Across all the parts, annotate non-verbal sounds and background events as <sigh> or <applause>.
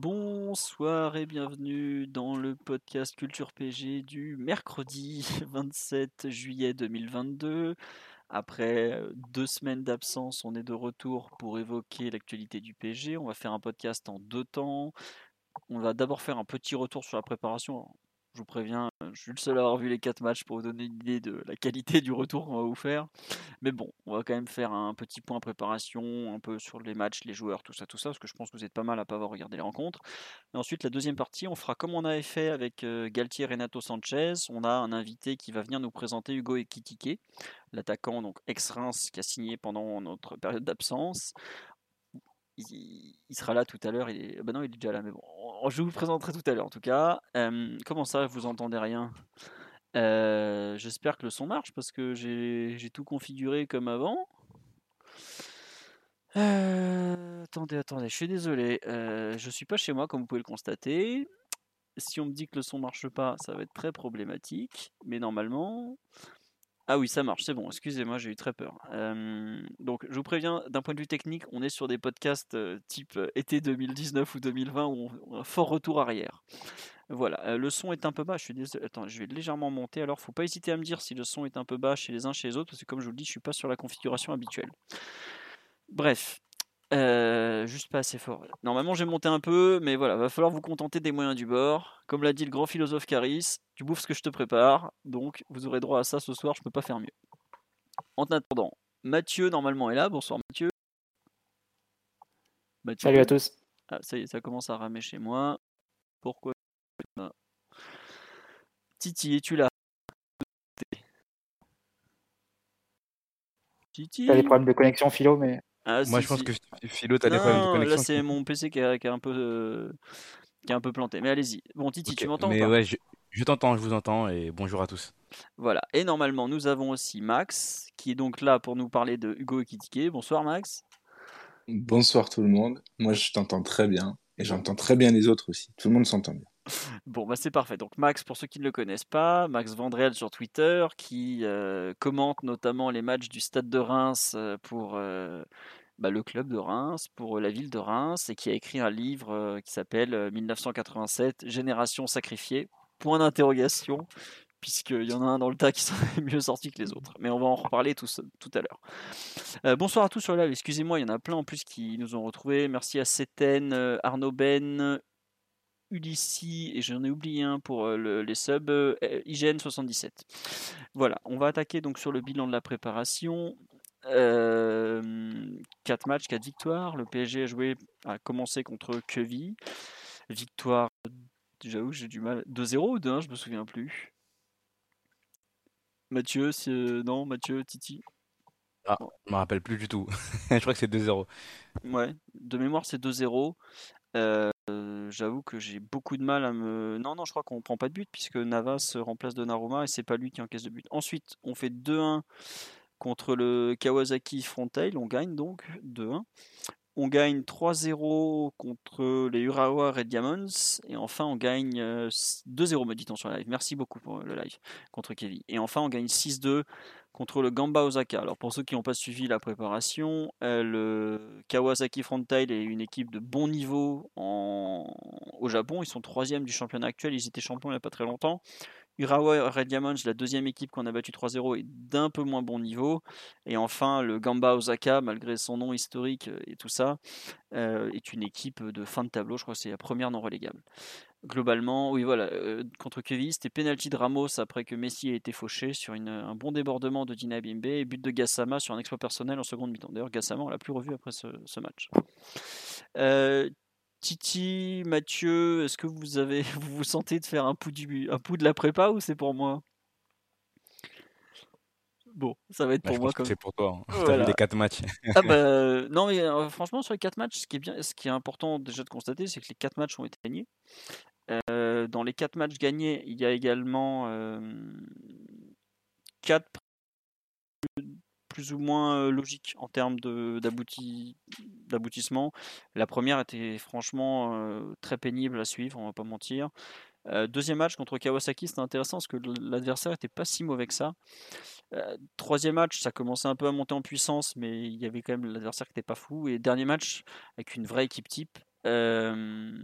Bonsoir et bienvenue dans le podcast Culture PG du mercredi <laughs> 27 juillet 2022. Après euh, deux semaines d'absence, on est de retour pour évoquer l'actualité du PG. On va faire un podcast en deux temps. On va d'abord faire un petit retour sur la préparation. Je vous préviens, je suis le seul à avoir vu les quatre matchs pour vous donner une idée de la qualité du retour qu'on va vous faire. Mais bon, on va quand même faire un petit point préparation, un peu sur les matchs, les joueurs, tout ça, tout ça, parce que je pense que vous êtes pas mal à pas avoir regardé les rencontres. Et ensuite, la deuxième partie, on fera comme on avait fait avec euh, Galtier Renato Sanchez. On a un invité qui va venir nous présenter Hugo Ekitike, l'attaquant donc ex-Reims qui a signé pendant notre période d'absence. Il, sera là tout à l'heure. Il est... bah non, il est déjà là, mais bon, on- je vous présenterai tout à l'heure en tout cas. Comment ça, vous entendez rien? Euh, J'espère que le son marche parce que j'ai tout configuré comme avant. Euh, attendez, attendez, je suis désolé. Euh, je suis pas chez moi comme vous pouvez le constater. Si on me dit que le son marche pas, ça va être très problématique. Mais normalement, ah oui, ça marche, c'est bon. Excusez-moi, j'ai eu très peur. Donc, je vous préviens, d'un point de vue technique, on est sur des podcasts type été 2019 ou 2020 où on, a un fort retour arrière. Voilà, le son est un peu bas. Je suis désolé. Attends, je vais légèrement monter. Alors, faut pas hésiter à me dire si le son est un peu bas chez les uns chez les autres, parce que comme je vous le dis, je suis pas sur la configuration habituelle. Bref, euh, juste pas assez fort. Normalement, j'ai monté un peu, mais voilà, va falloir vous contenter des moyens du bord. Comme l'a dit le grand philosophe Caris, tu bouffes ce que je te prépare, donc vous aurez droit à ça ce soir, je peux pas faire mieux. En attendant, Mathieu normalement est là. Bonsoir Mathieu. Mathieu. Salut à tous. Ah, ça y est, ça commence à ramer chez moi. Pourquoi. Titi, es-tu là? Titi? T'as des problèmes de connexion philo, mais Ah, Moi, si, je pense si. que Philo, t'as des problèmes de connexion. Là, c'est mon PC qui est, qui est un peu, euh, qui est un peu planté. Mais allez-y. Bon, Titi, tu m'entends ou Mais pas? ouais, je, je t'entends, je vous entends et bonjour à tous. Voilà. Et normalement, nous avons aussi Max, qui est donc là pour nous parler de Hugo Ekitike. Bonsoir, Max. Bonsoir tout le monde. Moi, je t'entends très bien et j'entends très bien les autres aussi. Tout le monde s'entend bien. Bon, bah c'est parfait. Donc Max, pour ceux qui ne le connaissent pas, Max Vandrel sur Twitter, qui euh, commente notamment les matchs du Stade de Reims euh, pour euh, bah, le club de Reims, pour la ville de Reims, et qui a écrit un livre qui s'appelle euh, 1987, Génération sacrifiée, point d'interrogation, puisqu'il y en a un dans le tas qui serait mieux sorti que les autres. Mais on va en reparler tout, tout à l'heure. Bonsoir à tous sur live, excusez-moi, il y en a plein en plus qui nous ont retrouvés. Merci à Céten, Arnaud Ben, Ulissi, et j'en ai oublié un pour euh, le- les subs, euh, IGN 77. Voilà, on va attaquer donc sur le bilan de la préparation. 4 matchs, 4 victoires. Le PSG a joué, a commencé contre Queville. Victoire, j'avoue, j'ai du mal. 2-0 ou 2-1, je me souviens plus. Mathieu, c'est- euh, non, Mathieu, Titi. Je me rappelle plus du tout. <laughs> je crois que c'est 2-0. Ouais, de mémoire, c'est 2-0. Euh, J'avoue que j'ai beaucoup de mal à me. Non, non, je crois qu'on prend pas de but puisque Navas remplace Donnarumma et c'est pas lui qui encaisse de but. Ensuite, on fait 2-1 contre le Kawasaki Frontale. On gagne donc 2-1. On gagne 3-0 contre les Urawa Red Diamonds. Et enfin, on gagne euh, 2-0, me dit-on sur le live. Merci beaucoup pour le live contre Kevin. Et enfin, on gagne 6-2 contre le Gamba Osaka. Alors, pour ceux qui n'ont pas suivi la préparation, euh, le Kawasaki Frontale est une équipe de bon niveau en... au Japon. Ils sont troisième du championnat actuel. Ils étaient champions il n'y a pas très longtemps. Urawa Red Diamonds, la deuxième équipe qu'on a battu 3-0, est d'un peu moins bon niveau. Et enfin, le Gamba Osaka, malgré son nom historique et tout ça, euh, est une équipe de fin de tableau. Je crois que c'est la première non relégable. Globalement, oui, voilà. euh, contre Kevin, c'était penalty de Ramos après que Messi ait été fauché sur une- un bon débordement de Dina Bimbe et but de Gassama sur un exploit personnel en seconde mi-temps. D'ailleurs, Gassama, on l'a plus revu après ce, ce match. Euh, Titi, Mathieu, est-ce que vous avez, <laughs> vous vous sentez de faire un pouls, du, un pouls de la prépa ou c'est pour moi? Bon, ça va être Bah, pour moi comme. c'est pour toi. hein. T'as vu Voilà. les 4 matchs. Ah bah, <laughs> non, mais euh, franchement, sur les 4 matchs, ce qui est bien, ce qui est important déjà de constater, c'est que les 4 matchs ont été gagnés. Euh, dans les 4 matchs gagnés, il y a également 4 plus ou moins euh, logiques en termes d'aboutissement. La première était franchement euh, très pénible à suivre, on va pas mentir. Euh, deuxième match contre Kawasaki, c'était intéressant parce que l'adversaire n'était pas si mauvais que ça. Euh, troisième match, ça commençait un peu à monter en puissance, mais il y avait quand même l'adversaire qui n'était pas fou. Et dernier match, avec une vraie équipe type, euh,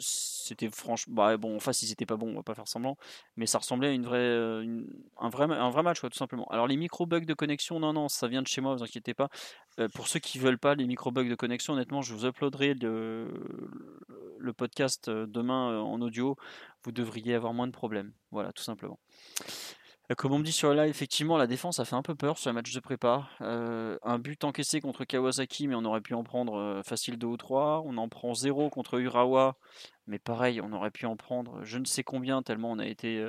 c'était franchement. Bah, bon, en face, ils étaient pas bons, on va pas faire semblant, mais ça ressemblait à une vraie, euh, un, vrai, match, quoi, tout simplement. Alors, les micro-bugs de connexion, non, non, ça vient de chez moi, vous inquiétez pas. Euh, pour ceux qui veulent pas les micro-bugs de connexion, honnêtement, je vous uploaderai le, podcast euh, demain en audio. Vous devriez avoir moins de problèmes. Voilà, tout simplement. Euh, Comme on me dit sur live, effectivement, la défense a fait un peu peur sur le match de prépa. Euh, un but encaissé contre Kawasaki, mais on aurait pu en prendre euh, facile 2 ou 3. On en prend 0 contre Urawa, mais pareil, on aurait pu en prendre je ne sais combien, tellement on a été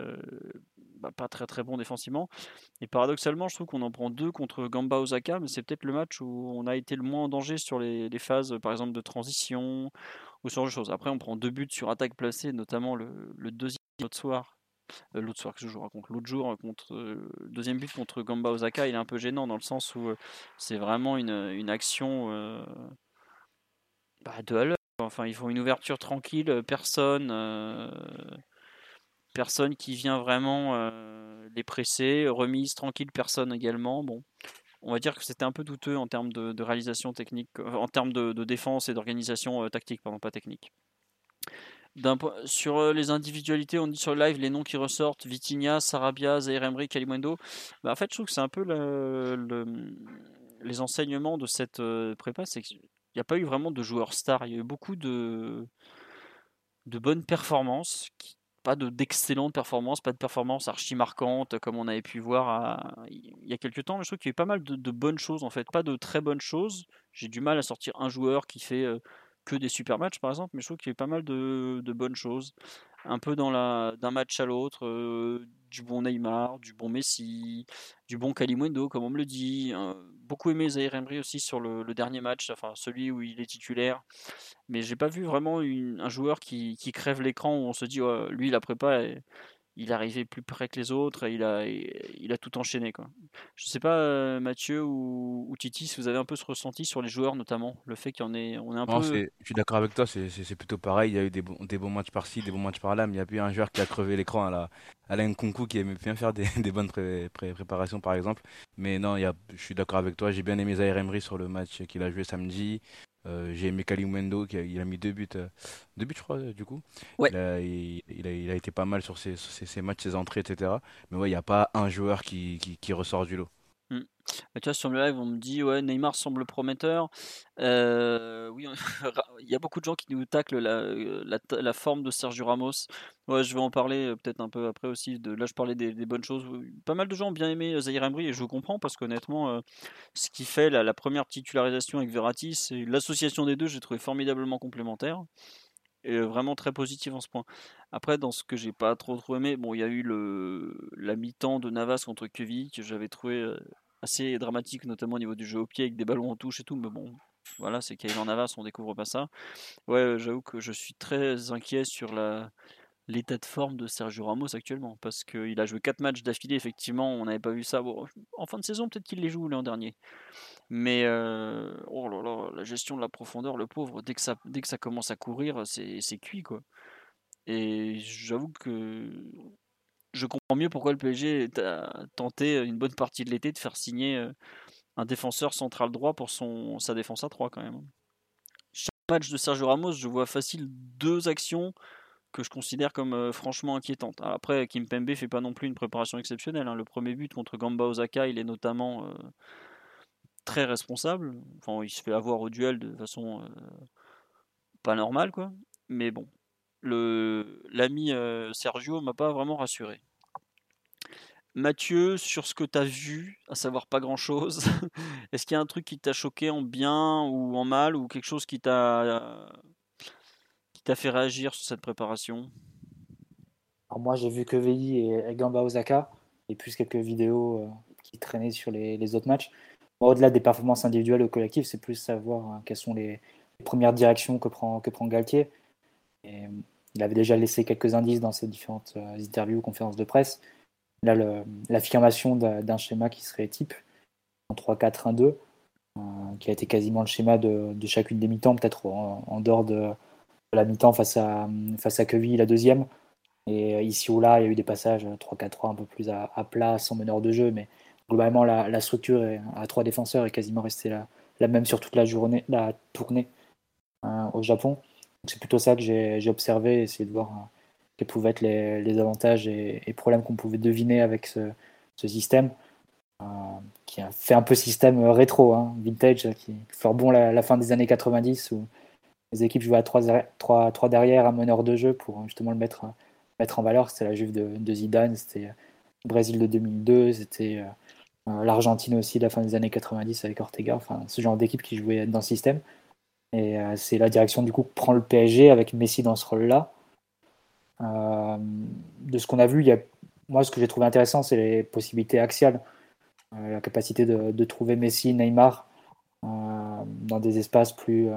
bah, pas très très bon défensivement. Et paradoxalement, je trouve qu'on en prend 2 contre Gamba Osaka, mais c'est peut-être le match où on a été le moins en danger sur les, phases, par exemple, de transition ou ce genre de choses. Après, on prend deux buts sur attaque placée, notamment le, deuxième l'autre soir l'autre soir que je vous raconte? L'autre jour euh, contre euh, le deuxième but contre Gamba Osaka il est un peu gênant dans le sens où euh, c'est vraiment une, une action euh, bah, de à l'heure enfin ils font une ouverture tranquille euh, personne euh, personne qui vient vraiment euh, les presser remise tranquille personne également. Bon on va dire que c'était un peu douteux en termes de, réalisation technique euh, en termes de, défense et d'organisation euh, tactique pardon pas technique sur euh, les individualités, on dit sur le live les noms qui ressortent Vitinha, Sarabia, Zaire Kalimundo. Bah, en fait, je trouve que c'est un peu le- le- les enseignements de cette euh, prépa, c'est qu'il n'y a pas eu vraiment de joueurs stars. Il y a eu beaucoup de, de bonnes performances, pas de d'excellentes performances, pas de performances archi marquantes comme on avait pu voir il y a quelques temps. Mais je trouve qu'il y a eu pas mal de, de bonnes choses en fait, pas de très bonnes choses. J'ai du mal à sortir un joueur qui fait euh, que des super matchs par exemple, mais je trouve qu'il y a pas mal de, de bonnes choses. Un peu dans la d'un match à l'autre, euh, du bon Neymar, du bon Messi, du bon Kalimundo comme on me le dit. euh, beaucoup aimé Zaire Emery aussi sur le, dernier match, enfin celui où il est titulaire. Mais j'ai pas vu vraiment un joueur qui, qui crève l'écran où on se dit Ouais, lui la prépa est- il arrivé plus près que les autres et il a, il a tout enchaîné quoi. Je sais pas euh, Mathieu ou, ou Titi si vous avez un peu ce ressenti sur les joueurs notamment, le fait qu'il y en ait on est un Non, peu je suis d'accord avec toi, c'est, plutôt pareil. Il y a eu des bons, des bons matchs par-ci, des bons matchs par-là, mais il y a eu un joueur qui a crevé l'écran à la, à la Nkunku qui aimait bien faire des, <laughs> des bonnes pré- pré- préparations, par exemple. Mais non, y a, je suis d'accord avec toi. J'ai bien aimé Zaire Emery sur le match qu'il a joué samedi. Euh, j'ai aimé Kalimundo qui a, il a mis deux buts, euh, deux buts je crois euh, du coup. Ouais. Il a, il, il a, il a été pas mal sur ses, sur ses, ses matchs, ses entrées, etc. Mais ouais, il n'y a pas un joueur qui, qui, qui ressort du lot. Bah, tu vois, sur le live, on me dit ouais, Neymar semble prometteur. Euh, oui, <laughs> il y a beaucoup de gens qui nous taclent la, la, la forme de Sergio Ramos. Ouais, je vais en parler euh, peut-être un peu après aussi. De, là, je parlais des, bonnes choses. Pas mal de gens ont bien aimé euh, Zaire Emery et je comprends parce qu'honnêtement, euh, ce qui fait la, première titularisation avec Verratti, c'est l'association des deux. J'ai trouvé formidablement complémentaire et euh, vraiment très positif en ce point. Après, dans ce que j'ai pas trop trop aimé, bon, il y a eu le la mi-temps de Navas contre Kevin que j'avais trouvé euh, assez dramatique, notamment au niveau du jeu au pied avec des ballons en touche et tout. Mais bon, voilà, c'est Kevin Navas, on découvre pas ça. Ouais, euh, j'avoue que je suis très inquiet sur l'état de forme de Sergio Ramos actuellement parce qu'il a joué 4 matchs d'affilée. Effectivement, on n'avait pas vu ça. Bon, en fin de saison, peut-être qu'il les joue l'an dernier. Mais euh, oh là là, la gestion de la profondeur, le pauvre, dès que ça, dès que ça commence à courir, c'est cuit quoi. Et j'avoue que je comprends mieux pourquoi le PSG a tenté une bonne partie de l'été de faire signer euh, un défenseur central droit pour son, sa défense à 3 quand même. Chaque match de Sergio Ramos, je vois facile deux actions que je considère comme euh, franchement inquiétantes. Après, Kim Pembe fait pas non plus une préparation exceptionnelle. hein. Le premier but contre Gamba Osaka, il est notamment euh, très responsable. Enfin, il se fait avoir au duel de façon euh, pas normale, quoi. Mais bon, l'ami euh, Sergio m'a pas vraiment rassuré. Mathieu, sur ce que tu as vu, à savoir pas grand-chose, <laughs> est-ce qu'il y a un truc qui t'a choqué en bien ou en mal ou quelque chose qui t'a qui t'a fait réagir sur cette préparation? Alors moi, j'ai vu que VI et, Gamba Osaka, et plus quelques vidéos euh, qui traînait sur les, autres matchs. Au-delà des performances individuelles ou collectives, c'est plus savoir hein, quelles sont les, premières directions que prend, que prend Galtier. Et, il avait déjà laissé quelques indices dans ses différentes euh, interviews, conférences de presse. Là, l'affirmation d'un schéma qui serait type en 3-4-1-2, euh, qui a été quasiment le schéma de, chacune des mi-temps, peut-être en, dehors de, la mi-temps face à, face à la deuxième. Et euh, ici ou là, il y a eu des passages 3-4-3 un peu plus à, plat, sans meneur de jeu, mais globalement, la, structure à trois défenseurs est quasiment restée la, la, même sur toute la journée, la tournée au Japon c'est plutôt ça que j'ai observé, essayer de voir euh, quels pouvaient être les, avantages et, problèmes qu'on pouvait deviner avec ce, système, euh, qui a fait un peu système rétro, hein, vintage, qui fait bon la, fin des années 90 où les équipes jouaient à 3, derrière, un meneur de jeu pour justement le mettre, mettre en valeur. C'était la Juve de, Zidane, c'était le Brésil de 2002, c'était euh, l'Argentine aussi la fin des années 90 avec Ortega, enfin ce genre d'équipe qui jouait dans le système. Et euh, c'est la direction du coup que prend le PSG avec Messi dans ce rôle-là. Euh, de ce qu'on a vu, moi ce que j'ai trouvé intéressant, c'est les possibilités axiales. Euh, la capacité de, trouver Messi, Neymar dans des espaces plus,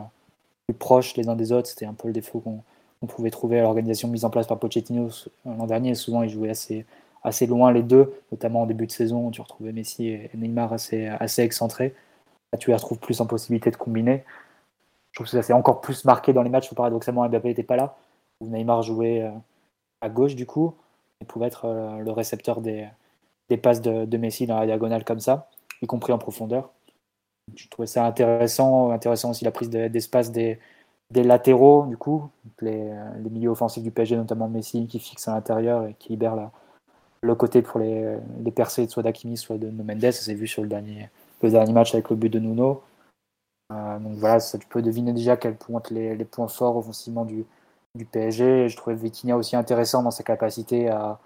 plus proches les uns des autres. C'était un peu le défaut qu'on pouvait trouver à l'organisation mise en place par Pochettino l'an dernier. Souvent, ils jouaient assez, assez loin les deux, notamment en début de saison. Où tu retrouvais Messi et Neymar assez, assez excentrés. Là, tu les retrouves plus en possibilité de combiner. Je trouve que ça s'est encore plus marqué dans les matchs où paradoxalement Mbappé n'était pas là, où Neymar jouait euh, à gauche du coup, et pouvait être euh, le récepteur des, passes de, Messi dans la diagonale comme ça, y compris en profondeur. Je trouvais ça intéressant, intéressant aussi la prise d'espace des, latéraux, du coup, les, les, milieux offensifs du PSG, notamment Messi, qui fixe à l'intérieur et qui libère le côté pour les, les percées soit d'Akimi, soit de Mendes. Ça s'est vu sur le dernier, le dernier match avec le but de Nuno. Euh, donc voilà, tu peux deviner déjà quels sont les, les points forts offensivement du, du PSG. Je trouvais Vitinha aussi intéressant dans sa capacité à,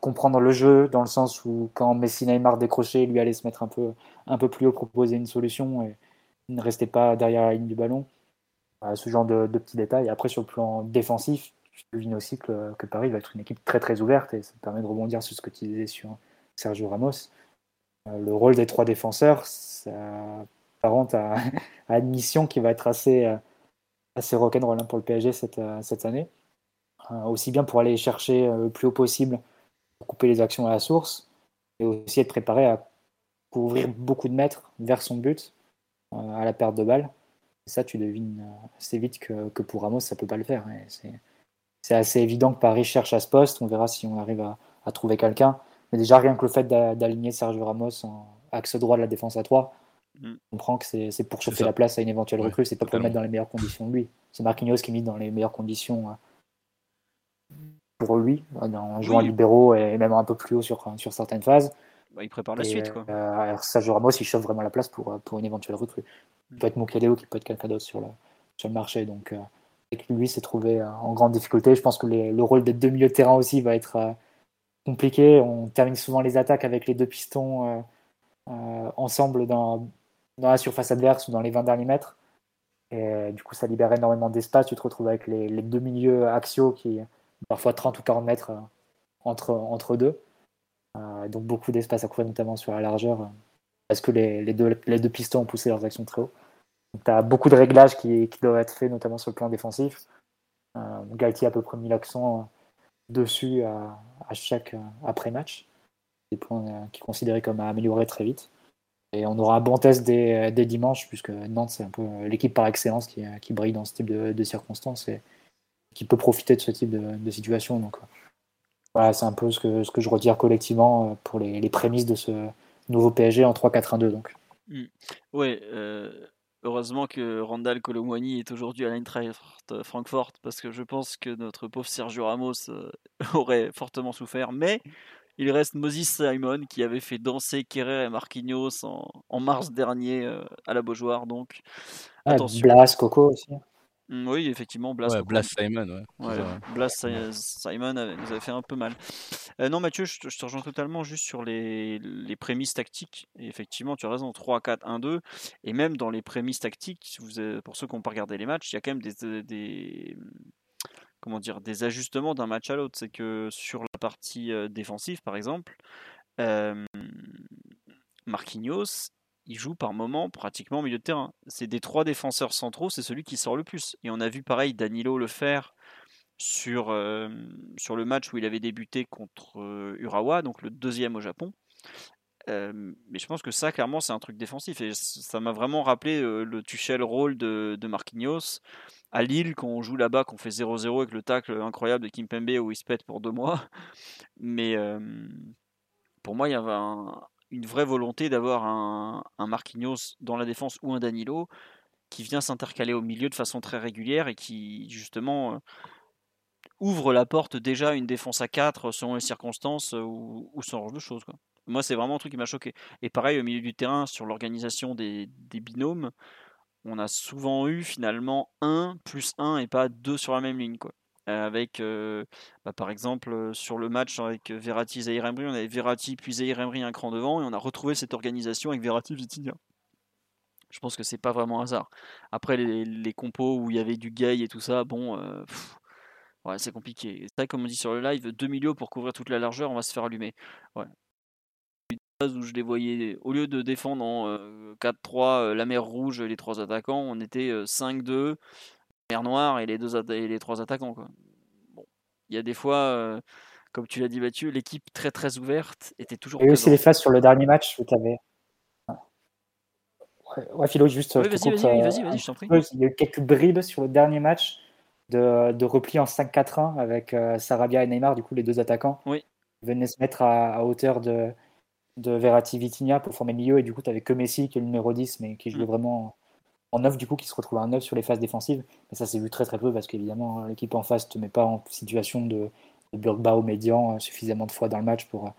comprendre le jeu, dans le sens où quand Messi Neymar décrochait, lui allait se mettre un peu, un peu plus haut, proposer une solution et ne restait pas derrière la ligne du ballon. Ce genre de, petits détails. Après, sur le plan défensif, je devine aussi que, que, Paris va être une équipe très très ouverte et ça permet de rebondir sur ce que tu disais sur Sergio Ramos. Euh, le rôle des trois défenseurs, ça apparente à, <laughs> à, une mission qui va être assez, euh, assez rock'n'roll hein, pour le PSG cette, euh, cette année. Euh, aussi bien pour aller chercher le plus haut possible, pour couper les actions à la source, et aussi être préparé à couvrir beaucoup de mètres vers son but à la perte de balle. Ça, tu devines assez vite que, que pour Ramos, ça peut pas le faire. C'est assez évident que Paris cherche à ce poste. On verra si on arrive à, à trouver quelqu'un. Mais déjà, rien que le fait d'aligner Sergio Ramos en axe droit de la défense à 3, Mm. On comprend que c'est pour chauffer la place à une éventuelle recrue, c'est pas pour le mettre dans les meilleures conditions de lui. C'est Marquinhos qui est mis dans les meilleures conditions euh, pour lui, en jouant libéraux et même un peu plus haut sur, sur certaines phases. Bah, il prépare la suite. Quoi. Euh, alors Sergio Ramos, il chauffe vraiment la place pour, euh, pour une éventuelle recrue. Il mm. peut être Mukadeo, qui peut être quelqu'un d'autre sur le, sur le marché. Donc, lui s'est trouvé en grande difficulté. Je pense que le rôle des deux milieux de terrain aussi va être compliqué. On termine souvent les attaques avec les deux pistons ensemble dans, dans la surface adverse ou dans les 20 derniers mètres. Et du coup, ça libère énormément d'espace. Tu te retrouves avec les, deux milieux axiaux qui, parfois 30 ou 40 mètres euh, entre, entre deux. Euh, donc beaucoup d'espace à couvrir, notamment sur la largeur, parce que les, les, deux, les deux pistons ont poussé leurs actions très haut. Tu as beaucoup de réglages qui, doivent être faits, notamment sur le plan défensif. Euh, Galtier a à peu près mis l'accent dessus à, à chaque après-match. Des points qui est considéré comme à améliorer très vite. Et on aura un bon test dès, dimanche, puisque Nantes, c'est un peu l'équipe par excellence qui, qui, brille dans ce type de, circonstances et qui peut profiter de ce type de, situation. Donc, voilà, c'est un peu ce que, je retire collectivement euh, pour les, prémices de ce nouveau PSG en 3-4-1-2. Donc. Oui, euh, heureusement que Randall Colomwani est aujourd'hui à l'Eintracht Francfort, parce que je pense que notre pauvre Sergio Ramos euh, <laughs> aurait fortement souffert. Mais il reste Moses Simon qui avait fait danser Kerrer et Marquinhos en, mars dernier euh, à la Beaujoire. Donc, ah, attention. Blas, Coco aussi. Mmh, oui, effectivement, Blas. Blas Simon, ouais. Blas Simon nous avait fait un peu mal. Euh, non, Mathieu, je te, rejoins totalement juste sur les, les prémices tactiques. Et effectivement, tu as raison, 3, 4, 1, 2. Et même dans les prémices tactiques, vous pour ceux qui n'ont pas regardé les matchs, il y a quand même des, des, comment dire, des ajustements d'un match à l'autre. C'est que sur la partie défensive, par exemple, Marquinhos, il joue par moment pratiquement au milieu de terrain. C'est des trois défenseurs centraux, c'est celui qui sort le plus. Et on a vu pareil Danilo le faire sur, sur le match où il avait débuté contre Urawa, donc le deuxième au Japon. Mais je pense que ça, clairement, c'est un truc défensif. Et ça m'a vraiment rappelé le Tuchel rôle de, de, Marquinhos. À Lille, quand on joue là-bas, qu'on fait 0-0 avec le tacle incroyable de Kimpembe où il se pète pour deux mois. <laughs> Mais pour moi, il y avait un, une vraie volonté d'avoir un, un, Marquinhos dans la défense ou un Danilo qui vient s'intercaler au milieu de façon très régulière et qui justement euh, ouvre la porte déjà à une défense à 4 selon les circonstances euh, ou, ou ce genre de choses. Moi, c'est vraiment un truc qui m'a choqué. Et pareil, au milieu du terrain, sur l'organisation des, binômes, on a souvent eu finalement 1 plus 1 et pas 2 sur la même ligne. Quoi. Euh, avec, euh, bah, par exemple, euh, sur le match avec Verratti et Emery, on avait Verratti puis Zahir un cran devant et on a retrouvé cette organisation avec Verratti Vitinha. Je pense que c'est pas vraiment hasard. Après, les, compos où il y avait du gay et tout ça, bon, c'est compliqué. C'est comme on dit sur le live, deux milieux pour couvrir toute la largeur, on va se faire allumer. Où je les voyais, au lieu de défendre en 4-3 la mer rouge, les trois attaquants, on était 5-2 mer noire et les, deux et les trois attaquants. Quoi. Bon. Il y a des fois, euh, comme tu l'as dit Mathieu, l'équipe très très ouverte était toujours. Et aussi les phases sur le dernier match où tu avais. Ouais, Philo, juste. Oui, vas-y, vas-y, vas-y, vas je t'en prie. Il y a eu quelques bribes sur le dernier match de, de repli en 5-4-1 avec euh, Sarabia et Neymar, du coup, les deux attaquants. Oui. Ils venaient se mettre à, à hauteur de, de Verratti Vitinha pour former le milieu, et du coup, tu avais que Messi qui est le numéro 10, mais qui jouait mm. vraiment en neuf du coup qui se retrouve en neuf sur les phases défensives. Mais ça s'est vu très très peu parce qu'évidemment l'équipe en face ne te met pas en situation de, de bas au médian euh, suffisamment de fois dans le match pour,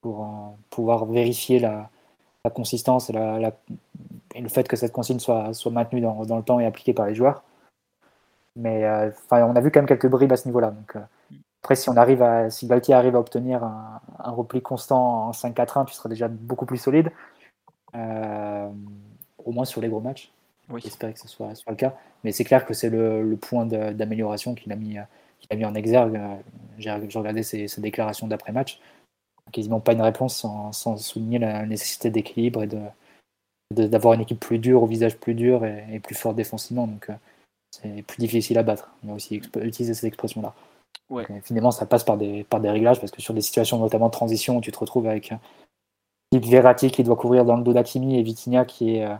pour euh, pouvoir vérifier la, la consistance et, la, et, le fait que cette consigne soit, soit maintenue dans, dans, le temps et appliquée par les joueurs. Mais euh, on a vu quand même quelques bribes à ce niveau-là. Donc, après, si on arrive à, si Galtier arrive à obtenir un, un repli constant en 5-4-1, tu seras déjà beaucoup plus solide, au moins sur les gros matchs. Oui. J'espère que ce soit, soit, le cas. Mais c'est clair que c'est le, le, point d'amélioration qu'il a, mis, qu a mis en exergue. J'ai regardé ses, ses déclarations d'après-match. Quasiment pas une réponse sans, sans souligner la nécessité d'équilibre et d'avoir de, une équipe plus dure, au visage plus dur et, et plus fort défensivement. Donc euh, c'est plus difficile à battre. Il a aussi utilisé cette expression-là. Ouais. finalement, ça passe par des, par des réglages parce que sur des situations notamment de transition où tu te retrouves avec type Verratti qui doit couvrir dans le dos d'Akimi et Vitinha qui est euh,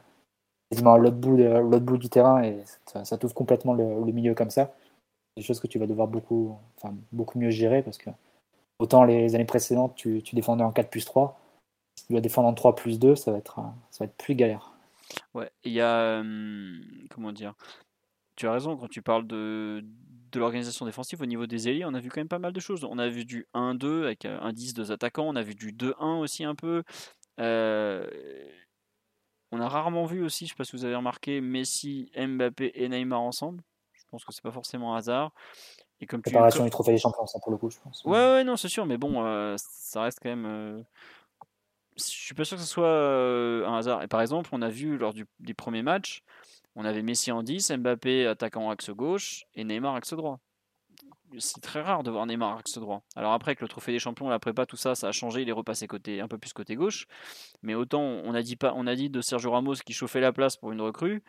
quasiment à l'autre bout, du terrain et ça, ça t'ouvre complètement le, le, milieu comme ça. C'est des choses que tu vas devoir beaucoup, enfin, beaucoup mieux gérer parce que autant les années précédentes, tu, tu défendais en 4 plus 3. Si tu dois défendre en 3 plus 2, ça va être, ça va être plus galère. Ouais, il y a. Comment dire? Tu as raison quand tu parles de, de l'organisation défensive au niveau des ailiers, on a vu quand même pas mal de choses. On a vu du 1-2 avec un 10, deux attaquants, on a vu du 2-1 aussi un peu. Euh, on a rarement vu aussi, je ne sais pas si vous avez remarqué, Messi, Mbappé et Neymar ensemble. Je pense que c'est pas forcément un hasard. Et comme Préparation tu... du trophée des champions, ça pour le coup, je pense. Ouais, ouais, non, c'est sûr, mais bon, euh, ça reste quand même. Euh... Je suis pas sûr que ce soit euh, un hasard. Et par exemple, on a vu lors du, des premiers matchs, on avait Messi en 10, Mbappé attaquant axe gauche et Neymar axe droit c'est très rare de voir Neymar axe droit. Alors après que le trophée des champions, la prépa, tout ça, ça a changé, il est repassé côté un peu plus côté gauche. Mais autant on a dit on a dit de Sergio Ramos qui chauffait la place pour une recrue.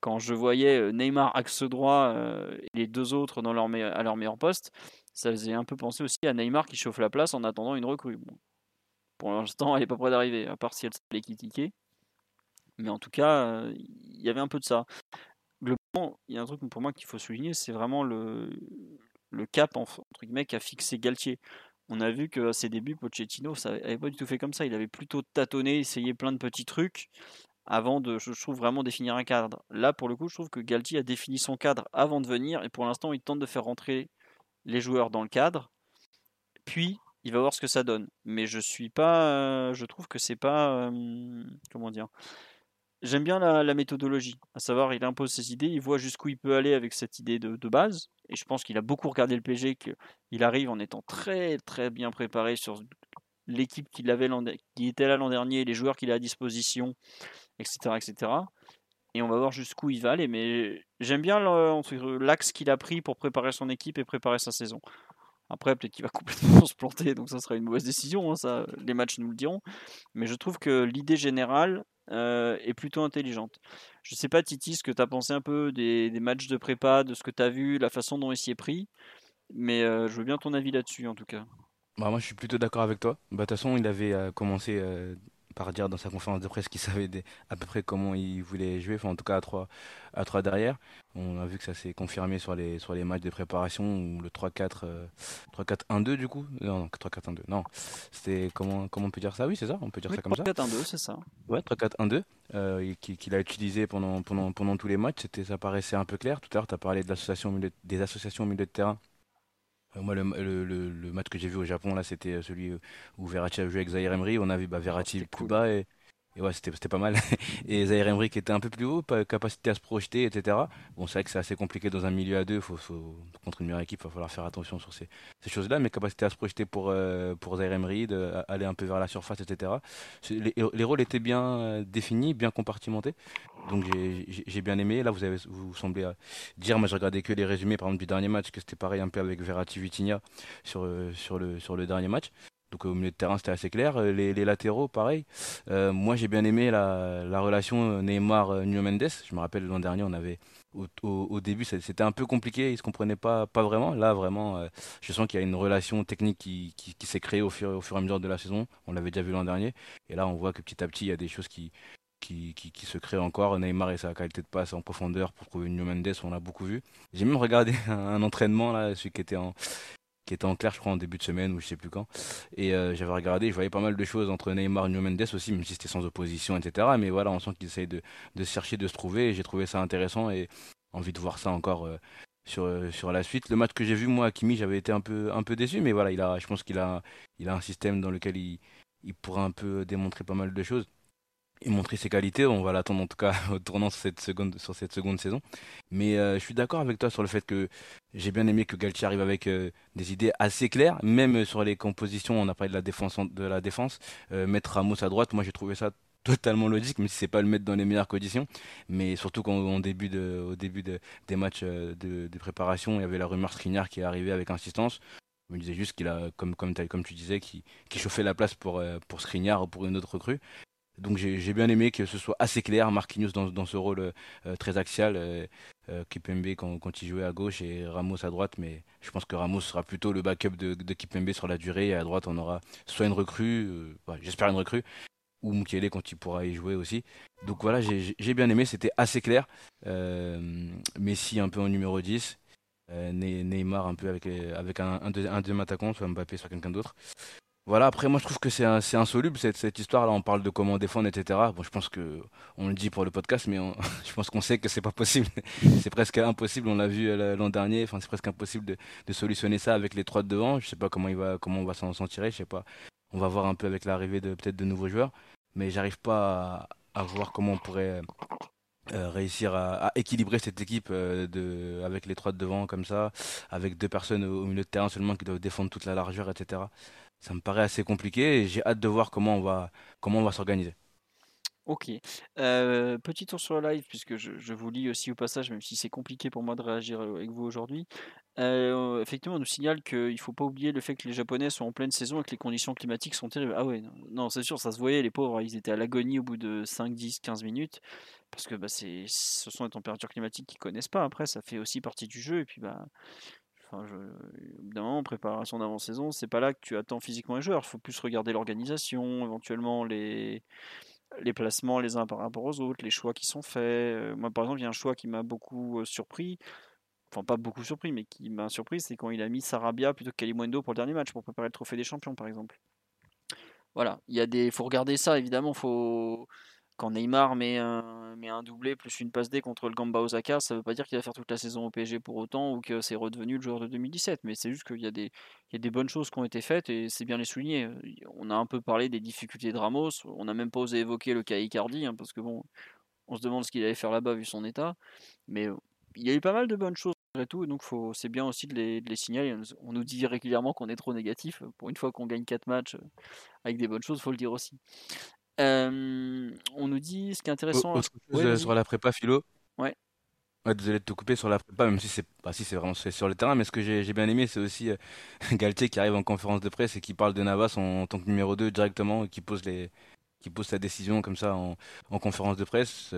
Quand je voyais euh, Neymar axe droit euh, et les deux autres à leur meilleur poste, ça faisait un peu penser aussi à Neymar qui chauffe la place en attendant une recrue. Pour l'instant, elle est pas près d'arriver, à part si elle s'est critiquer. Mais en tout cas, euh, il y avait un peu de ça. Globalement, il y a un truc pour moi qu'il faut souligner, c'est vraiment le, le cap entre guillemets qu'a fixé Galtier. On a vu qu'à ses débuts, Pochettino, ça n'avait pas du tout fait comme ça. Il avait plutôt tâtonné, essayé plein de petits trucs avant de, je trouve, vraiment définir un cadre. Là, pour le coup, je trouve que Galtier a défini son cadre avant de venir et pour l'instant, il tente de faire rentrer les joueurs dans le cadre. Puis, il va voir ce que ça donne. Mais je suis pas, je trouve que c'est pas, euh, comment dire, J'aime bien la, méthodologie, à savoir il impose ses idées, il voit jusqu'où il peut aller avec cette idée de, base, et je pense qu'il a beaucoup regardé le PG, qu'il arrive en étant très très bien préparé sur l'équipe qui était là l'an dernier, les joueurs qu'il a à disposition, etc. etc. Et on va voir jusqu'où il va aller, mais j'aime bien l'axe qu'il a pris pour préparer son équipe et préparer sa saison. Après, peut-être qu'il va <laughs> complètement se planter, donc ça sera une mauvaise décision, hein, ça, les matchs nous le diront. Mais je trouve que l'idée générale est plutôt intelligente. Je sais pas, Titi, ce que tu as pensé un peu des, matchs de prépa, de ce que tu as vu, la façon dont il s'y est pris. Mais je veux bien ton avis là-dessus, en tout cas. Bah, moi, je suis plutôt d'accord avec toi. Bah, de toute façon, il avait commencé par dire dans sa conférence de presse qu'il savait à peu près comment il voulait jouer, enfin en tout cas à 3, à 3 derrière. On a vu que ça s'est confirmé sur les, sur les matchs de préparation ou le 3-4 3-4-1-2 euh, du coup. Non, 3-4-1-2. Non, c'était comment, comment on peut dire ça? Oui, c'est ça, on peut dire ça comme ça. 3-4-1-2, c'est ça. Ouais, 3-4-1-2 euh, qu'il a utilisé pendant, pendant, pendant tous les matchs. C'était, ça paraissait un peu clair. Tout à l'heure, tu as parlé de l'association des associations au milieu de terrain moi, le, le, le, match que j'ai vu au Japon, là, c'était euh, celui où Verratti a joué avec Zaire Emery. On a vu bah, Verratti plus bas et, et ouais, c'était pas mal. <laughs> et Zaire Emery qui était un peu plus haut, capacité à se projeter, etc. Bon, c'est vrai que c'est assez compliqué dans un milieu à deux. Faut, faut, contre une meilleure équipe, il va falloir faire attention sur ces, choses-là. Mais capacité à se projeter pour, euh, Zaire Emery, d'aller un peu vers la surface, etc. Les, les rôles étaient bien définis, bien compartimentés. Donc j'ai bien aimé. Là, vous avez semblez euh, dire, moi j'ai regardé que les résumés, par exemple du dernier match, que c'était pareil un peu avec Verratti Vitinha sur euh, le dernier match. Donc au milieu de terrain, c'était assez clair. Euh, les, latéraux, pareil. moi, j'ai bien aimé la, la relation Neymar-New Mendes. Je me rappelle l'an dernier, on avait au, début, c'était un peu compliqué. Ils se comprenaient pas, pas vraiment. Là, vraiment, je sens qu'il y a une relation technique qui, qui, s'est créée au fur, au fur et à mesure de la saison. On l'avait déjà vu l'an dernier. Et là, on voit que petit à petit, il y a des choses qui, qui, qui, se crée encore. Neymar et sa qualité de passe en profondeur pour trouver une Mendes, on l'a beaucoup vu. J'ai même regardé <laughs> un, entraînement, là, celui qui était en, qui était en clair, je crois, en début de semaine ou je sais plus quand. Et euh, j'avais regardé, je voyais pas mal de choses entre Neymar et New Mendes aussi, même si c'était sans opposition, etc. Mais voilà, on sent qu'ils essayent de, de chercher, de se trouver. J'ai trouvé ça intéressant et envie de voir ça encore. Euh, sur, euh, sur la suite. Le match que j'ai vu, moi, Kimi, j'avais été un peu, déçu, mais voilà, il je pense qu'il a, il a un système dans lequel il, il pourra un peu démontrer pas mal de choses et montrer ses qualités. On va l'attendre en tout cas <laughs> au tournant sur cette seconde, sur cette seconde saison. Mais euh, je suis d'accord avec toi sur le fait que j'ai bien aimé que Galtier arrive avec euh, des idées assez claires, même sur les compositions. On a parlé de la défense, de la défense. Euh, mettre Ramos à droite, moi j'ai trouvé ça totalement logique, même si c'est pas le mettre dans les meilleures conditions. Mais surtout quand au début, de, au début de, des matchs de, préparation, il y avait la rumeur Skriniar qui est arrivée avec insistance. Je me disais juste qu'il a, comme, comme, tu disais, qui, qui chauffait la place pour, pour Skriniar ou pour une autre recrue. Donc j'ai bien aimé que ce soit assez clair, Marquinhos dans, ce rôle euh, très axial, euh, euh, Kipembe quand, il jouait à gauche et Ramos à droite, mais je pense que Ramos sera plutôt le backup de, de Kipembe sur la durée et à droite on aura soit une recrue, j'espère une recrue, ou Mukele quand il pourra y jouer aussi. Donc voilà, j'ai bien aimé, c'était assez clair. Messi un peu en numéro 10, Neymar un peu avec, avec un, un, deuxième attaquant, soit Mbappé, soit quelqu'un d'autre. Voilà, après moi je trouve que c'est insoluble cette, histoire-là. On parle de comment défendre, etc. Bon, je pense que on le dit pour le podcast, mais <laughs> je pense qu'on sait que c'est pas possible. <laughs> c'est presque impossible. On l'a vu euh, l'an dernier. Enfin, c'est presque impossible de, solutionner ça avec les trois de devant. Je sais pas comment il va, comment on va s'en tirer. Je sais pas. On va voir un peu avec l'arrivée de peut-être de nouveaux joueurs, mais j'arrive pas à, voir comment on pourrait euh, réussir à, équilibrer cette équipe euh, de, avec les trois de devant comme ça, avec deux personnes au milieu de terrain seulement qui doivent défendre toute la largeur, etc ça me paraît assez compliqué et j'ai hâte de voir comment on va, comment on va s'organiser. Ok. Euh, petit tour sur le live, puisque je, vous lis aussi au passage, même si c'est compliqué pour moi de réagir avec vous aujourd'hui. Euh, effectivement, on nous signale qu'il ne faut pas oublier le fait que les Japonais sont en pleine saison et que les conditions climatiques sont terribles. Ah ouais, non, c'est sûr, ça se voyait, les pauvres, ils étaient à l'agonie au bout de 5, 10, 15 minutes, parce que bah, ce sont des températures climatiques qu'ils connaissent pas. Après, ça fait aussi partie du jeu, et puis bah, Enfin, en préparation d'avant-saison, c'est pas là que tu attends physiquement les joueurs. Il faut plus regarder l'organisation, éventuellement les, les placements les uns par rapport aux autres, les choix qui sont faits. Euh, moi, par exemple, il y a un choix qui m'a beaucoup euh, surpris. Enfin, pas beaucoup surpris, mais qui m'a surpris, c'est quand il a mis Sarabia plutôt que Kalimundo pour le dernier match, pour préparer le trophée des champions, par exemple. Voilà, il y a des, faut regarder ça, évidemment, faut quand Neymar met un, doublé plus une passe D contre le Gamba Osaka, ça ne veut pas dire qu'il va faire toute la saison au PSG pour autant ou que c'est redevenu le joueur de 2017. Mais c'est juste qu'il y, a des, bonnes choses qui ont été faites et c'est bien les souligner. On a un peu parlé des difficultés de Ramos, on n'a même pas osé évoquer le cas Icardi, hein, parce que bon, on se demande ce qu'il allait faire là-bas vu son état. Mais il y a eu pas mal de bonnes choses et tout, donc c'est bien aussi de les, signaler. On nous dit régulièrement qu'on est trop négatif. Pour une fois qu'on gagne 4 matchs avec des bonnes choses, faut le dire aussi. Euh, on nous dit ce qui est intéressant. Autre chose sur la prépa philo. Ouais. désolé de te couper sur la prépa, même si c'est bah, si c'est vraiment sur le terrain, mais ce que j'ai bien aimé, c'est aussi euh, <laughs> Galtier qui arrive en conférence de presse et qui parle de Navas en, en tant que numéro 2 directement et qui pose les qui pose sa décision comme ça en, en conférence de presse.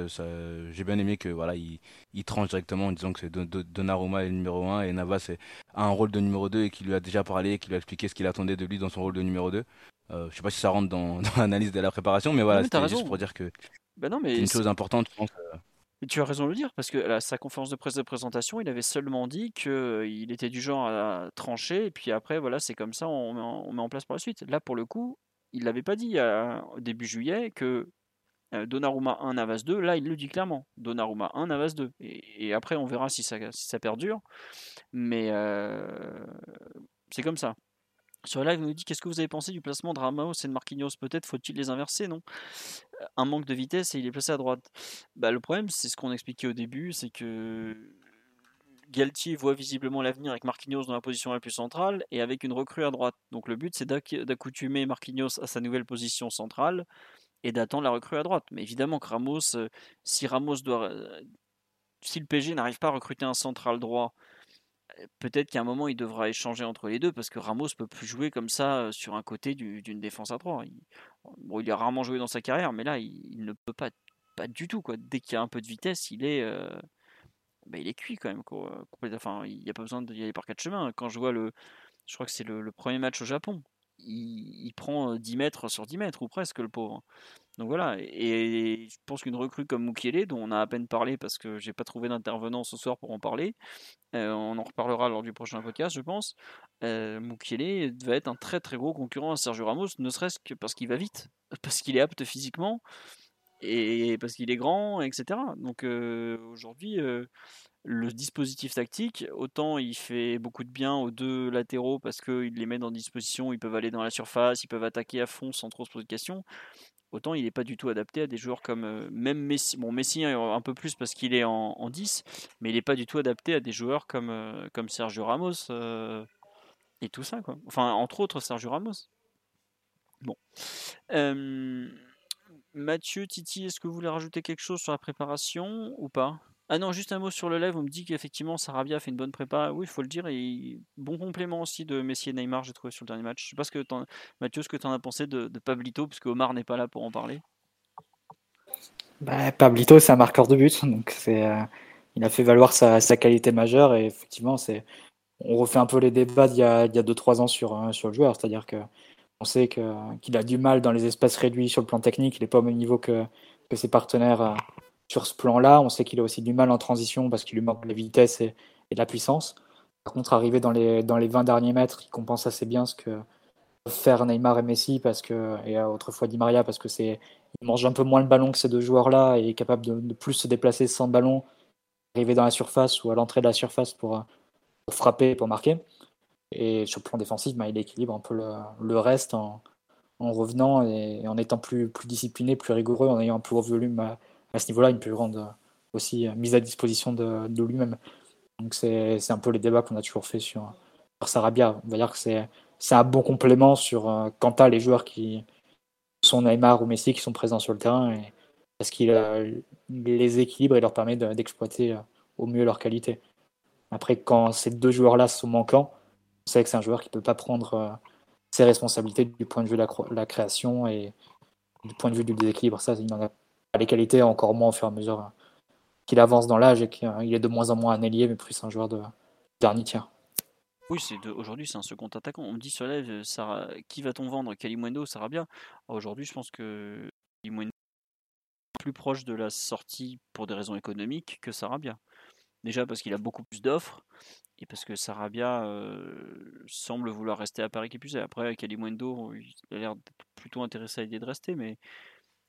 J'ai bien aimé que voilà, il, il tranche directement en disant que c'est Don- Don- Donnarumma est le numéro un et Navas a un rôle de numéro 2 et qu'il lui a déjà parlé, qu'il lui a expliqué ce qu'il attendait de lui dans son rôle de numéro 2. Euh, je sais pas si ça rentre dans, <laughs> dans l'analyse de la préparation, mais voilà, c'était juste pour dire que Ben non, c'est une chose importante, je pense. Mais tu as raison de le dire, parce que à sa conférence de presse de présentation, il avait seulement dit qu'il était du genre à trancher, et puis après, voilà, c'est comme ça, on met, en, on met en place pour la suite. Là, pour le coup, il l'avait pas dit euh, au début juillet que euh, Donnarumma 1, Navas 2, là, il le dit clairement. Donnarumma 1, Navas 2. Et, et après, on verra si ça, si ça perdure, mais euh, c'est comme ça. Sur la live, nous dit qu'est-ce que vous avez pensé du placement de Ramos et de Marquinhos? Peut-être faut-il les inverser, non? Un manque de vitesse et il est placé à droite. Bah, le problème, c'est ce qu'on expliquait au début, c'est que Galtier voit visiblement l'avenir avec Marquinhos dans la position la plus centrale et avec une recrue à droite. Donc le but, c'est d'acc- d'accoutumer Marquinhos à sa nouvelle position centrale et d'attendre la recrue à droite. Mais évidemment que Ramos, euh, si Ramos doit, euh, si le PSG n'arrive pas à recruter un central droit, peut-être qu'à un moment il devra échanger entre les deux parce que Ramos peut plus jouer comme ça euh, sur un côté du- d'une défense à trois. Il, bon, il a rarement joué dans sa carrière, mais là il, ne peut pas, pas du tout quoi. Dès qu'il y a un peu de vitesse, il est, euh, bah, il est cuit quand même quoi. Complète- Enfin, il n'y a pas besoin d'y aller par quatre chemins. Quand je vois le, je crois que c'est le premier match au Japon. Il, prend euh, 10 mètres sur 10 mètres, ou presque, le pauvre. Donc voilà, et je pense qu'une recrue comme Mukiele, dont on a à peine parlé parce que j'ai pas trouvé d'intervenant ce soir pour en parler, euh, on en reparlera lors du prochain podcast, je pense. Euh, va être un très très gros concurrent à Sergio Ramos, ne serait-ce que parce qu'il va vite, <laughs> parce qu'il est apte physiquement et parce qu'il est grand, etc. Donc euh, aujourd'hui, euh, le dispositif tactique, autant il fait beaucoup de bien aux deux latéraux parce qu'il les met dans disposition, ils peuvent aller dans la surface, ils peuvent attaquer à fond sans trop se poser de questions. Autant il n'est pas du tout adapté à des joueurs comme euh, même Messi. Bon, Messi hein, un peu plus parce qu'il est en, en 10, mais il n'est pas du tout adapté à des joueurs comme, euh, Sergio Ramos euh, et tout ça. Quoi. Enfin, entre autres, Sergio Ramos. Bon. Mathieu, Titi, est-ce que vous voulez rajouter quelque chose sur la préparation ou pas? Ah non, juste un mot sur le live. On me dit qu'effectivement Sarabia fait une bonne prépa. Oui, il faut le dire. Et bon complément aussi de Messi et Neymar, j'ai trouvé sur le dernier match. Je sais pas ce que Mathieu, ce que tu en as pensé de, Pablito, puisque Omar n'est pas là pour en parler. Bah, Pablito, c'est un marqueur de but, donc euh, il a fait valoir sa, qualité majeure et effectivement, c'est, on refait un peu les débats d'il y a, il y a 2-3 ans sur, euh, sur le joueur, c'est-à-dire que on sait qu'il a du mal dans les espaces réduits sur le plan technique, il n'est pas au même niveau que, que ses partenaires euh, sur ce plan-là. On sait qu'il a aussi du mal en transition parce qu'il lui manque de la vitesse et, de la puissance. Par contre, arrivé dans les, dans les 20 derniers mètres, il compense assez bien ce que peuvent faire Neymar et Messi parce que, et euh, autrefois Di Maria parce que il mange un peu moins le ballon que ces deux joueurs-là et est capable de, plus se déplacer sans ballon, arriver dans la surface ou à l'entrée de la surface pour, frapper pour marquer. Et sur le plan défensif, bah, il équilibre un peu le, reste en, en revenant et en étant plus, plus discipliné, plus rigoureux, en ayant un plus gros volume à, ce niveau-là, une plus grande euh, aussi euh, mise à disposition de, lui-même. Donc c'est un peu les débats qu'on a toujours fait sur, sur Sarabia. On va dire que c'est un bon complément sur euh, quant à les joueurs qui sont Neymar ou Messi qui sont présents sur le terrain et, parce qu'il les équilibre et leur permet de- d'exploiter au mieux leur qualité. Après, quand ces deux joueurs-là sont manquants, on sait que c'est un joueur qui ne peut pas prendre ses responsabilités du point de vue de la, création et du point de vue du déséquilibre. Ça, il n'en a les qualités, encore moins au fur et à mesure euh, qu'il avance dans l'âge et qu'il est de moins en moins un ailier, mais plus un joueur de dernier tiers. Oui, aujourd'hui c'est un second attaquant. On me dit sur live, qui va-t-on vendre? Kalimundo, Sarabia Aujourd'hui, je pense que Kalimundo est plus proche de la sortie pour des raisons économiques que Sarabia. Déjà parce qu'il a beaucoup plus d'offres et parce que Sarabia euh, semble vouloir rester à Paris est. Après, Kalimundo, il a l'air plutôt intéressé à l'idée de rester, mais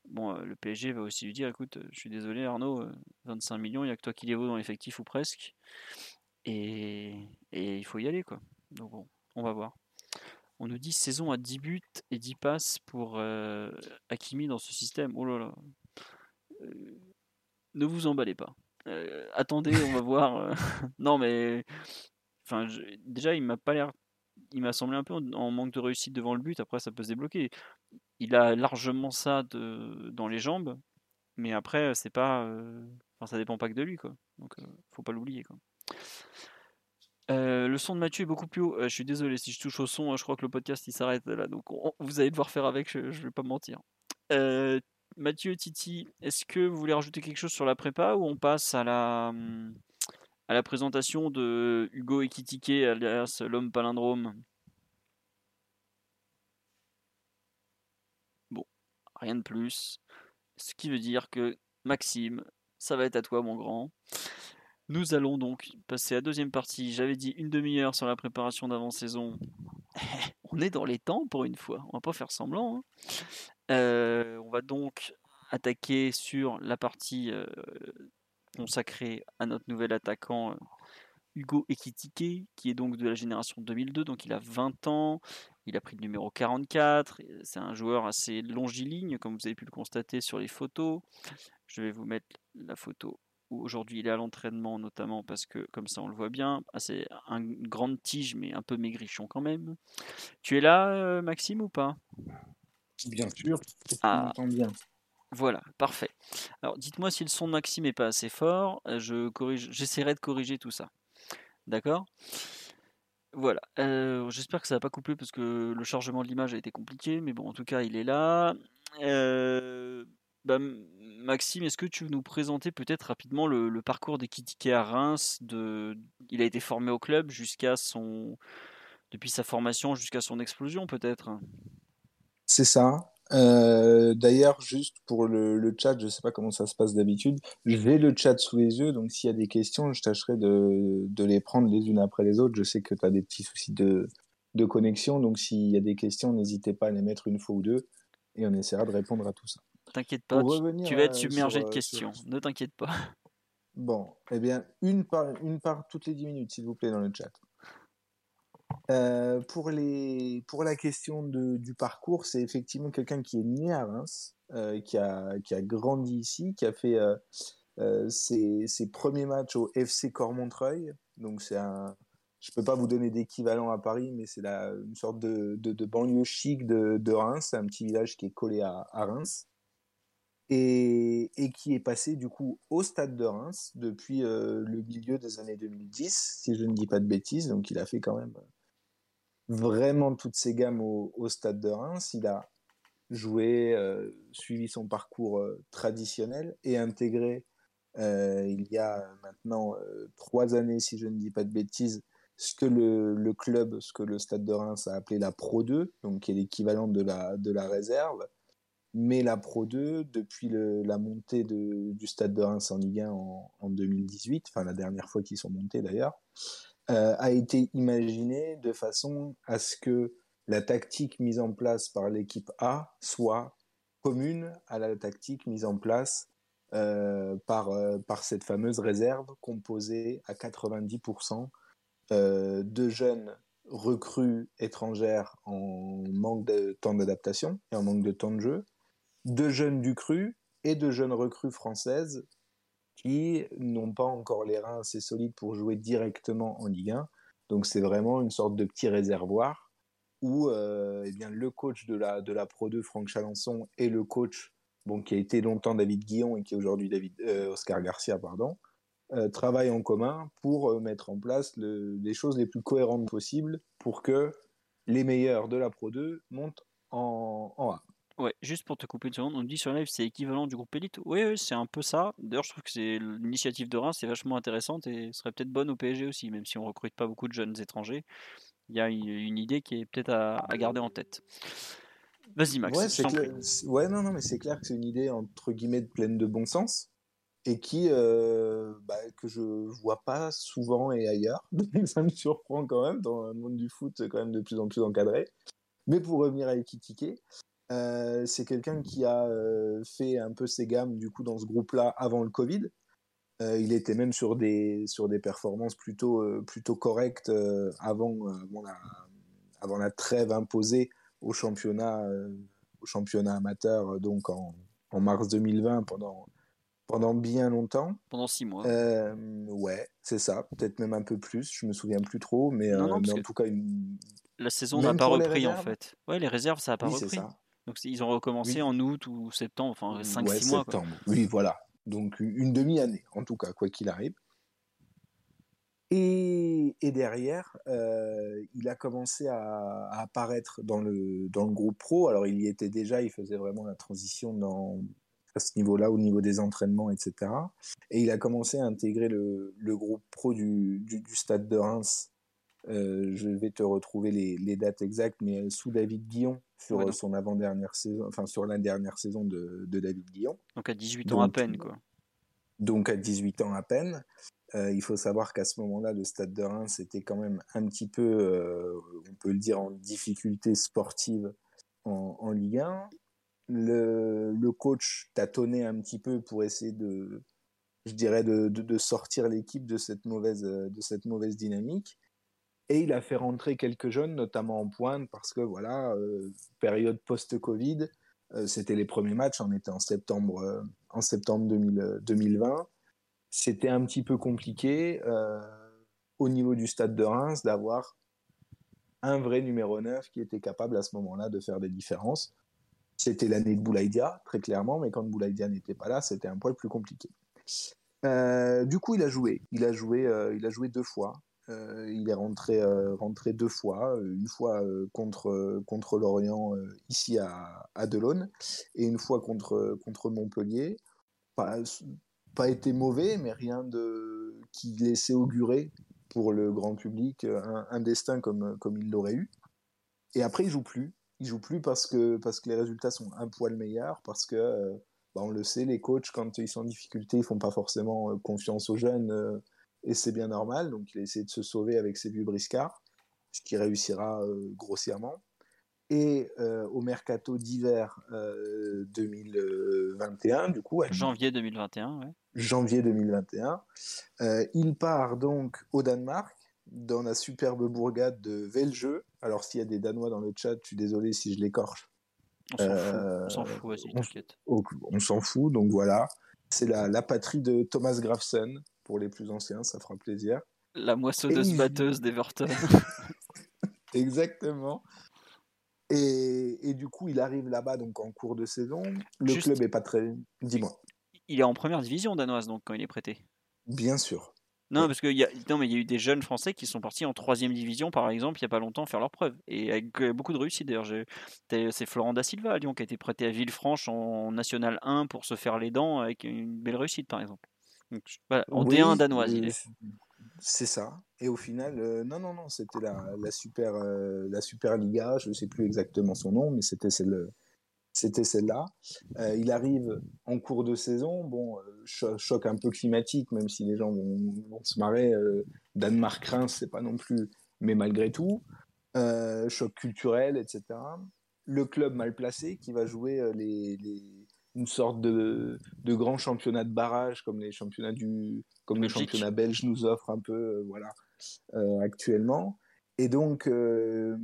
bon, euh, le PSG va aussi lui dire écoute, euh, je suis désolé Arnaud, euh, 25 millions, il n'y a que toi qui les vaut dans l'effectif ou presque. Et, il faut y aller, quoi. Donc bon, on va voir. On nous dit saison à 10 buts et 10 passes pour euh, dans ce système. Oh là là. Euh, ne vous emballez pas. Euh, attendez, on va voir. euh. <laughs> non, mais enfin, déjà, il m'a pas l'air. Il m'a semblé un peu en manque de réussite devant le but. Après, ça peut se débloquer. Il a largement ça de, dans les jambes, mais après, c'est pas. euh, ça dépend pas que de lui, quoi. Donc, euh, faut pas l'oublier, quoi. Euh, le son de Mathieu est beaucoup plus haut. Euh, je suis désolé si je touche au son, je crois que le podcast il s'arrête là. Donc vous allez devoir faire avec, je, ne vais pas mentir. Mathieu, Titi, est-ce que vous voulez rajouter quelque chose sur la prépa ou on passe à la, hum, à la présentation de Hugo Ekitike, alias l'homme palindrome Bon, rien de plus. Ce qui veut dire que Maxime, ça va être à toi mon grand. Nous allons donc passer à la deuxième partie. J'avais dit une demi-heure sur la préparation d'avant-saison. <laughs> on est dans les temps pour une fois. On va pas faire semblant. Hein. Euh, on va donc attaquer sur la partie euh, consacrée à notre nouvel attaquant euh, Hugo Ekitike, qui est donc de la génération 2002, donc il a 20 ans, il a pris le numéro 44, c'est un joueur assez longiligne, comme vous avez pu le constater sur les photos. Je vais vous mettre la photo aujourd'hui il est à l'entraînement notamment parce que comme ça on le voit bien, ah, c'est une grande tige mais un peu maigrichon quand même. Tu es là euh, Maxime ou pas? Bien sûr, ah. bien. Voilà, parfait. Alors dites-moi si le son de Maxime n'est pas assez fort, euh, je corrige, j'essaierai de corriger tout ça. D'accord? Voilà, euh, j'espère que ça va pas couper parce que le chargement de l'image a été compliqué, mais bon, en tout cas, il est là. Bah, Maxime, est-ce que tu veux nous présenter peut-être rapidement le, parcours d'Ekitike à Reims. Il a été formé au club jusqu'à son... depuis sa formation jusqu'à son explosion peut-être? C'est ça. Euh, d'ailleurs, juste pour le, chat, je ne sais pas comment ça se passe d'habitude, j'ai le chat sous les yeux, donc s'il y a des questions, je tâcherai de, les prendre les unes après les autres. Je sais que tu as des petits soucis de, de connexion, donc s'il y a des questions, n'hésitez pas à les mettre une fois ou deux, et on essaiera de répondre à tout ça. T'inquiète pas, tu, vas être submergé de questions. Ne t'inquiète pas. Bon, eh bien, une par, une par toutes les 10 minutes, s'il vous plaît, dans le chat. Euh, pour, la question du parcours, c'est effectivement quelqu'un qui est né à Reims, euh, qui, a, grandi ici, qui a fait euh, ses, premiers matchs au FC Cormontreuil. Donc, c'est un. Je ne peux pas vous donner d'équivalent à Paris, mais c'est une sorte de, banlieue chic de, Reims. Un petit village qui est collé à, Reims et, qui est passé du coup au stade de Reims depuis le milieu des années 2010, si je ne dis pas de bêtises. Donc il a fait quand même vraiment toutes ses gammes au, stade de Reims. Il a joué, euh, suivi son parcours euh, traditionnel et intégré il y a maintenant trois années, si je ne dis pas de bêtises, ce que le, le, club, ce que le stade de Reims a appelé la Pro 2, donc qui est l'équivalent de la, de la réserve mais la Pro 2, depuis la montée du Stade de Reims en Ligue 1 en, 2018, enfin la dernière fois qu'ils sont montés d'ailleurs, euh, a été imaginée de façon à ce que la tactique mise en place par l'équipe A soit commune à la tactique mise en place euh, par, euh, par cette fameuse réserve composée à 90% de jeunes recrues étrangères en manque de temps d'adaptation et en manque de temps de jeu, de jeunes du cru et de jeunes recrues françaises qui n'ont pas encore les reins assez solides pour jouer directement en Ligue 1. Donc c'est vraiment une sorte de petit réservoir où euh, eh bien, le coach de la, de la Pro 2, Franck Chalençon, et le coach bon, qui a été longtemps David Guillon et qui est aujourd'hui David euh, Oscar Garcia, pardon, euh, travaillent en commun pour mettre en place les choses les plus cohérentes possibles pour que les meilleurs de la Pro 2 montent en, en A. Ouais, juste pour te couper une seconde, on dit sur live c'est équivalent du groupe élite. Oui, c'est un peu ça. D'ailleurs, je trouve que c'est l'initiative de Reims, c'est vachement intéressante et serait peut-être bonne au PSG aussi, même si on recrute pas beaucoup de jeunes étrangers. Il y a une idée qui est peut-être à, garder en tête. Vas-y, Max. Ouais, c'est ouais, non, non, mais c'est clair que c'est une idée entre guillemets pleine de bon sens et qui euh, bah, que je vois pas souvent et ailleurs. <laughs> ça me surprend quand même dans un monde du foot quand même de plus en plus encadré. Mais pour revenir à Ekitike, euh, c'est quelqu'un qui a euh, fait un peu ses gammes du coup dans ce groupe-là avant le Covid. Euh, il était même sur des, sur des performances plutôt, plutôt correctes avant, avant, la, avant la trêve imposée au championnat, au championnat amateur donc en, en, mars 2020 pendant, pendant bien longtemps. Pendant six mois. ouais, c'est ça. Peut-être même un peu plus. Je me souviens plus trop, mais, en tout cas une. La saison n'a pas repris en fait. Ouais, les réserves ça n'a pas repris. Ça. Donc ils ont recommencé en août ou septembre, enfin 5-6 mois. Septembre. Oui, voilà. Donc une demi-année, en tout cas, quoi qu'il arrive. Et, derrière, euh, il a commencé à, apparaître dans le, dans le groupe pro. Alors, il y était déjà, il faisait vraiment la transition dans, à ce niveau-là, au niveau des entraînements, etc. Et il a commencé à intégrer le, le groupe pro du, du, stade de Reims. Euh, je vais te retrouver les, les, dates exactes, mais sous David Guillon, sur son avant-dernière saison, enfin sur la dernière saison de, de David Guillon. Donc à 18 ans à peine, quoi. Donc à 18 ans à peine. Euh, il faut savoir qu'à ce moment-là, le Stade de Reims était quand même un petit peu, euh, on peut le dire, en difficulté sportive en, Ligue 1. Le, coach tâtonnait un petit peu pour essayer de, je dirais, de, sortir l'équipe de cette mauvaise, de cette mauvaise dynamique. Et il a fait rentrer quelques jeunes, notamment en pointe, parce que voilà, euh, période post-Covid, c'était les premiers matchs, on était en septembre, en septembre 2020 c'était un petit peu compliqué euh, au niveau du stade de Reims d'avoir un vrai numéro 9 qui était capable à ce moment-là de faire des différences. C'était l'année de Boulaïdia, très clairement, mais quand Boulaïdia n'était pas là, c'était un poil plus compliqué. Euh, du coup, il a joué. Il a joué, euh, il a joué deux fois. Il est rentré, rentré deux fois, une fois contre, contre Lorient ici à, à Delaune et une fois contre, contre Montpellier pas été mauvais, mais rien de qui laissait augurer pour le grand public un, destin comme, comme il l'aurait eu. Et après, il joue plus. Il joue plus parce que, parce que les résultats sont un poil meilleurs, parce que, euh, bah, on le sait, les coachs, quand ils sont en difficulté, ils font pas forcément euh, confiance aux jeunes, euh, et c'est bien normal. Donc, il a essayé de se sauver avec ses vieux briscards, ce qui réussira grossièrement et euh, au mercato d'hiver 2021, euh, du coup. Janvier 2021, ouais. Janvier 2021. Euh, il part donc au Danemark, dans la superbe bourgade de Velge. Alors, s'il y a des Danois dans le chat, je suis désolé si je l'écorche. On s'en fout, vas-y, t'inquiète. On, s'en fout, donc voilà. C'est la, la, patrie de Thomas Grafsen, pour les plus anciens, ça fera plaisir. La moissonneuse batteuse d'Everton. <laughs> Exactement. Et, du coup, il arrive là-bas donc en cours de saison. Le club est pas très. Dis-moi. Il est en première division danoise donc quand il est prêté. Bien sûr. Non, parce qu'il y a, non, mais il y a eu des jeunes Français qui sont partis en troisième division, par exemple, il n'y a pas longtemps, faire leurs preuves. Et avec euh, beaucoup de réussite, d'ailleurs. C'est Florent Da Silva à Lyon qui a été prêté à Villefranche en National 1 pour se faire les dents avec une belle réussite, par exemple. Donc, en D1 danoise, il est. C'est ça. Et au final, euh, non, non, non, c'était la, la, super, euh, la Super Liga, je ne sais plus exactement son nom, mais c'était celle, c'était celle-là. Euh, il arrive en cours de saison, bon, choc un peu climatique, même si les gens vont, se marrer. Danemark-Reims, c'est pas non plus, mais malgré tout, choc culturel, etc. Le club mal placé qui va jouer les une sorte de, de grand championnat de barrage comme les championnats du comme le championnat belge nous offre un peu euh, voilà euh, actuellement. Et donc euh,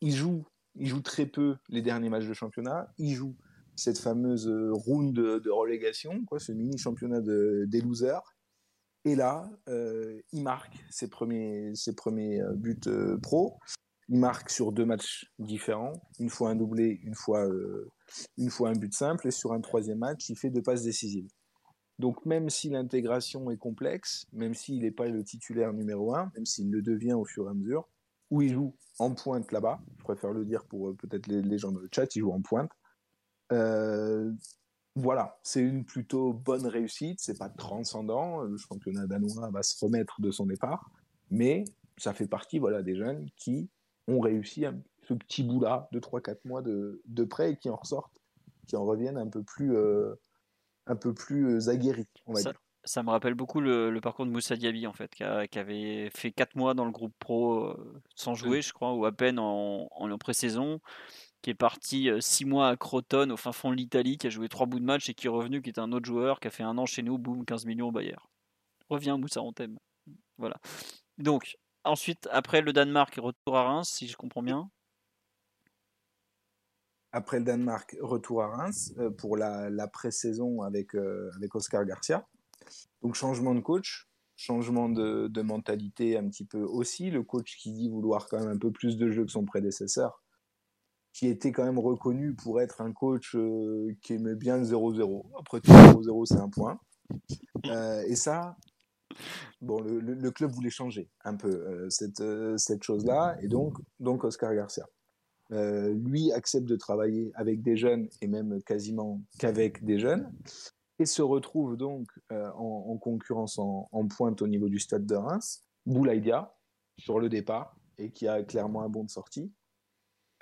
il joue il joue très peu les derniers matchs de championnat. Il joue cette fameuse round de, relégation quoi ce mini championnat de, des losers. Et là il marque ses premiers ses premiers buts pro. Il marque sur deux matchs différents. Une fois un doublé une fois une fois un but simple, et sur un troisième match, il fait deux passes décisives. Donc même si l'intégration est complexe, même s'il n'est pas le titulaire numéro un, même s'il le devient au fur et à mesure, où il joue en pointe là-bas, je préfère le dire pour euh, peut-être les, gens dans le chat, il joue en pointe. Euh, voilà, c'est une plutôt bonne réussite, c'est pas transcendant, le championnat danois va se remettre de son départ, mais ça fait partie voilà, des jeunes qui ont réussi un, ce petit bout-là de 3-4 mois de, de près et qui en ressortent, qui en reviennent un peu plus, euh, un peu plus euh, aguerris, on va ça, dire. Ça me rappelle beaucoup le, parcours de Moussa Diaby, en fait, qui, avait fait 4 mois dans le groupe pro euh, sans jouer, je crois, ou à peine en, en, pré-saison, qui est parti 6 mois à Crotone, au fin fond de l'Italie, qui a joué 3 bouts de match et qui est revenu, qui est un autre joueur, qui a fait un an chez nous, boum, 15 millions au Bayern. Reviens, Moussa, on t'aime. Voilà. Donc, ensuite, après le Danemark, retour à Reims, si je comprends bien après le Danemark, retour à Reims euh, pour la, la pré-saison avec, euh, avec Oscar Garcia. Donc changement de coach, changement de, de, mentalité un petit peu aussi. Le coach qui dit vouloir quand même un peu plus de jeu que son prédécesseur, qui était quand même reconnu pour être un coach euh, qui aimait bien le 0-0. Après tout, 0-0, c'est un point. et ça, bon, le, club voulait changer un peu cette, cette chose-là, et donc, donc Oscar Garcia. Lui accepte de travailler avec des jeunes et même quasiment qu'avec des jeunes et se retrouve donc en, concurrence en, pointe au niveau du stade de Reims. Boulaïdia sur le départ et qui a clairement un bon de sortie.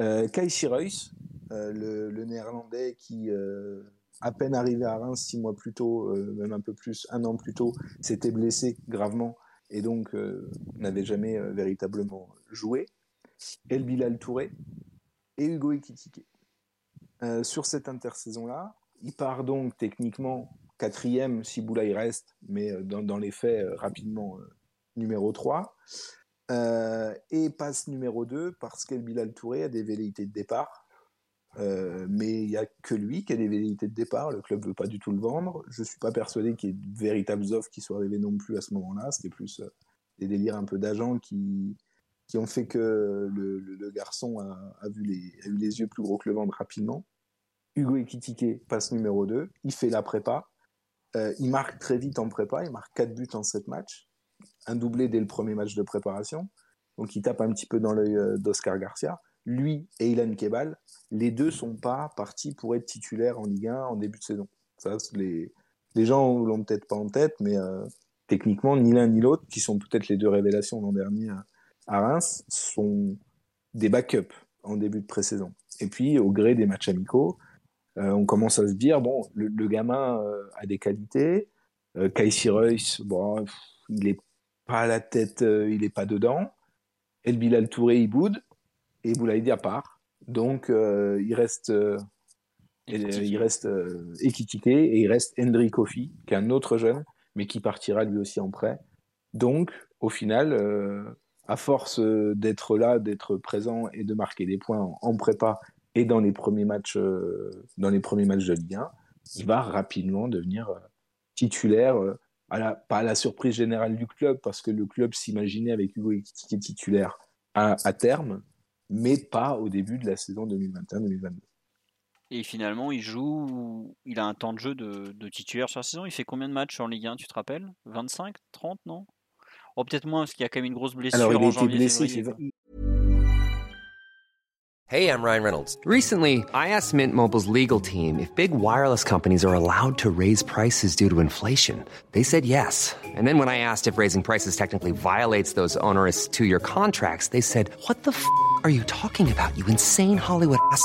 Euh, Kai Reus, euh, le, néerlandais qui, euh, à peine arrivé à Reims six mois plus tôt, euh, même un peu plus, un an plus tôt, s'était blessé gravement et donc n'avait jamais véritablement joué. El Bilal Touré et Hugo Ekitike. sur cette intersaison-là, il part donc techniquement quatrième si Boulaï reste, mais dans, dans les faits, rapidement numéro 3. Euh, et passe numéro 2 parce qu'El Touré a des velléités de départ. Euh, mais il n'y a que lui qui a des velléités de départ. Le club veut pas du tout le vendre. Je ne suis pas persuadé qu'il y ait de véritables offres qui soient arrivées non plus à ce moment-là. C'était plus euh, des délires un peu d'agents qui, qui ont fait que le, garçon a, vu les, a eu les yeux plus gros que le ventre rapidement. Hugo Ekitike passe numéro 2. Il fait la prépa. il marque très vite en prépa. Il marque 4 buts en 7 matchs un doublé dès le premier match de préparation. Donc il tape un petit peu dans l'œil euh, d'Oscar Garcia. Lui et Ilan Kebal, les deux sont pas partis pour être titulaires en Ligue 1 en début de saison. Ça, les, les gens l'ont peut-être pas en tête, mais euh, techniquement, ni l'un ni l'autre, qui sont peut-être les deux révélations l'an dernier Reims, sont des backups en début de pré-saison. Et puis, au gré des matchs amicaux, euh, on commence à se dire, bon, le, gamin a des qualités, euh, Kai bon, il est pas à la tête, euh, il est pas dedans. El Bilal Touré, il boude. Et Boulaïdi à part. Donc, euh, il reste, euh, il reste Ekitike et il reste Hendrik Kofi, qui est un autre jeune, mais qui partira lui aussi en prêt. Donc, au final, à force d'être là, d'être présent et de marquer des points en, prépa et dans les premiers matchs, matchs de Ligue 1, il va rapidement devenir titulaire pas à la surprise générale du club, parce que le club s'imaginait avec Hugo est titulaire à, terme, mais pas au début de la saison 2021-2022. Et finalement, il joue, il a un temps de jeu de, titulaire sur la saison. Il fait combien de matchs en Ligue 1, tu te rappelles? 25 30, non? Oh, peut-être moins, parce qu'il y a quand même une grosse blessure. Alors, il a été blessé, Hey, I'm Ryan Reynolds. Recently, I asked Mint Mobile's legal team if big wireless companies are allowed to raise prices due to inflation. They said yes. And then when I asked if raising prices technically violates those onerous two year contracts, they said, What the f are you talking about, you insane Hollywood ass?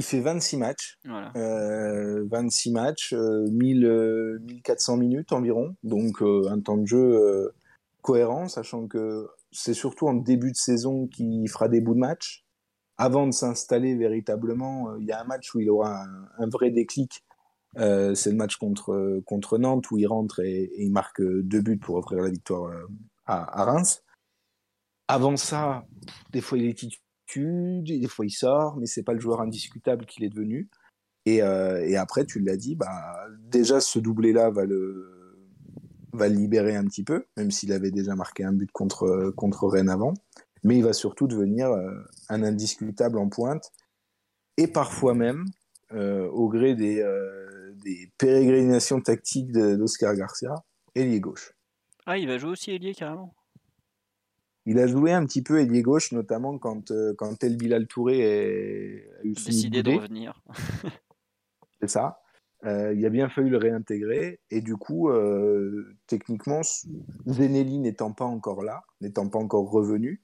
Il fait 26 matchs. Voilà. Euh, 26 matchs, euh, 1000, euh, 1400 minutes environ. Donc euh, un temps de jeu euh, cohérent, sachant que c'est surtout en début de saison qu'il fera des bouts de match. Avant de s'installer véritablement, il y a un match où il aura un, vrai déclic. c'est le match contre, contre Nantes où il rentre et, il marque deux buts pour offrir la victoire à, à Reims. Avant ça, des fois il est titulaire des fois il sort, mais c'est pas le joueur indiscutable qu'il est devenu. Et, euh, après, tu l'as dit, bah, déjà ce doublé-là va le, va le libérer un petit peu, même s'il avait déjà marqué un but contre, contre Rennes avant. Mais il va surtout devenir euh, un indiscutable en pointe. Et parfois même, euh, au gré des, des pérégrinations tactiques d'Oscar Garcia, ailier gauche. Ah, il va jouer aussi ailier carrément il a joué un petit peu ailier gauche, notamment quand, euh, quand El Bilal Touré a eu décidé de revenir. <laughs> C'est ça. Euh, il a bien fallu le réintégrer et du coup, euh, techniquement, Zenelli n'étant pas encore là, n'étant pas encore revenu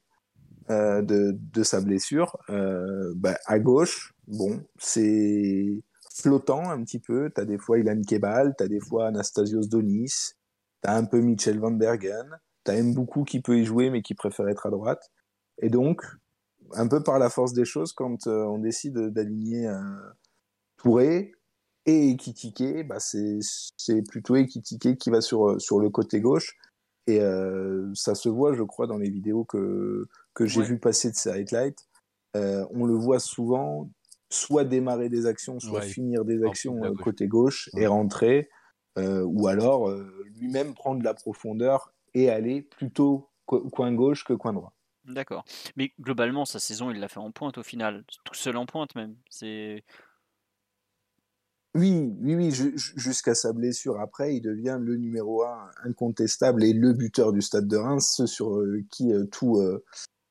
de, de, sa blessure, bah, à gauche, bon, c'est flottant un petit peu. Tu as des fois Ilan Kebal, tu as des fois Anastasios Donis, tu as un peu Michel Van Bergen, tu as beaucoup qui peut y jouer mais qui préfère être à droite. Et donc, un peu par la force des choses, quand euh, on décide d'aligner Touré et Ekitike, bah c'est plutôt Ekitike qui va sur, sur le côté gauche. Et euh, ça se voit, je crois, dans les vidéos que, que j'ai vu passer de ces highlights. Euh, on le voit souvent soit démarrer des actions, soit finir des actions euh, côté gauche et rentrer, ou alors lui-même prendre la profondeur et aller plutôt coin gauche que coin droit. D'accord. Mais globalement, sa saison, il l'a fait en pointe au final, tout seul en pointe même. C'est oui, oui, oui, jusqu'à sa blessure. Après, il devient le numéro un incontestable et le buteur du Stade de Reims, sur euh, qui euh, tout, euh,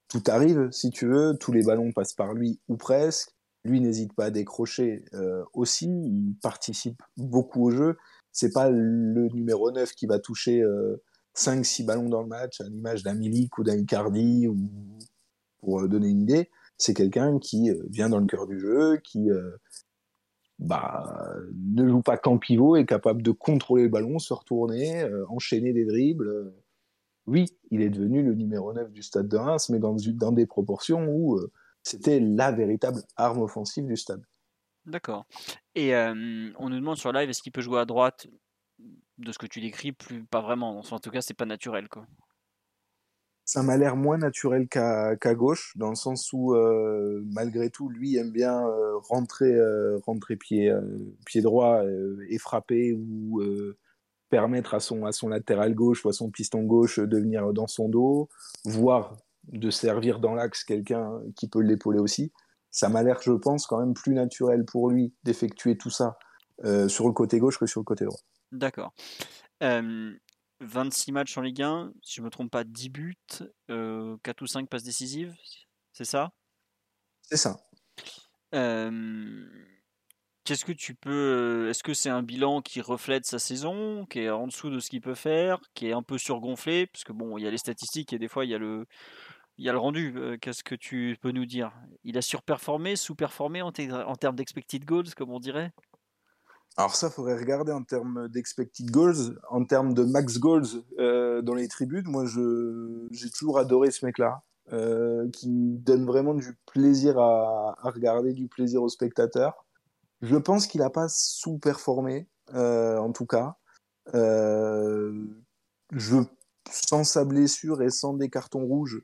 tout arrive, si tu veux. Tous les ballons passent par lui ou presque. Lui n'hésite pas à décrocher aussi. Il participe beaucoup au jeu. C'est pas le numéro 9 qui va toucher 5-6 ballons dans le match, à l'image d'un ou d'un pour donner une idée. C'est quelqu'un qui vient dans le cœur du jeu, qui bah, ne joue pas qu'en pivot, est capable de contrôler le ballon, se retourner, euh, enchaîner des dribbles. Oui, il est devenu le numéro 9 du stade de Reims, mais dans, des proportions où euh, c'était la véritable arme offensive du stade. D'accord. Et euh, on nous demande sur live, est-ce qu'il peut jouer à droite De ce que tu décris, plus pas vraiment. En tout cas, c'est pas naturel. Quoi ça m'a l'air moins naturel qu'à gauche, dans le sens où, euh, malgré tout, lui aime bien euh, rentrer, euh, rentrer pied, pied droit et frapper ou permettre à son, à son latéral gauche ou à son piston gauche de venir dans son dos, voire de servir dans l'axe quelqu'un qui peut l'épauler aussi. Ça m'a l'air, je pense, quand même plus naturel pour lui d'effectuer tout ça sur le côté gauche que sur le côté droit. D'accord. 26 matchs en Ligue 1, si je ne me trompe pas, 10 buts, 4 euh, ou 5 passes décisives, c'est ça? C'est ça. Qu'est-ce que tu peux. Est-ce que c'est un bilan qui reflète sa saison, qui est en dessous de ce qu'il peut faire, qui est un peu surgonflé? Parce que bon, il y a les statistiques et des fois il y a le, il y a le rendu. Qu'est-ce que tu peux nous dire? Il a surperformé, sous-performé en, en termes d'expected goals, comme on dirait? Alors ça, faudrait regarder en termes d'expected goals, en termes de max goals euh, dans les tribunes. Moi, j'ai toujours adoré ce mec-là, euh, qui donne vraiment du plaisir à, regarder, du plaisir aux spectateurs. Je pense qu'il n'a pas sous-performé, euh, en tout cas. je, sans sa blessure et sans des cartons rouges,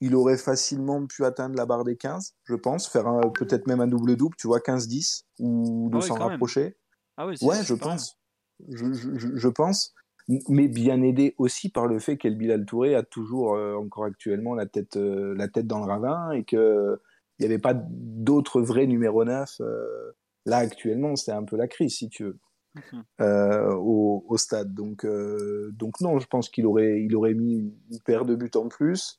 il aurait facilement pu atteindre la barre des 15, je pense, faire peut-être même un double-double, tu vois, 15-10, ou de ah s'en rapprocher. Ah ouais, je pense. Je, je, je, pense. Mais bien aidé aussi par le fait qu'El Bilal Touré a toujours, euh, encore actuellement, la tête, euh, la tête dans le ravin et qu'il n'y avait pas d'autres vrais numéro 9. Euh, là, actuellement, c'est un peu la crise, si tu veux, mhm. au, au, stade. Donc, donc non, je pense qu'il aurait, il aurait mis une paire de buts en plus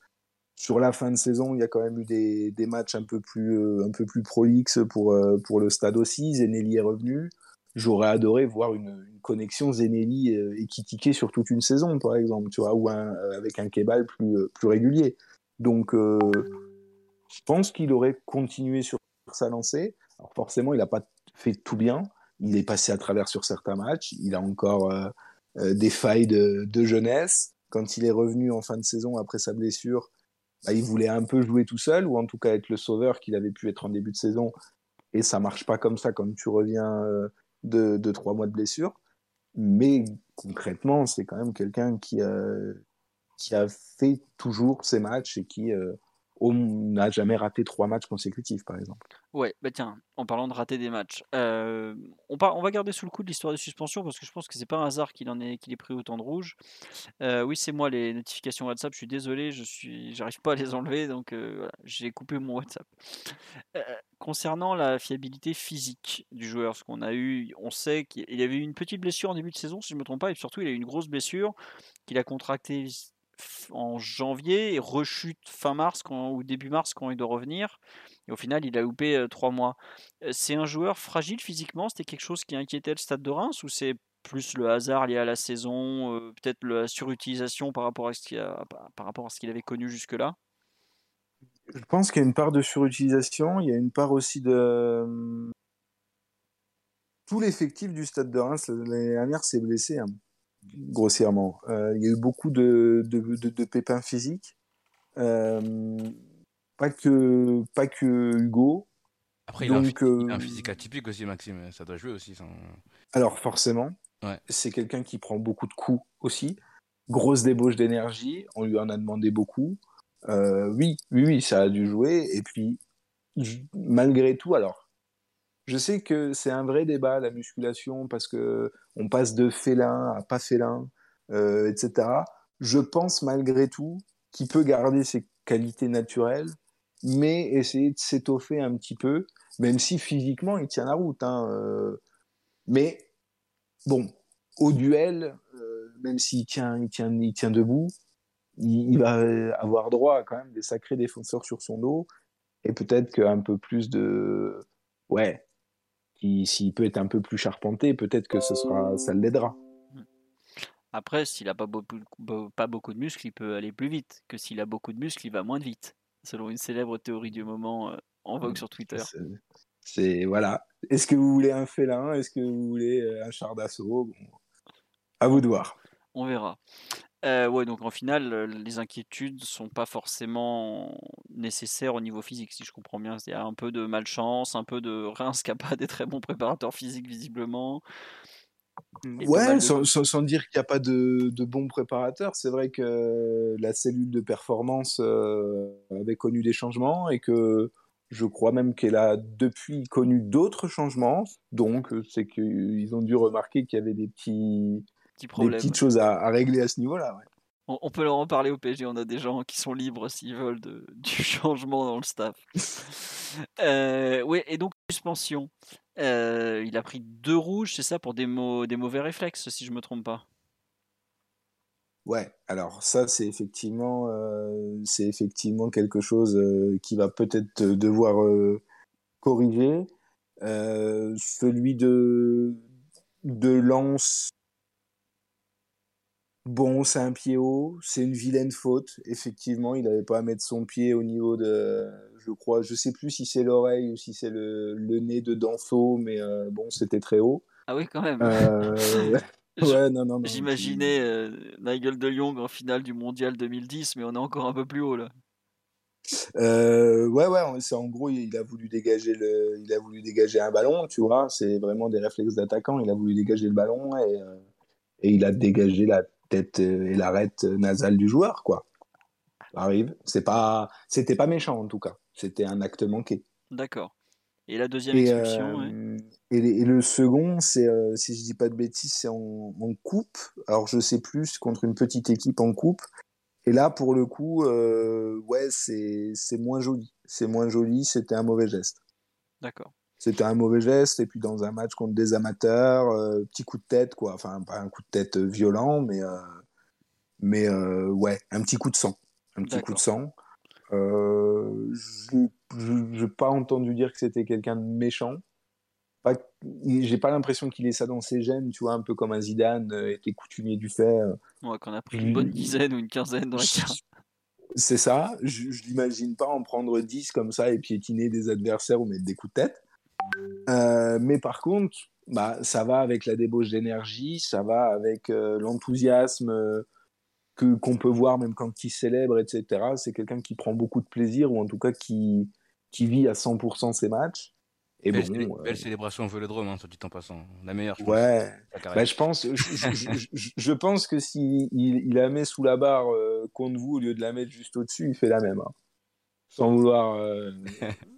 sur la fin de saison, il y a quand même eu des, des matchs un peu plus, un peu plus prolixes pour, pour le stade aussi. Zenelli est revenu j'aurais adoré voir une, connexion Zenelli et euh, Kitike sur toute une saison, par exemple, tu vois, ou euh, avec un Kebal plus, euh, plus régulier. Donc, je pense qu'il aurait continué sur sa lancée. Alors, forcément, il n'a pas fait tout bien. Il est passé à travers sur certains matchs. Il a encore des failles de, jeunesse. Quand il est revenu en fin de saison après sa blessure, bah, il voulait un peu jouer tout seul, ou en tout cas être le sauveur qu'il avait pu être en début de saison. Et ça marche pas comme ça quand tu reviens de, trois mois de blessure. Mais concrètement, c'est quand même quelqu'un qui a, qui a fait toujours ses matchs et qui, euh, on n'a jamais raté trois matchs consécutifs, par exemple. Ouais, bah tiens, en parlant de rater des matchs, euh, on, on va garder sous le coup de l'histoire de suspension parce que je pense que c'est pas un hasard qu'il en pris autant de rouge. Euh, oui, c'est moi les notifications WhatsApp. Je suis désolé, je suis, j'arrive pas à les enlever, donc euh, j'ai coupé mon WhatsApp. concernant la fiabilité physique du joueur, ce qu'on a eu, on sait qu'il avait eu une petite blessure en début de saison, si je me trompe pas, et surtout il a eu une grosse blessure qu'il a contractée en janvier et rechute fin mars ou début mars quand il doit revenir. Et au final, il a loupé trois mois. C'est un joueur fragile physiquement? C'était quelque chose qui inquiétait le stade de Reims ou c'est plus le hasard lié à la saison, peut-être la surutilisation par rapport à ce qu'il, qu'il avait connu jusque-là? Je pense qu'il y a une part de surutilisation, il y a une part aussi de, tout l'effectif du Stade de Reims l'année dernière s'est blessé hein, grossièrement. Euh, il y a eu beaucoup de, de, de, de pépins physiques. Euh, pas que pas que Hugo. Après, il a, un, Donc, il a un euh, physique atypique aussi, Maxime. Ça doit jouer aussi. sans- Alors forcément, Ouais. c'est quelqu'un qui prend beaucoup de coups aussi. Grosse débauche d'énergie, on lui en a demandé beaucoup. Euh, oui, oui, oui, ça a dû jouer. Et puis, malgré tout, alors, je sais que c'est un vrai débat, la musculation, parce que on passe de félin à pas félin, euh, etc. Je pense malgré tout qu'il peut garder ses qualités naturelles, mais essayer de s'étoffer un petit peu, même si physiquement il tient la route. hein, euh, mais bon, au duel, euh, même s'il tient, il tient, il tient debout, il, il va avoir droit à quand même des sacrés défenseurs sur son dos, et peut-être qu'un peu plus de, ouais, qui- s'il peut être un peu plus charpenté, peut-être que ce sera, ça l'aidera. Après, s'il a pas pas beaucoup de muscles, il peut aller plus vite. Que s'il a beaucoup de muscles, il va moins vite. Selon une célèbre théorie du moment euh, en vogue sur Twitter. C'est- C'est voilà. Est-ce que vous voulez un félin? Est-ce que vous voulez euh, un char d'assaut? Bon, À vous de voir. On verra. Euh, ouais, donc en finale, les inquiétudes sont pas forcément nécessaires au niveau physique, si je comprends bien. Il y a un peu de malchance, un peu de Reims qui n'a pas des très bons préparateurs physiques visiblement. Ouais, de- sans, sans- dire qu'il n'y a pas de, de bons préparateurs. C'est vrai que la cellule de performance avait connu des changements et que je crois même qu'elle a depuis connu d'autres changements. Donc, c'est qu'ils ont dû remarquer qu'il y avait des, petits, Petit des problème. petites choses à, à régler à ce niveau-là. ouais. On, on peut leur en parler au PSG. On a des gens qui sont libres s'ils veulent de, <laughs> du changement dans le staff. <laughs> Euh, ouais, et donc suspension. Euh, il a pris deux rouges, c'est ça, pour des, mau- des mauvais réflexes, si je me trompe pas. Ouais, alors ça, c'est effectivement, euh, c'est effectivement quelque chose euh, qui va peut-être devoir euh, corriger. Celui de, de Lens, bon, c'est un pied haut, c'est une vilaine faute. Effectivement, il n'avait pas à mettre son pied au niveau de, je crois, je sais plus si c'est l'oreille ou si c'est le, le nez de Danfo, mais euh, bon, c'était très haut. Ah oui, quand même. Euh, ouais, <laughs> non, non, non. J'imaginais euh, Nigel de Jong en finale du mondial 2010, mais on est encore un peu plus haut là. Euh, ouais, ouais, c'est en gros, il a voulu dégager le, il a voulu dégager un ballon, tu vois. C'est vraiment des réflexes d'attaquant. Il a voulu dégager le ballon et, euh, et il a dégagé la tête euh, et l'arête nasale du joueur, quoi. Ça arrive. C'est pas, c'était pas méchant en tout cas. C'était un acte manqué. D'accord. Et la deuxième Et, expulsion, ouais. euh, et, le second, c'est, euh, si je dis pas de bêtises, c'est en, en coupe. Alors je sais plus contre une petite équipe en coupe. Et là, pour le coup, euh, ouais, c'est moins joli. C'est moins joli. C'était un mauvais geste. D'accord. C'était un mauvais geste. Et puis dans un match contre des amateurs, euh, petit coup de tête, quoi. Enfin, pas un coup de tête violent, mais euh, mais euh, ouais, un petit coup de sang, un petit coup de sang. Euh, je n'ai pas entendu dire que c'était quelqu'un de méchant. Pas, j'ai pas l'impression qu'il ait ça dans ses gènes, tu vois, un peu comme un Zidane euh, était coutumier du fait. euh, Ouais, qu'on a pris une bonne dizaine ou une quinzaine dans la carte. <laughs> C'est ça, je, je l'imagine pas en prendre 10 comme ça et piétiner des adversaires ou mettre des coups de tête. Euh, mais par contre, bah, ça va avec la débauche d'énergie, ça va avec euh, l'enthousiasme euh, que qu'on peut voir même quand il célèbre, etc. C'est quelqu'un qui prend beaucoup de plaisir ou en tout cas qui, qui vit à 100% ses matchs. Et belle, bon, belle célébration au Vélodrome, hein, soit dit en passant. La meilleure, je pense, Ouais, carrière. bah, je pense, je, je- je- je pense que s'il il, il la met sous la barre contre vous au lieu de la mettre juste au-dessus, il fait la même. hein. Sans vouloir. <laughs>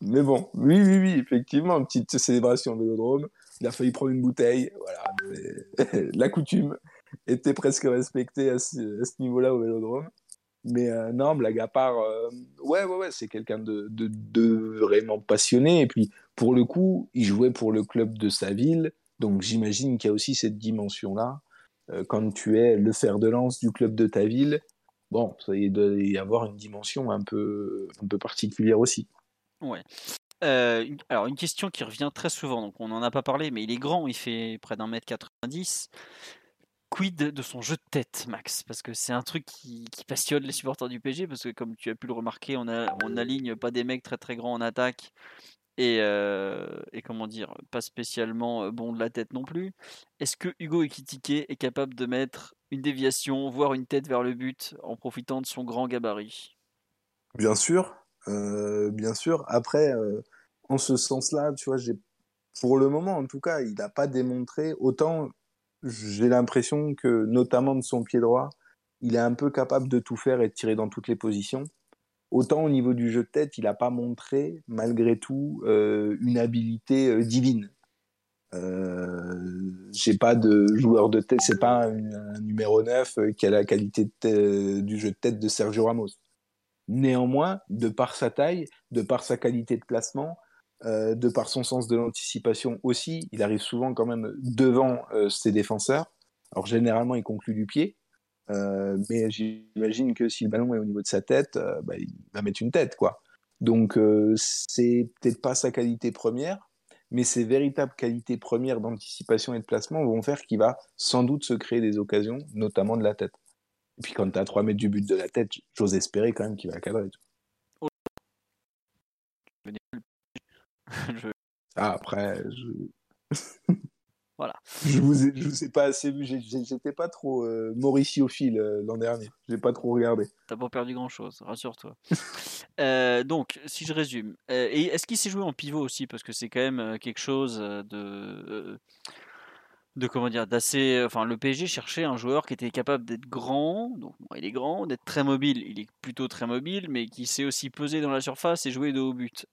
Mais bon, oui, oui, oui, effectivement, petite célébration au vélodrome. Il a failli prendre une bouteille. Voilà. <laughs> La coutume était presque respectée à ce, niveau-là au vélodrome. Mais euh, non, blague à part, euh, ouais, ouais, ouais, c'est quelqu'un de vraiment passionné. Et puis, pour le coup, il jouait pour le club de sa ville. Donc, j'imagine qu'il y a aussi cette dimension-là. Euh, quand tu es le fer de lance du club de ta ville, bon, ça, il doit y avoir une dimension un peu, un peu particulière aussi. Ouais. Euh, alors, une question qui revient très souvent, donc on n'en a pas parlé, mais il est grand, il fait près d'un mètre 90. Quid de son jeu de tête, Max? Parce que c'est un truc qui, passionne les supporters du PSG, parce que comme tu as pu le remarquer, on, a, aligne pas des mecs très très grands en attaque et, et, comment dire, pas spécialement bon de la tête non plus. Est-ce que Hugo Ekitike est capable de mettre une déviation, voire une tête vers le but en profitant de son grand gabarit? Bien sûr, bien sûr. Après, en ce sens-là, tu vois, pour le moment, en tout cas, il n'a pas démontré autant. J'ai l'impression que, notamment de son pied droit, il est un peu capable de tout faire et de tirer dans toutes les positions. Autant au niveau du jeu de tête, il n'a pas montré, malgré tout, euh, une habilité euh, divine. Euh, j'ai pas de joueur de tête, c'est pas un, numéro 9 euh, qui a la qualité du jeu de tête de Sergio Ramos. Néanmoins, de par sa taille, de par sa qualité de placement, euh, de par son sens de l'anticipation aussi, il arrive souvent quand même devant euh, ses défenseurs. Alors généralement, il conclut du pied, euh, mais j'imagine que si le ballon est au niveau de sa tête, bah, il va mettre une tête, quoi. Donc c'est peut-être pas sa qualité première, mais ses véritables qualités premières d'anticipation et de placement vont faire qu'il va sans doute se créer des occasions, notamment de la tête. Et puis quand tu as 3 mètres du but de la tête, j'ose espérer quand même qu'il va cadrer. Ah, après, je... <laughs> voilà. je vous ai, je vous ai pas assez vu. J'étais pas trop euh, mauriciophile euh, l'an dernier. J'ai pas trop regardé. T'as pas perdu grand chose, rassure-toi. <laughs> Euh, donc, si je résume, et est-ce qu'il s'est joué en pivot aussi? Parce que c'est quand même quelque chose de de comment d'assez enfin le PSG cherchait un joueur qui était capable d'être grand donc il est grand d'être très mobile il est plutôt très mobile mais qui sait aussi peser dans la surface et jouer de haut but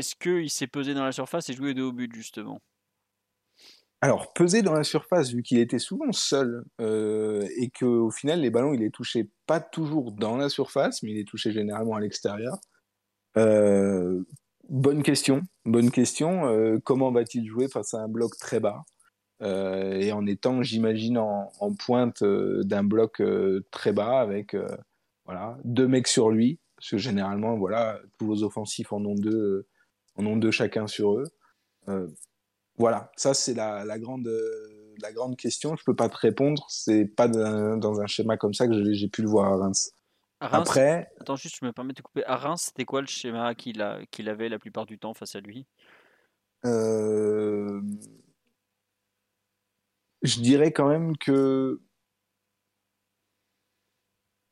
est-ce qu'il s'est pesé dans la surface et joué de haut but, justement? Alors, peser dans la surface, vu qu'il était souvent seul, euh, et qu'au final, les ballons, il les touchait pas toujours dans la surface, mais il les touchait généralement à l'extérieur. Euh, bonne question, bonne question. Euh, comment va-t-il jouer face à un bloc très bas? Et en étant, j'imagine, en, pointe d'un bloc très bas, avec voilà, deux mecs sur lui, parce que généralement, voilà, tous vos offensifs en ont deux en ont deux chacun sur eux. Euh, voilà, ça c'est la, la, grande, la grande question. Je peux pas te répondre. C'est pas dans un schéma comme ça que j'ai pu le voir à Reims. Après, attends juste, je me permets de couper. À Reims, c'était quoi le schéma qu'il qu'il avait la plupart du temps face à lui? Euh, Je dirais quand même que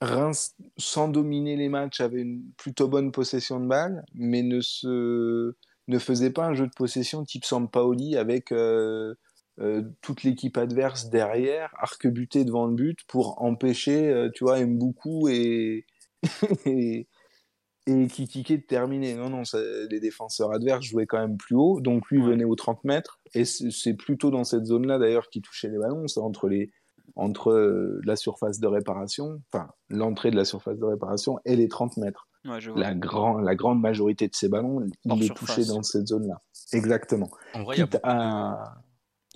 Reims, sans dominer les matchs, avait une plutôt bonne possession de balle, mais ne, se, faisait pas un jeu de possession type Sampaoli avec euh, euh, toute l'équipe adverse derrière, arc-buté devant le but pour empêcher, euh, tu vois, et, <laughs> et Kikike de terminer. Non, non, les défenseurs adverses jouaient quand même plus haut, donc lui venait aux 30 mètres, et c'est plutôt dans cette zone-là d'ailleurs qu'il touchait les ballons, c'est entre les entre euh, la surface de réparation, enfin l'entrée de la surface de réparation et les 30 mètres. la, grand, la grande majorité de ces ballons, il est touché dans cette zone-là. Exactement. En vrai, il y a beaucoup,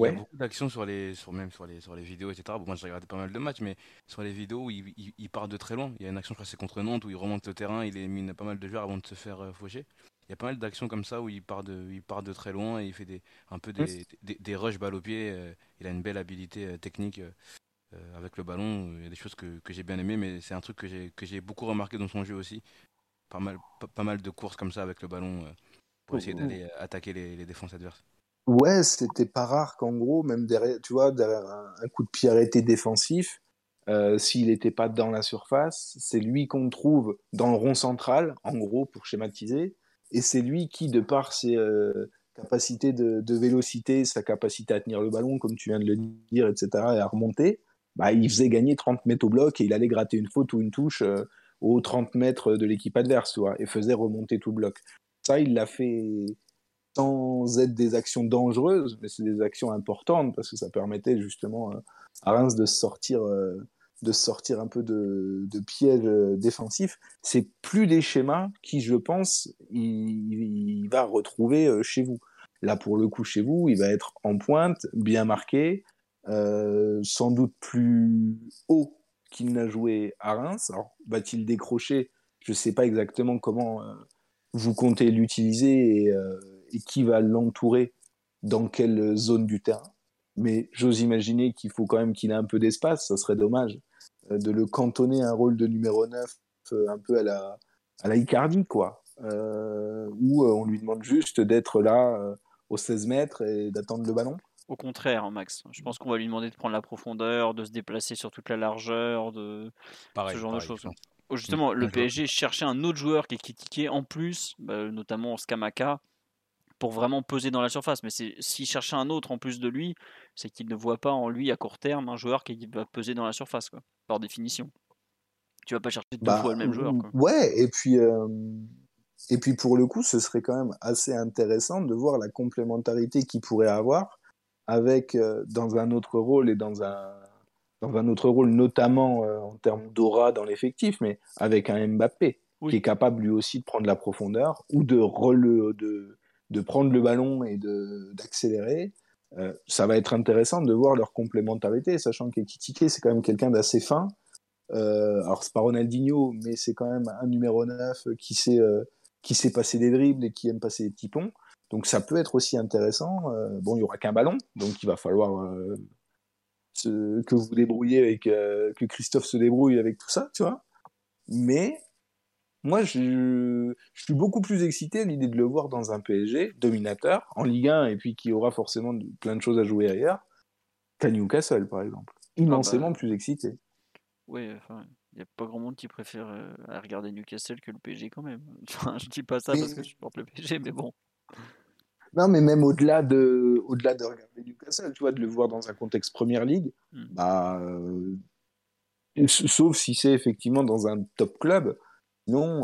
ouais. d'actions sur les, sur, même sur les, sur les vidéos, etc. Bon, moi, j'ai regardé pas mal de matchs, mais sur les vidéos, il, il, part de très loin. Il y a une action, je crois, c'est contre Nantes, où il remonte le terrain, il élimine pas mal de joueurs avant de se faire euh, faucher. Il y a pas mal d'actions comme ça où il part de, il part de très loin et il fait des, un peu des, des, des, rushs balle au pied. Euh, il a une belle habilité technique. Euh, avec le ballon. Il y a des choses que, que j'ai bien aimées, mais c'est un truc que j'ai, que j'ai beaucoup remarqué dans son jeu aussi. Pas mal, pas, mal de courses comme ça avec le ballon pour essayer d'aller attaquer les, les, défenses adverses. Ouais, c'était pas rare qu'en gros, même derrière, tu vois, derrière un, coup de pied arrêté défensif, euh, s'il n'était pas dans la surface, c'est lui qu'on trouve dans le rond central, en gros, pour schématiser, et c'est lui qui, de par ses capacités de, vélocité, sa capacité à tenir le ballon, comme tu viens de le dire, etc., et à remonter, bah, il faisait gagner 30 mètres au bloc et il allait gratter une faute ou une touche euh, aux 30 mètres de l'équipe adverse, et faisait remonter tout le bloc. Ça, il l'a fait sans être des actions dangereuses, mais c'est des actions importantes parce que ça permettait justement euh, à Reims de sortir, euh, de sortir un peu de, de pièges défensifs. C'est plus des schémas qui, je pense, il, va retrouver chez vous. Là, pour le coup, chez vous, il va être en pointe, bien marqué, euh, sans doute plus haut qu'il n'a joué à Reims. Alors, va-t-il décrocher? Je ne sais pas exactement comment euh, vous comptez l'utiliser euh, et, qui va l'entourer dans quelle zone du terrain. Mais j'ose imaginer qu'il faut quand même qu'il ait un peu d'espace. Ça serait dommage de le cantonner à un rôle de numéro 9 un peu à la, à la Icardi, quoi. euh, où on lui demande juste d'être là aux 16 mètres et d'attendre le ballon Au contraire, hein, Max. Je pense qu'on va lui demander de prendre la profondeur, de se déplacer sur toute la largeur, de Pareil, ce genre de choses. pense. Oh, Justement, le. PSG cherchait un autre joueur qui est critiqué en plus, bah, notamment Skamaka, pour vraiment peser dans la surface. Mais c'est- s'il cherchait un autre en plus de lui, c'est qu'il ne voit pas en lui à court terme un joueur qui va peser dans la surface, quoi, par définition. Tu vas pas chercher deux Bah, fois le même joueur. Quoi. Ouais, et puis, euh, et puis pour le coup, ce serait quand même assez intéressant de voir la complémentarité qu'il pourrait avoir avec, euh, dans un autre rôle et dans un, dans un autre rôle, notamment euh, en termes d'aura dans l'effectif, mais avec un Mbappé Oui. qui est capable lui aussi de prendre la profondeur ou de, rele- de, de prendre le ballon et d'accélérer. Euh, ça va être intéressant de voir leur complémentarité, sachant qu'Ekitike, c'est quand même quelqu'un d'assez fin. Euh, alors, c'est pas Ronaldinho, mais c'est quand même un numéro 9 qui sait, euh, qui sait passer des dribbles et qui aime passer des petits ponts. Donc, ça peut être aussi intéressant. Euh, bon, il y aura qu'un ballon, donc il va falloir que vous débrouillez avec, euh, que Christophe se débrouille avec tout ça, tu vois. Mais moi, je, je suis beaucoup plus excité à l'idée de le voir dans un PSG dominateur, en Ligue 1, et puis qui aura forcément de- plein de choses à jouer ailleurs, qu'à Newcastle, par exemple. Immensément bah. plus excité. Oui, enfin, il n'y a pas grand monde qui préfère euh, à regarder Newcastle que le PSG quand même. <laughs> Enfin, je dis pas ça parce que je supporte le PSG, mais bon. Non, mais même au-delà de, au-delà de regarder Newcastle, tu vois, de le voir dans un contexte Première Ligue, Mm. bah, euh, sauf si c'est effectivement dans un top club. Non,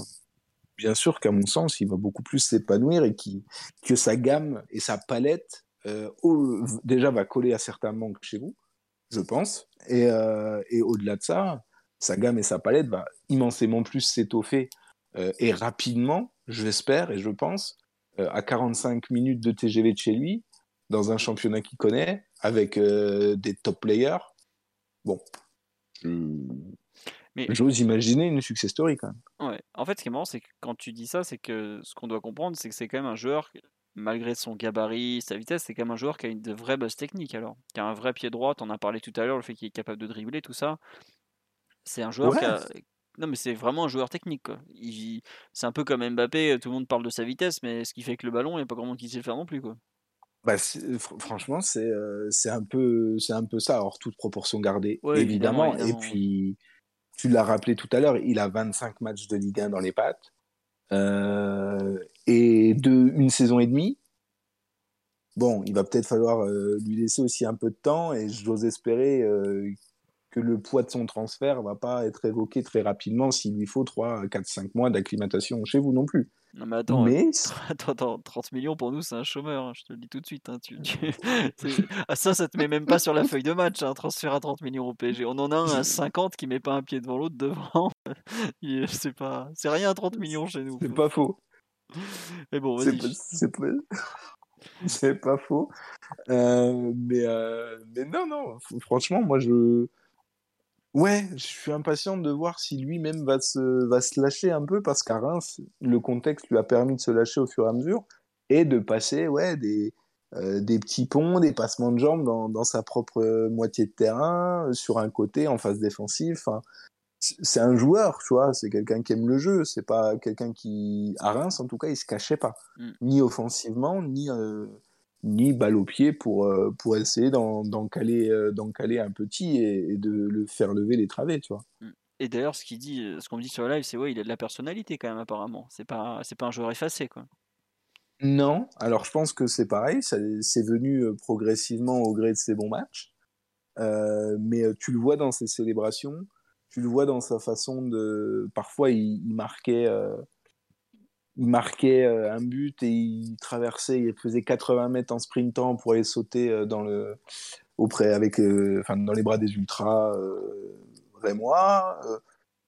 bien sûr qu'à mon sens, il va beaucoup plus s'épanouir et qui, que sa gamme et sa palette, euh, déjà va coller à certains manques chez vous, je pense. Et, euh, et au-delà de ça, sa gamme et sa palette va immensément plus s'étoffer euh, et rapidement, je l'espère et je pense, à 45 minutes de TGV de chez lui, dans un championnat qu'il connaît, avec des top players. Bon, Mais j'ose imaginer une success story quand même. ouais. En fait, ce qui est marrant, c'est que quand tu dis ça, c'est que ce qu'on doit comprendre, c'est que c'est quand même un joueur, malgré son gabarit, sa vitesse, c'est quand même un joueur qui a une de vraies bases techniques alors. Qui a un vrai pied droit, on a parlé tout à l'heure, le fait qu'il est capable de dribbler, tout ça. C'est un joueur qui a. Non, mais c'est vraiment un joueur technique. Quoi. Il... C'est un peu comme Mbappé, tout le monde parle de sa vitesse, mais ce qui fait que le ballon, il n'y a pas grand monde qui sait le faire non plus. Quoi. Bah, franchement, c'est euh, c'est un, peu- c'est un peu ça, hors toute proportion gardée, Ouais, évidemment. évidemment. Et puis, tu l'as rappelé tout à l'heure, il a 25 matchs de Ligue 1 dans les pattes. Euh, et de une saison et demie. Bon, il va peut-être falloir euh, lui laisser aussi un peu de temps et j'ose espérer euh, que le poids de son transfert va pas être évoqué très rapidement s'il lui faut 3, 4, 5 mois d'acclimatation chez vous non plus. Non, mais attends, euh, Mais <laughs> attends, attends, 30 millions pour nous, c'est un chômeur, hein, je te le dis tout de suite. hein, tu, <laughs> Ah, ça, ça te met même pas sur la feuille de match, un transfert à 30 millions au PSG. On en a un à <laughs> 50 qui met pas un pied devant l'autre devant. C'est pas, c'est rien à 30 millions chez nous. c'est pas faux. Mais bon, C'est vas-y. pas, c'est pas- c'est pas faux. Euh, mais, euh, mais non, non, franchement, moi, je. Ouais, je suis impatient de voir si lui-même va se, va se lâcher un peu, parce qu'à Reims, le contexte lui a permis de se lâcher au fur et à mesure et de passer ouais, des, euh, des petits ponts, des passements de jambes dans, dans sa propre moitié de terrain, sur un côté, en phase défensive. C'est c'est un joueur, tu vois, c'est quelqu'un qui aime le jeu, c'est pas quelqu'un qui, à Reims en tout cas, il se cachait pas, Mm. ni offensivement, ni, euh, ni balle au pied pour, euh, pour essayer d'en d'en caler, euh, d'en caler un petit et, et de le faire lever les travées, tu vois. Et d'ailleurs, ce qu'il dit, ce qu'on me dit sur le live, c'est ouais, il a de la personnalité quand même apparemment. C'est pas, c'est pas un joueur effacé quoi. Non, alors je pense que c'est pareil, ça- c'est venu euh, progressivement au gré de ses bons matchs, Euh, mais tu le vois dans ses célébrations, tu le vois dans sa façon de... Parfois, il, il marquait, euh, il marquait euh, un but et il traversait, il faisait 80 mètres en sprintant pour aller sauter euh, dans le auprès avec, euh, dans les bras des ultras euh, rémois.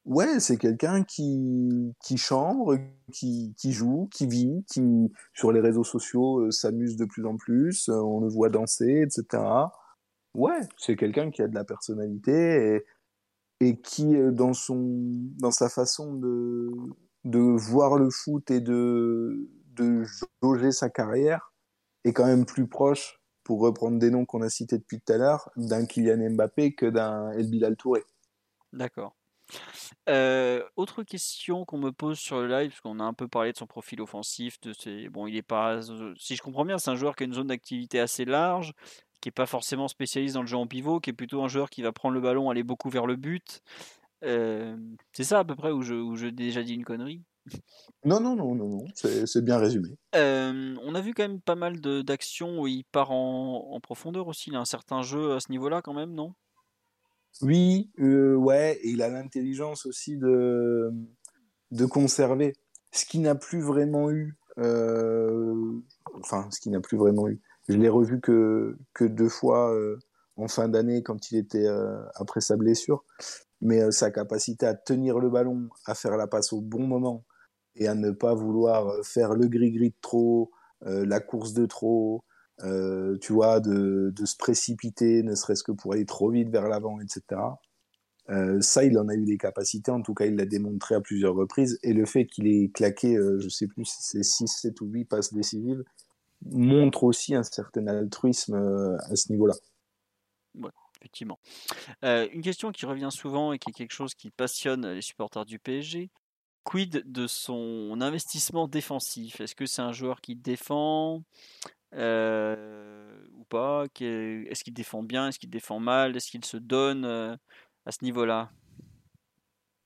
Ouais, c'est quelqu'un qui qui chambre, qui qui joue, qui vit, qui sur les réseaux sociaux s'amuse de plus en plus. on le voit danser, etc. Ouais, c'est quelqu'un qui a de la personnalité et, et qui dans son dans sa façon de de voir le foot et de de jauger sa carrière est quand même plus proche pour reprendre des noms qu'on a cités depuis tout à l'heure d'un Kylian Mbappé que d'un El Bilal Touré. D'accord. Euh, autre question qu'on me pose sur le live, parce qu'on a un peu parlé de son profil offensif, de ses... bon, il est pas, si je comprends bien, c'est un joueur qui a une zone d'activité assez large, qui est pas forcément spécialiste dans le jeu en pivot, qui est plutôt un joueur qui va prendre le ballon, aller beaucoup vers le but. Euh, c'est ça à peu près où je, où je déjà dit une connerie. Non, non, non, non, non, c'est bien résumé. Euh, on a vu quand même pas mal d'actions où il part en, en, profondeur aussi. Il a un certain jeu à ce niveau-là quand même, non? Oui, euh, ouais, et il a l'intelligence aussi de, de conserver. Ce qu'il n'a plus vraiment eu, euh, enfin, ce qu'il n'a plus vraiment eu. Je l'ai revu que, que deux fois en fin d'année quand il était après sa blessure. Mais sa capacité à tenir le ballon, à faire la passe au bon moment, et à ne pas vouloir euh, faire le gris-gris de trop, euh, la course de trop, euh, tu vois, de, se précipiter, ne serait-ce que pour aller trop vite vers l'avant, etc. ça, il en a eu des capacités, en tout cas, il l'a démontré à plusieurs reprises. Et le fait qu'il ait claqué, je sais plus si c'est 6, 7 ou 8 passes décisives, montre aussi un certain altruisme à ce niveau-là. Ouais, effectivement. une question qui revient souvent et qui est quelque chose qui passionne les supporters du PSG, Quid de son investissement défensif? Est-ce que c'est un joueur qui défend ou pas? Est-ce qu'il défend bien? Est-ce qu'il défend mal? Est-ce qu'il se donne à ce niveau-là?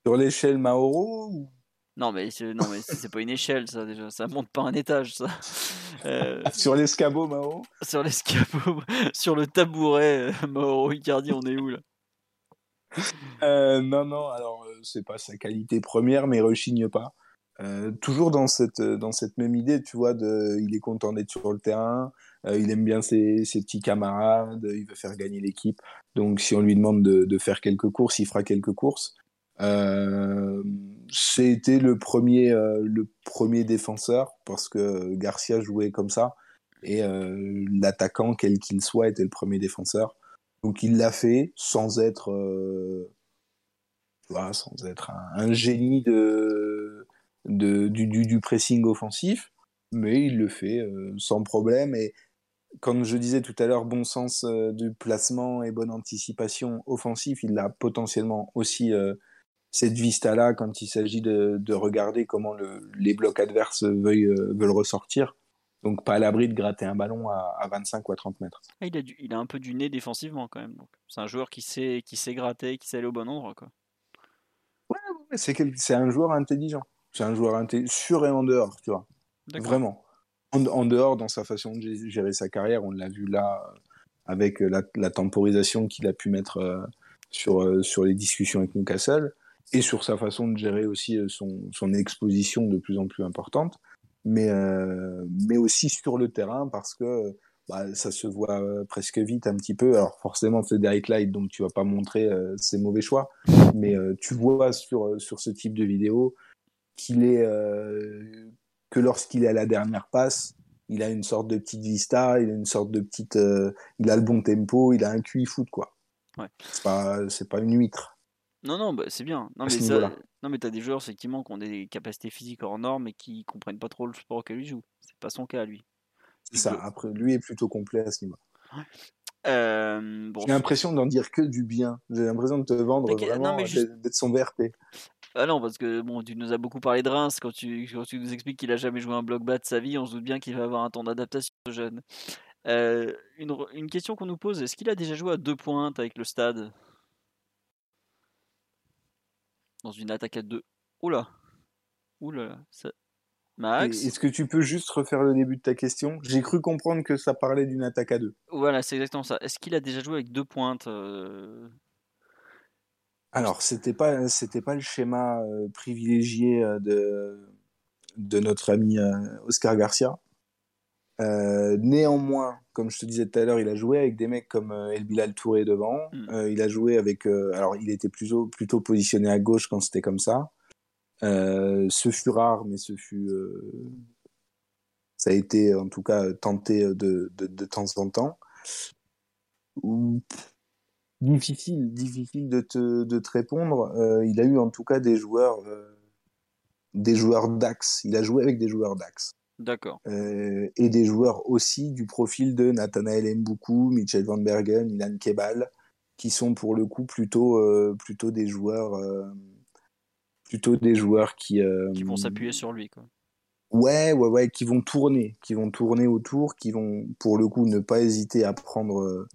Sur l'échelle Mauro Non, mais non, mais c'est pas une échelle, ça déjà. Ça monte pas un étage, ça. <laughs> Euh, sur l'escabeau, Mauro Sur l'escabeau, <laughs> sur le tabouret, Mauro Icardi, on est où là? Euh, non, non, alors euh, c'est pas sa qualité première, mais rechigne pas. Euh, toujours dans cette, dans cette même idée, tu vois, de, il est content d'être sur le terrain, il aime bien ses, ses, petits camarades, il veut faire gagner l'équipe. Donc si on lui demande de, de, faire quelques courses, il fera quelques courses. C'était le premier, le premier défenseur parce que Garcia jouait comme ça et l'attaquant, quel qu'il soit, était le premier défenseur. Donc il l'a fait sans être, euh, sans être un, génie de, du, du, pressing offensif, mais il le fait euh, sans problème. Et comme je disais tout à l'heure, bon sens euh, du placement et bonne anticipation offensif, il a potentiellement aussi cette vista-là quand il s'agit de, de, regarder comment le, les blocs adverses veulent, veulent ressortir. Donc pas à l'abri de gratter un ballon à, 25 ou à 30 mètres. Ah, il, a il a un peu du nez défensivement quand même. C'est un joueur qui sait, qui sait gratter, qui sait aller au bon endroit. Quoi. Ouais, c'est, un joueur intelligent. C'est un joueur sur et en dehors, tu vois. Vraiment. En, dehors, dans sa façon de gérer sa carrière, on l'a vu là avec la, temporisation qu'il a pu mettre euh, sur, euh, sur les discussions avec Newcastle et sur sa façon de gérer aussi euh, son, son exposition de plus en plus importante mais, euh, mais aussi sur le terrain parce que bah, ça se voit euh, presque vite un petit peu. Alors forcément, c'est Derek Light, donc tu vas pas montrer euh, ses mauvais choix, mais tu vois sur, sur ce type de vidéo qu'il est que lorsqu'il est à la dernière passe, il a une sorte de petite vista, il a une sorte de petite, il a le bon tempo, il a un QI foot quoi. Ouais. C'est pas, c'est pas une huître. Non, non, bah, c'est bien. Non, mais, ça... non, mais t'as des joueurs effectivement qui ont des capacités physiques hors normes et qui comprennent pas trop le sport auquel ils jouent. C'est pas son cas, lui. C'est ça. Après, lui est plutôt complet à ce niveau. Euh, J'ai l'impression d'en dire que du bien. J'ai l'impression de te vendre vraiment, d'être son VRP. Ah non, parce que bon, tu nous as beaucoup parlé de Reims quand tu, quand tu nous expliques qu'il a jamais joué un bloc bas de sa vie. On se doute bien qu'il va avoir un temps d'adaptation, ce jeune. Euh, une, une question qu'on nous pose est-ce qu'il a déjà joué à deux pointes avec le stade? Dans une attaque à deux. Oula Oula ça... Max Est-ce que tu peux juste refaire le début de ta question? J'ai cru comprendre que ça parlait d'une attaque à deux. Voilà, c'est exactement ça. Est-ce qu'il a déjà joué avec deux pointes euh? Alors, c'était pas c'était pas le schéma euh, privilégié euh, de de notre ami Oscar Garcia. Néanmoins, comme je te disais tout à l'heure, il a joué avec des mecs comme euh, El Bilal Touré devant. Hmm. Euh, il a joué avec. Euh, alors, il était plutôt, plutôt positionné à gauche quand c'était comme ça. ce fut rare, mais ce fut. ça a été en tout cas tenté de, de, de temps en temps. Difficile, difficile de te, de te répondre. il a eu en tout cas des joueurs, des joueurs d'axe. Il a joué avec des joueurs d'axe. D'accord. Euh, et des joueurs aussi du profil de Nathanael Mboukou, Michel Van Bergen, Ilan Kebal, qui sont pour le coup plutôt, euh, plutôt des joueurs, euh, plutôt des joueurs qui, Qui vont s'appuyer sur lui. Quoi. Ouais, ouais, ouais, qui vont tourner, qui vont tourner autour, qui vont, pour le coup, ne pas hésiter à prendre,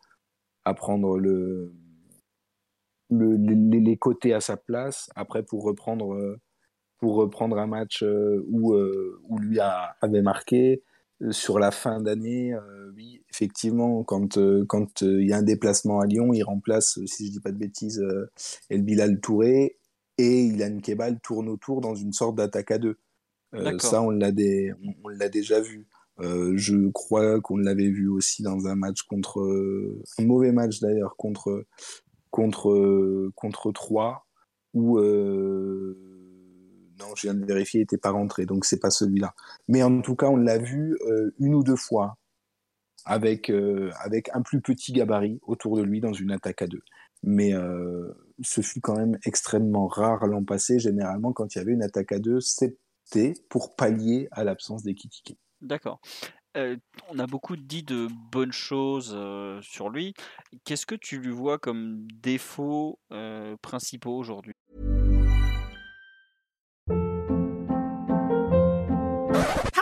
à prendre le, le, les, les côtés à sa place. Après, pour reprendre, pour reprendre un match euh, où, euh, où lui a, avait marqué euh, sur la fin d'année, euh, oui, effectivement, quand euh, quand euh, il y a un déplacement à Lyon, il remplace, si je dis pas de bêtises, El Bilal Touré et Ilan Kebal tourne autour dans une sorte d'attaque à deux. Ça, on l'a des- on, l'a déjà vu. Je crois qu'on l'avait vu aussi dans un match contre un mauvais match d'ailleurs contre contre contre 3 où non, je viens de vérifier, il n'était pas rentré, donc c'est pas celui-là. Mais en tout cas, on l'a vu euh, une ou deux fois avec euh, avec un plus petit gabarit autour de lui dans une attaque à deux. Mais euh, ce fut quand même extrêmement rare l'an passé. Généralement, quand il y avait une attaque à deux, c'était pour pallier à l'absence d'Ekitike. D'accord. Euh, on a beaucoup dit de bonnes choses sur lui. Qu'est-ce que tu lui vois comme défauts euh, principaux aujourd'hui?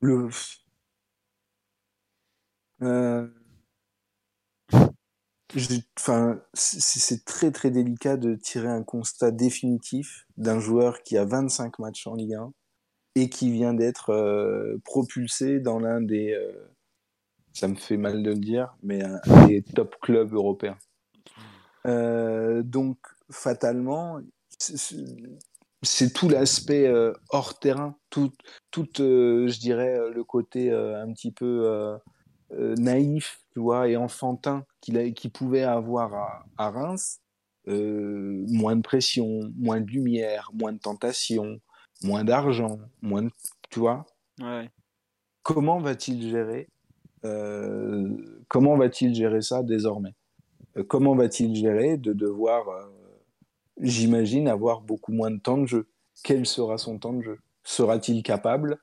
Le... Euh, Enfin, c'est très très délicat de tirer un constat définitif d'un joueur qui a 25 matchs en Ligue 1 et qui vient d'être euh, propulsé dans l'un des, euh, ça me fait mal de le dire, mais un, des top clubs européens. Donc, fatalement, c'est- tout l'aspect euh, hors terrain, tout, tout euh, je dirais, euh, le côté euh, un petit peu naïf, tu vois, et enfantin qu'il pouvait avoir à, à Reims. Moins de pression, moins de lumière, moins de tentation, moins d'argent, moins de, tu vois. Ouais. Comment va-t-il gérer Comment va-t-il gérer ça désormais? Comment va-t-il gérer de devoir, j'imagine, avoir beaucoup moins de temps de jeu. Quel sera son temps de jeu? Sera-t-il capable,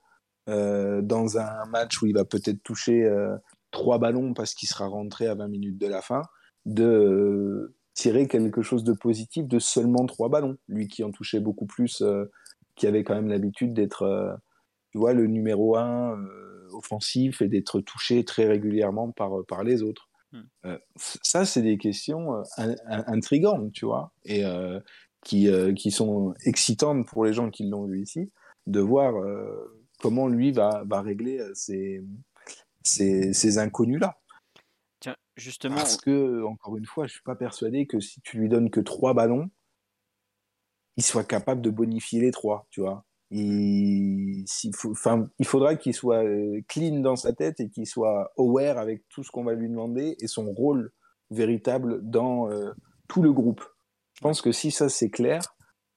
euh, dans un match où il va peut-être toucher euh, trois ballons parce qu'il sera rentré à 20 minutes de la fin, de euh, tirer quelque chose de positif de seulement trois ballons? Lui qui en touchait beaucoup plus, qui avait quand même l'habitude d'être, tu le numéro un offensif et d'être touché très régulièrement par, par les autres. Hmm. Euh, ça, c'est des questions euh, in- in- intrigantes, tu vois, et euh, qui, qui sont excitantes pour les gens qui l'ont vu ici, de voir comment lui va, va régler ces, ces, ces inconnus-là. Tiens, justement, Parce que, encore une fois, je suis pas persuadé que si tu lui donnes que trois ballons, il soit capable de bonifier les trois, tu vois. Il, faut, il faudra qu'il soit euh, clean dans sa tête et qu'il soit aware avec tout ce qu'on va lui demander et son rôle véritable dans euh, tout le groupe. Je pense que si ça c'est clair,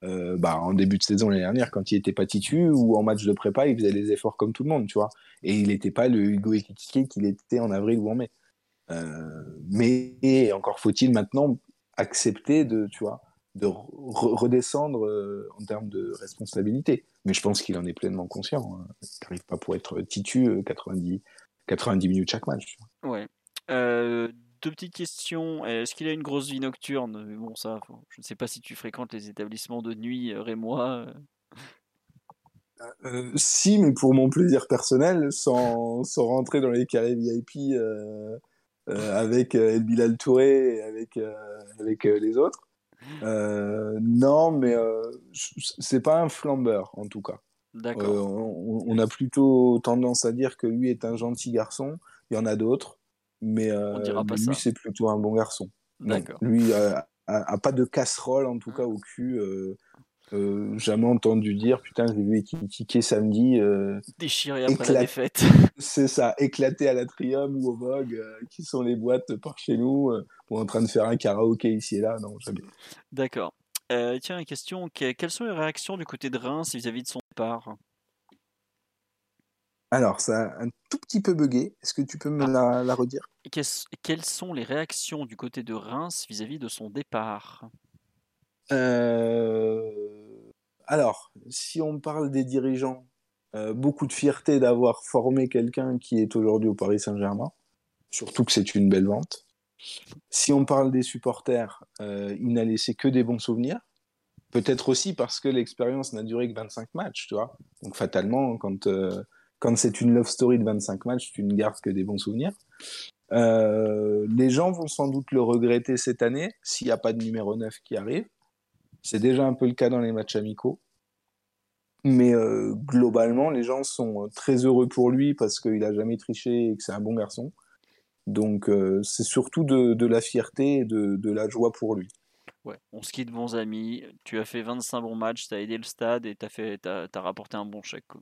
euh, bah, en début de saison l'année dernière, quand il était pas titu ou en match de prépa, il faisait les efforts comme tout le monde, tu vois. Et il n'était pas le Hugo Ekitike qu'il était en avril ou en mai. Mais encore faut-il maintenant accepter de, tu vois, de re- redescendre euh, en termes de responsabilité. Mais je pense qu'il en est pleinement conscient. hein. Il n'arrive pas pour être titu euh, 90, 90 minutes chaque match. tu ouais. Euh, deux petites questions. Est-ce qu'il a une grosse vie nocturne? Bon, ça, faut- je ne sais pas si tu fréquentes les établissements de nuit, Rémois. euh. Si, mais pour mon plaisir personnel, sans, sans rentrer dans les carrés VIP avec El Bilal Touré et avec, avec les autres. Euh, non, mais euh, c'est pas un flambeur en tout cas. D'accord. Euh, on, on a plutôt tendance à dire que lui est un gentil garçon. Il y en a d'autres, mais, lui c'est plutôt un bon garçon. D'accord. lui a, a pas de casserole en tout cas au cul. Euh, jamais entendu dire putain j'ai vu Ekitike samedi. euh, Déchiré après la éclate. défaite. c'est ça, éclaté à l'Atrium ou au Vogue, euh, qui sont les boîtes par chez nous. Ou en train de faire un karaoké ici et là. Non, jamais. D'accord. Euh, tiens, une question. Que- Quelles sont les réactions du côté de Reims vis-à-vis de son départ? Alors, ça a un tout petit peu bugué. Est-ce que tu peux me la, la redire? Quelles sont les réactions du côté de Reims vis-à-vis de son départ? Euh, Alors, si on parle des dirigeants, euh, beaucoup de fierté d'avoir formé quelqu'un qui est aujourd'hui au Paris Saint-Germain, surtout que c'est une belle vente. Si on parle des supporters, euh, il n'a laissé que des bons souvenirs. Peut-être aussi parce que l'expérience n'a duré que 25 matchs, tu vois. Donc fatalement, quand, euh, quand c'est une love story de 25 matchs, tu ne gardes que des bons souvenirs. Euh, les gens vont sans doute le regretter cette année s'il n'y a pas de numéro 9 qui arrive. C'est déjà un peu le cas dans les matchs amicaux. Mais globalement, les gens sont très heureux pour lui parce qu'il n'a jamais triché et que c'est un bon garçon. Donc euh, c'est surtout de, de la fierté et de, de la joie pour lui. Ouais, on se quitte bons amis. Tu as fait 25 bons matchs, tu as aidé le stade et tu as, t'as rapporté un bon chèque. quoi.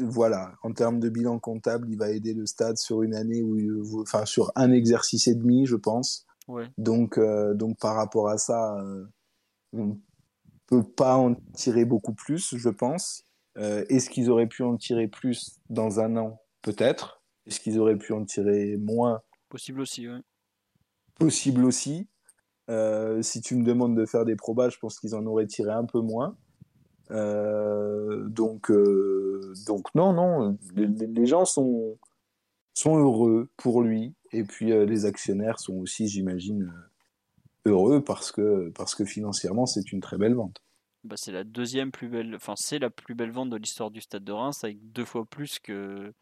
Voilà, en termes de bilan comptable, il va aider le stade sur une année où, enfin sur un exercice et demi, je pense. Ouais. Donc, euh, donc par rapport à ça, euh, on peut pas en tirer beaucoup plus, je pense. Euh, Est-ce qu'ils auraient pu en tirer plus dans un an? Peut-être. Est-ce qu'ils auraient pu en tirer moins Possible aussi, ouais. Possible aussi. Euh, si tu me demandes de faire des probas, je pense qu'ils en auraient tiré un peu moins. Euh, donc, euh, donc non, non, les, les- gens sont, sont heureux pour lui. Et puis les actionnaires sont aussi, j'imagine, heureux parce que, parce que financièrement, c'est une très belle vente. Bah, c'est la deuxième plus belle, enfin c'est la plus belle vente de l'histoire du stade de Reims avec deux fois plus que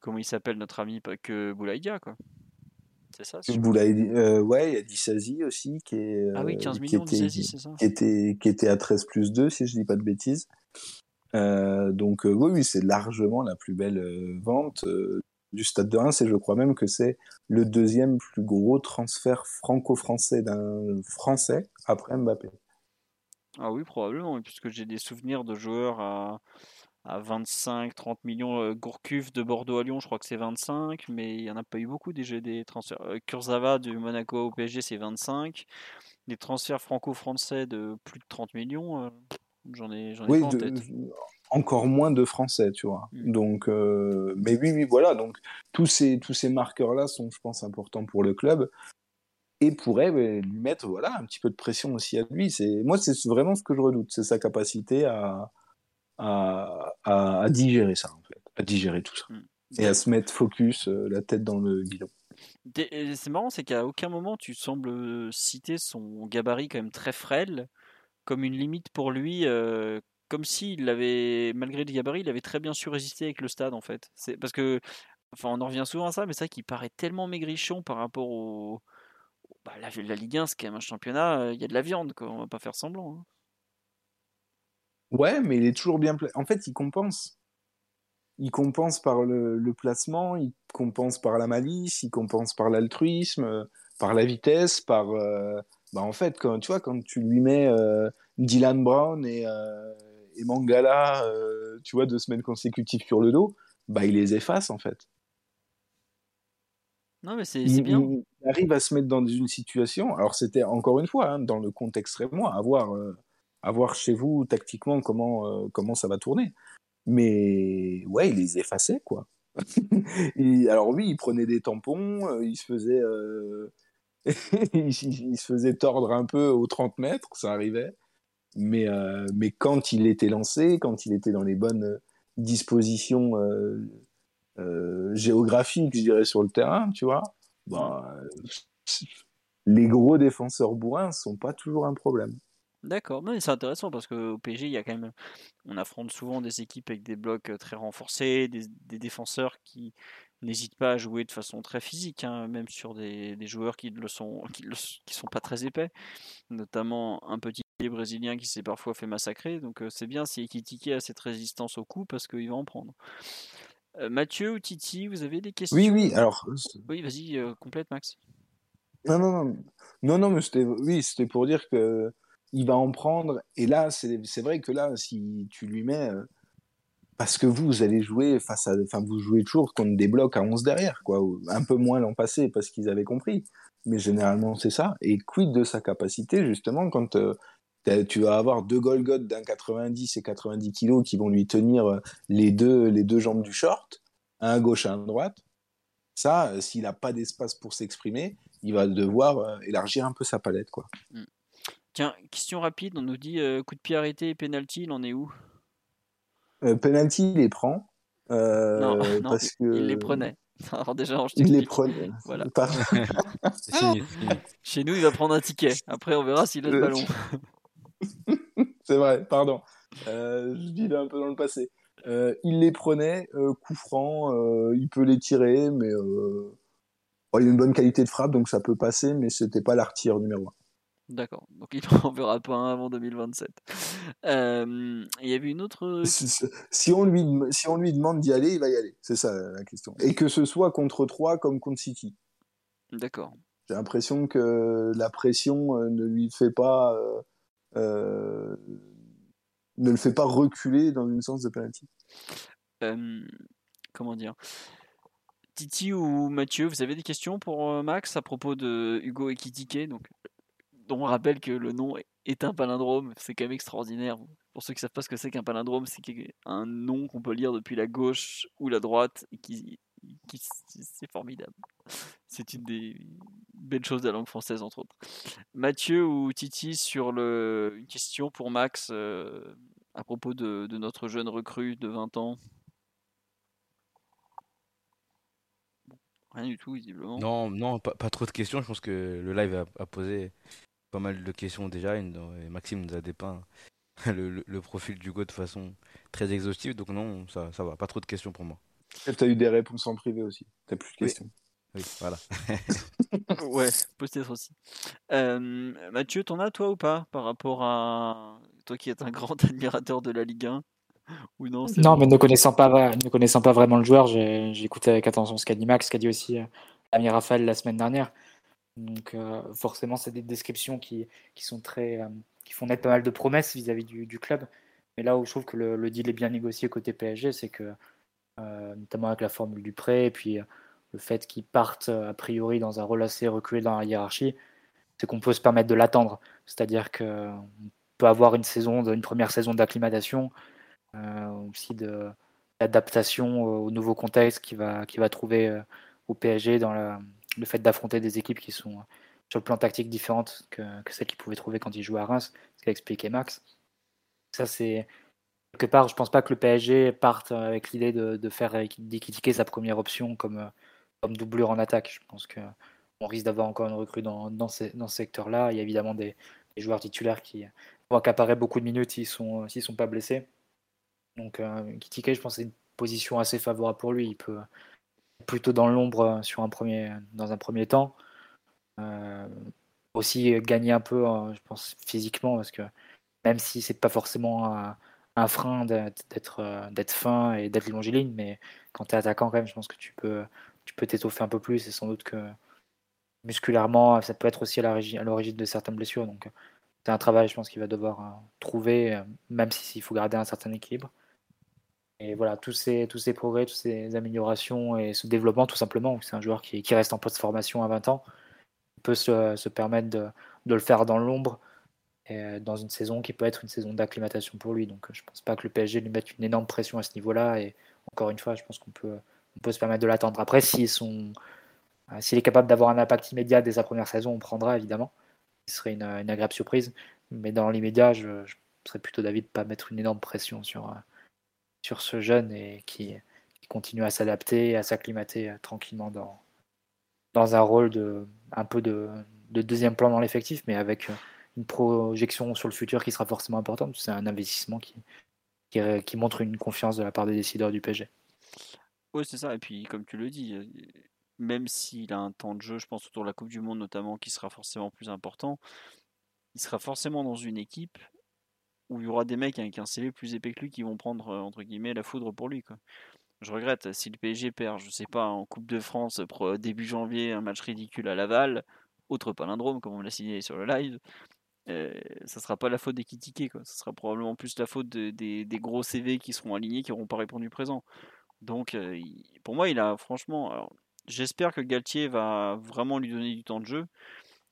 comment il s'appelle notre ami pas que Boulaïdia quoi. C'est ça Boulaïdi- euh, ouais, il y a Dissasi aussi qui est, Ah oui, euh, 15 qui millions était- Dissasi, c'est ça qui était, qui était à 13 plus 2, si je dis pas de bêtises. Euh, donc euh, oui, oui, c'est largement la plus belle vente du Stade de Reims et je crois même que c'est le deuxième plus gros transfert franco-français d'un Français après Mbappé. Ah oui, probablement, puisque j'ai des souvenirs de joueurs à, à 25, 30 millions. Euh, Gourcuff de Bordeaux à Lyon, je crois que c'est 25, mais il n'y en a pas eu beaucoup déjà des transferts. Euh, Kurzawa du Monaco au PSG, c'est 25. Des transferts franco-français de plus de 30 millions, euh, j'en ai, j'en ai Oui, pas en de- tête. encore moins de Français, tu vois. Mm. Donc, euh, mais oui, oui, voilà. Donc tous ces tous ces marqueurs-là sont, je pense, importants pour le club et pourraient euh, lui mettre, voilà, un petit peu de pression aussi à lui. C'est moi, c'est vraiment ce que je redoute, c'est sa capacité à à, à à digérer ça, en fait, à digérer tout ça Mm. et à se mettre focus, euh, la tête dans le guidon. Et C'est marrant, c'est qu'à aucun moment tu sembles citer son gabarit quand même très frêle comme une limite pour lui, euh, comme s'il avait, malgré le gabarit, il avait très bien su résister avec le stade en fait. C'est parce que, enfin, on en revient souvent à ça, mais c'est vrai qu'il paraît tellement maigrichon par rapport au, bah, la, la Ligue 1, c'est quand même un championnat, euh, il y a de la viande, quoi, on va pas faire semblant. hein. Ouais, mais il est toujours bien pla- En fait, il compense. Il compense par le, le placement, il compense par la malice, il compense par l'altruisme, euh, par la vitesse, par. euh, Bah, en fait, quand, tu vois, quand tu lui mets euh, Dylan Brown et, euh, et Mangala, tu vois, deux semaines consécutives sur le dos, bah, il les efface, en fait. Non, mais c'est bien. il arrive à se mettre dans une situation. Alors, c'était encore une fois, hein, dans le contexte rémois, à voir, à voir chez vous tactiquement comment, euh, comment ça va tourner. Mais ouais, il les effaçait, quoi. <laughs> Alors, oui, il prenait des tampons, euh, il se faisait. euh, <laughs> il, se faisait tordre un peu aux 30 mètres, ça arrivait. Mais, mais quand il était lancé, quand il était dans les bonnes dispositions géographiques, je dirais, sur le terrain, tu vois, bah, les gros défenseurs bourrins sont pas toujours un problème. D'accord, mais c'est intéressant parce qu'au PSG, il y a quand même, on affronte souvent des équipes avec des blocs très renforcés, des, des défenseurs qui n'hésitent pas à jouer de façon très physique, hein, même sur des, des joueurs qui le sont, qui le, qui sont pas très épais, notamment un petit brésilien qui s'est parfois fait massacrer. Donc euh, c'est bien si Ekitike a cette résistance au coup parce qu'il va en prendre. Euh, Mathieu ou Titi, vous avez des questions? Oui, oui, alors. Oui, vas-y, euh, complète Max. Non, non, non. Non, non, mais c'était oui, c'était pour dire que il va en prendre. Et là, c'est vrai que là, si tu lui mets. euh, parce que vous, vous allez jouer face à, enfin, vous jouez toujours contre des blocs à 11 derrière, quoi. Un peu moins l'an passé parce qu'ils avaient compris. Mais généralement, c'est ça. Et quid de sa capacité, justement, quand euh, tu vas avoir deux Golgoth d'un 90 et 90 kilos qui vont lui tenir euh, les deux, les deux jambes du short, un à gauche, un à droite. Ça, s'il n'a pas d'espace pour s'exprimer, il va devoir élargir un peu sa palette, quoi. Mm. Tiens, question rapide, on nous dit coup de pied arrêté et penalty, il en est où? Euh, penalty, il les prend. Euh, non, <laughs> parce que... <laughs> il les prenait. Alors déjà, il les prenait. Voilà. <laughs> Chez nous, il va prendre un ticket. Après, on verra s'il a le ballon. C'est vrai, pardon. Euh, je vivais un peu dans le passé. Euh, il les prenait, euh, coup franc, euh, il peut les tirer, mais euh, bon, il a une bonne qualité de frappe, donc ça peut passer, mais c'était pas l'artilleur numéro 1. D'accord, donc il <laughs> n'en verra pas un avant 2027. Euh, il y avait une autre. Si on lui, si on lui demande d'y aller, il va y aller. C'est ça la question. Et que ce soit contre 3 comme contre City. D'accord. J'ai l'impression que la pression euh, ne lui fait pas. Euh, euh, ne le fait pas reculer dans une sens de penalty. Euh, comment dire? Titi ou Mathieu, vous avez des questions pour Max à propos de Hugo Ekitike donc? On rappelle que le nom est un palindrome, c'est quand même extraordinaire. Pour ceux qui ne savent pas ce que c'est qu'un palindrome, c'est un nom qu'on peut lire depuis la gauche ou la droite c'est formidable. C'est une des belles choses de la langue française, entre autres. Mathieu ou Titi, sur une question pour Max euh, à propos de, notre jeune recrue de 20 ans. Rien du tout, visiblement. Non, non, pas, trop de questions. Je pense que le live a posé pas mal de questions déjà. Et Maxime nous a dépeint <laughs> le, le, profil du go de façon très exhaustive. Donc non, ça, ça va. Pas trop de questions pour moi. Tu as eu des réponses en privé aussi. Tu plus de questions. Oui, voilà. <laughs> ouais, peut-être aussi. Euh, Mathieu, t'en as toi ou pas par rapport à toi qui es un <laughs> grand admirateur de la Ligue 1 ou non Non, mais ne connaissant pas, ne connaissant pas vraiment le joueur, j'ai écouté avec attention ce qu'a dit Max, ce qu'a dit aussi euh, Ami Raphaël la semaine dernière. Donc euh, forcément, c'est des descriptions qui, sont très, euh, qui font naître pas mal de promesses vis-à-vis du, club. Mais là où je trouve que le, deal est bien négocié côté PSG, c'est que euh, notamment avec la formule du prêt et puis le fait qu'ils partent a priori dans un rôle assez reculé dans la hiérarchie, c'est qu'on peut se permettre de l'attendre. C'est-à-dire qu'on peut avoir une saison, une première saison d'acclimatation, aussi d'adaptation au nouveau contexte qu'il qui va trouver au PSG dans la, le fait d'affronter des équipes qui sont sur le plan tactique différentes que, celles qu'il pouvait trouver quand il jouait à Reims, ce qu'a expliqué Max. Ça, c'est quelque part, je pense pas que le PSG parte avec l'idée de, faire d'équitiquer sa première option comme, comme doublure en attaque. Je pense que on risque d'avoir encore une recrue dans, dans, ce secteur-là. Il y a évidemment des, joueurs titulaires qui vont accaparer beaucoup de minutes s'ils sont, sont pas blessés. Donc, euh, je pense, c'est une position assez favorable pour lui. Il peut, plutôt dans l'ombre euh, sur un premier, dans un premier temps. Euh, aussi gagner un peu, euh, je pense, physiquement, parce que même si c'est pas forcément un, frein d'être d'être fin et d'être longiligne, mais quand tu es attaquant, quand même, je pense que tu peux tu peux t'étoffer un peu plus et sans doute que musculairement, ça peut être aussi à l'origine de certaines blessures. Donc, c'est un travail, je pense, qu'il va devoir trouver, même s'il faut garder un certain équilibre. Et voilà, tous ces, tous ces progrès, toutes ces améliorations et ce développement, tout simplement, c'est un joueur qui, qui reste en post-formation à 20 ans, il peut se, se permettre de, de, le faire dans l'ombre, dans une saison qui peut être une saison d'acclimatation pour lui. Donc je ne pense pas que le PSG lui mette une énorme pression à ce niveau-là. Et encore une fois, je pense qu'on peut, on peut se permettre de l'attendre. Après, s'il est capable d'avoir un impact immédiat dès sa première saison, on prendra évidemment. Ce serait une, une agréable surprise. Mais dans l'immédiat, je, je, serais plutôt d'avis de ne pas mettre une énorme pression sur sur ce jeune et qui, continue à s'adapter, à s'acclimater euh, tranquillement dans, dans un rôle de un peu de, deuxième plan dans l'effectif, mais avec euh, une projection sur le futur qui sera forcément importante. C'est un investissement qui, qui, montre une confiance de la part des décideurs du PSG. Oui, c'est ça. Et puis, comme tu le dis, euh, même s'il a un temps de jeu, je pense autour de la Coupe du Monde notamment, qui sera forcément plus important, il sera forcément dans une équipe où il y aura des mecs avec un CV plus épais que lui qui vont prendre euh, entre guillemets la foudre pour lui quoi. Je regrette si le PSG perd, je sais pas, en Coupe de France début janvier, un match ridicule à Laval, autre palindrome comme on l'a signé sur le live. euh, ça sera pas la faute des Kitike, quoi. Ça sera probablement plus la faute de- des, gros CV qui seront alignés, qui n'auront pas répondu présent. Donc, euh, pour moi, il a franchement. J'espère que Galtier va vraiment lui donner du temps de jeu,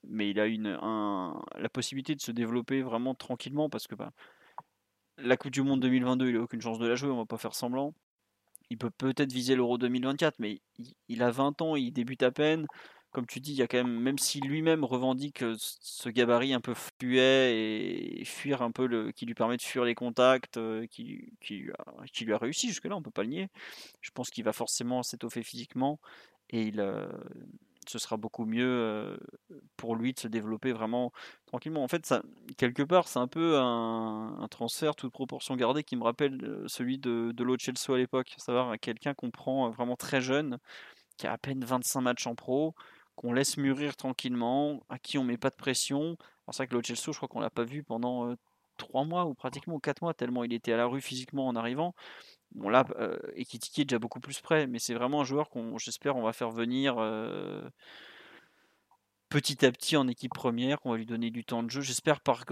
mais il a une, un- la possibilité de se développer vraiment tranquillement parce que bah, la Coupe du Monde 2022, il a aucune chance de la jouer, on va pas faire semblant. Il peut peut-être viser l'Euro 2024, mais il, a 20 ans, il débute à peine. Comme tu dis, il y a quand même, même si lui-même revendique euh, ce gabarit un peu fluet et fuir un peu le, qui lui permet de fuir les contacts, euh, qui, qui, lui a, réussi jusque-là, on peut pas le nier. Je pense qu'il va forcément s'étoffer physiquement et il, euh, ce sera beaucoup mieux pour lui de se développer vraiment tranquillement. En fait, ça, quelque part, c'est un peu un, transfert toute proportion gardée qui me rappelle celui de, de Lo Celso à l'époque, savoir quelqu'un qu'on prend vraiment très jeune, qui a à peine 25 matchs en pro, qu'on laisse mûrir tranquillement, à qui on met pas de pression. C'est vrai que Lo Celso, je crois qu'on l'a pas vu pendant 3 mois ou pratiquement 4 mois, tellement il était à la rue physiquement en arrivant. Bon là, euh, Ekitike est déjà beaucoup plus près, mais c'est vraiment un joueur qu'on, j'espère, on va faire venir petit à petit en équipe première, qu'on va lui donner du temps de jeu. J'espère par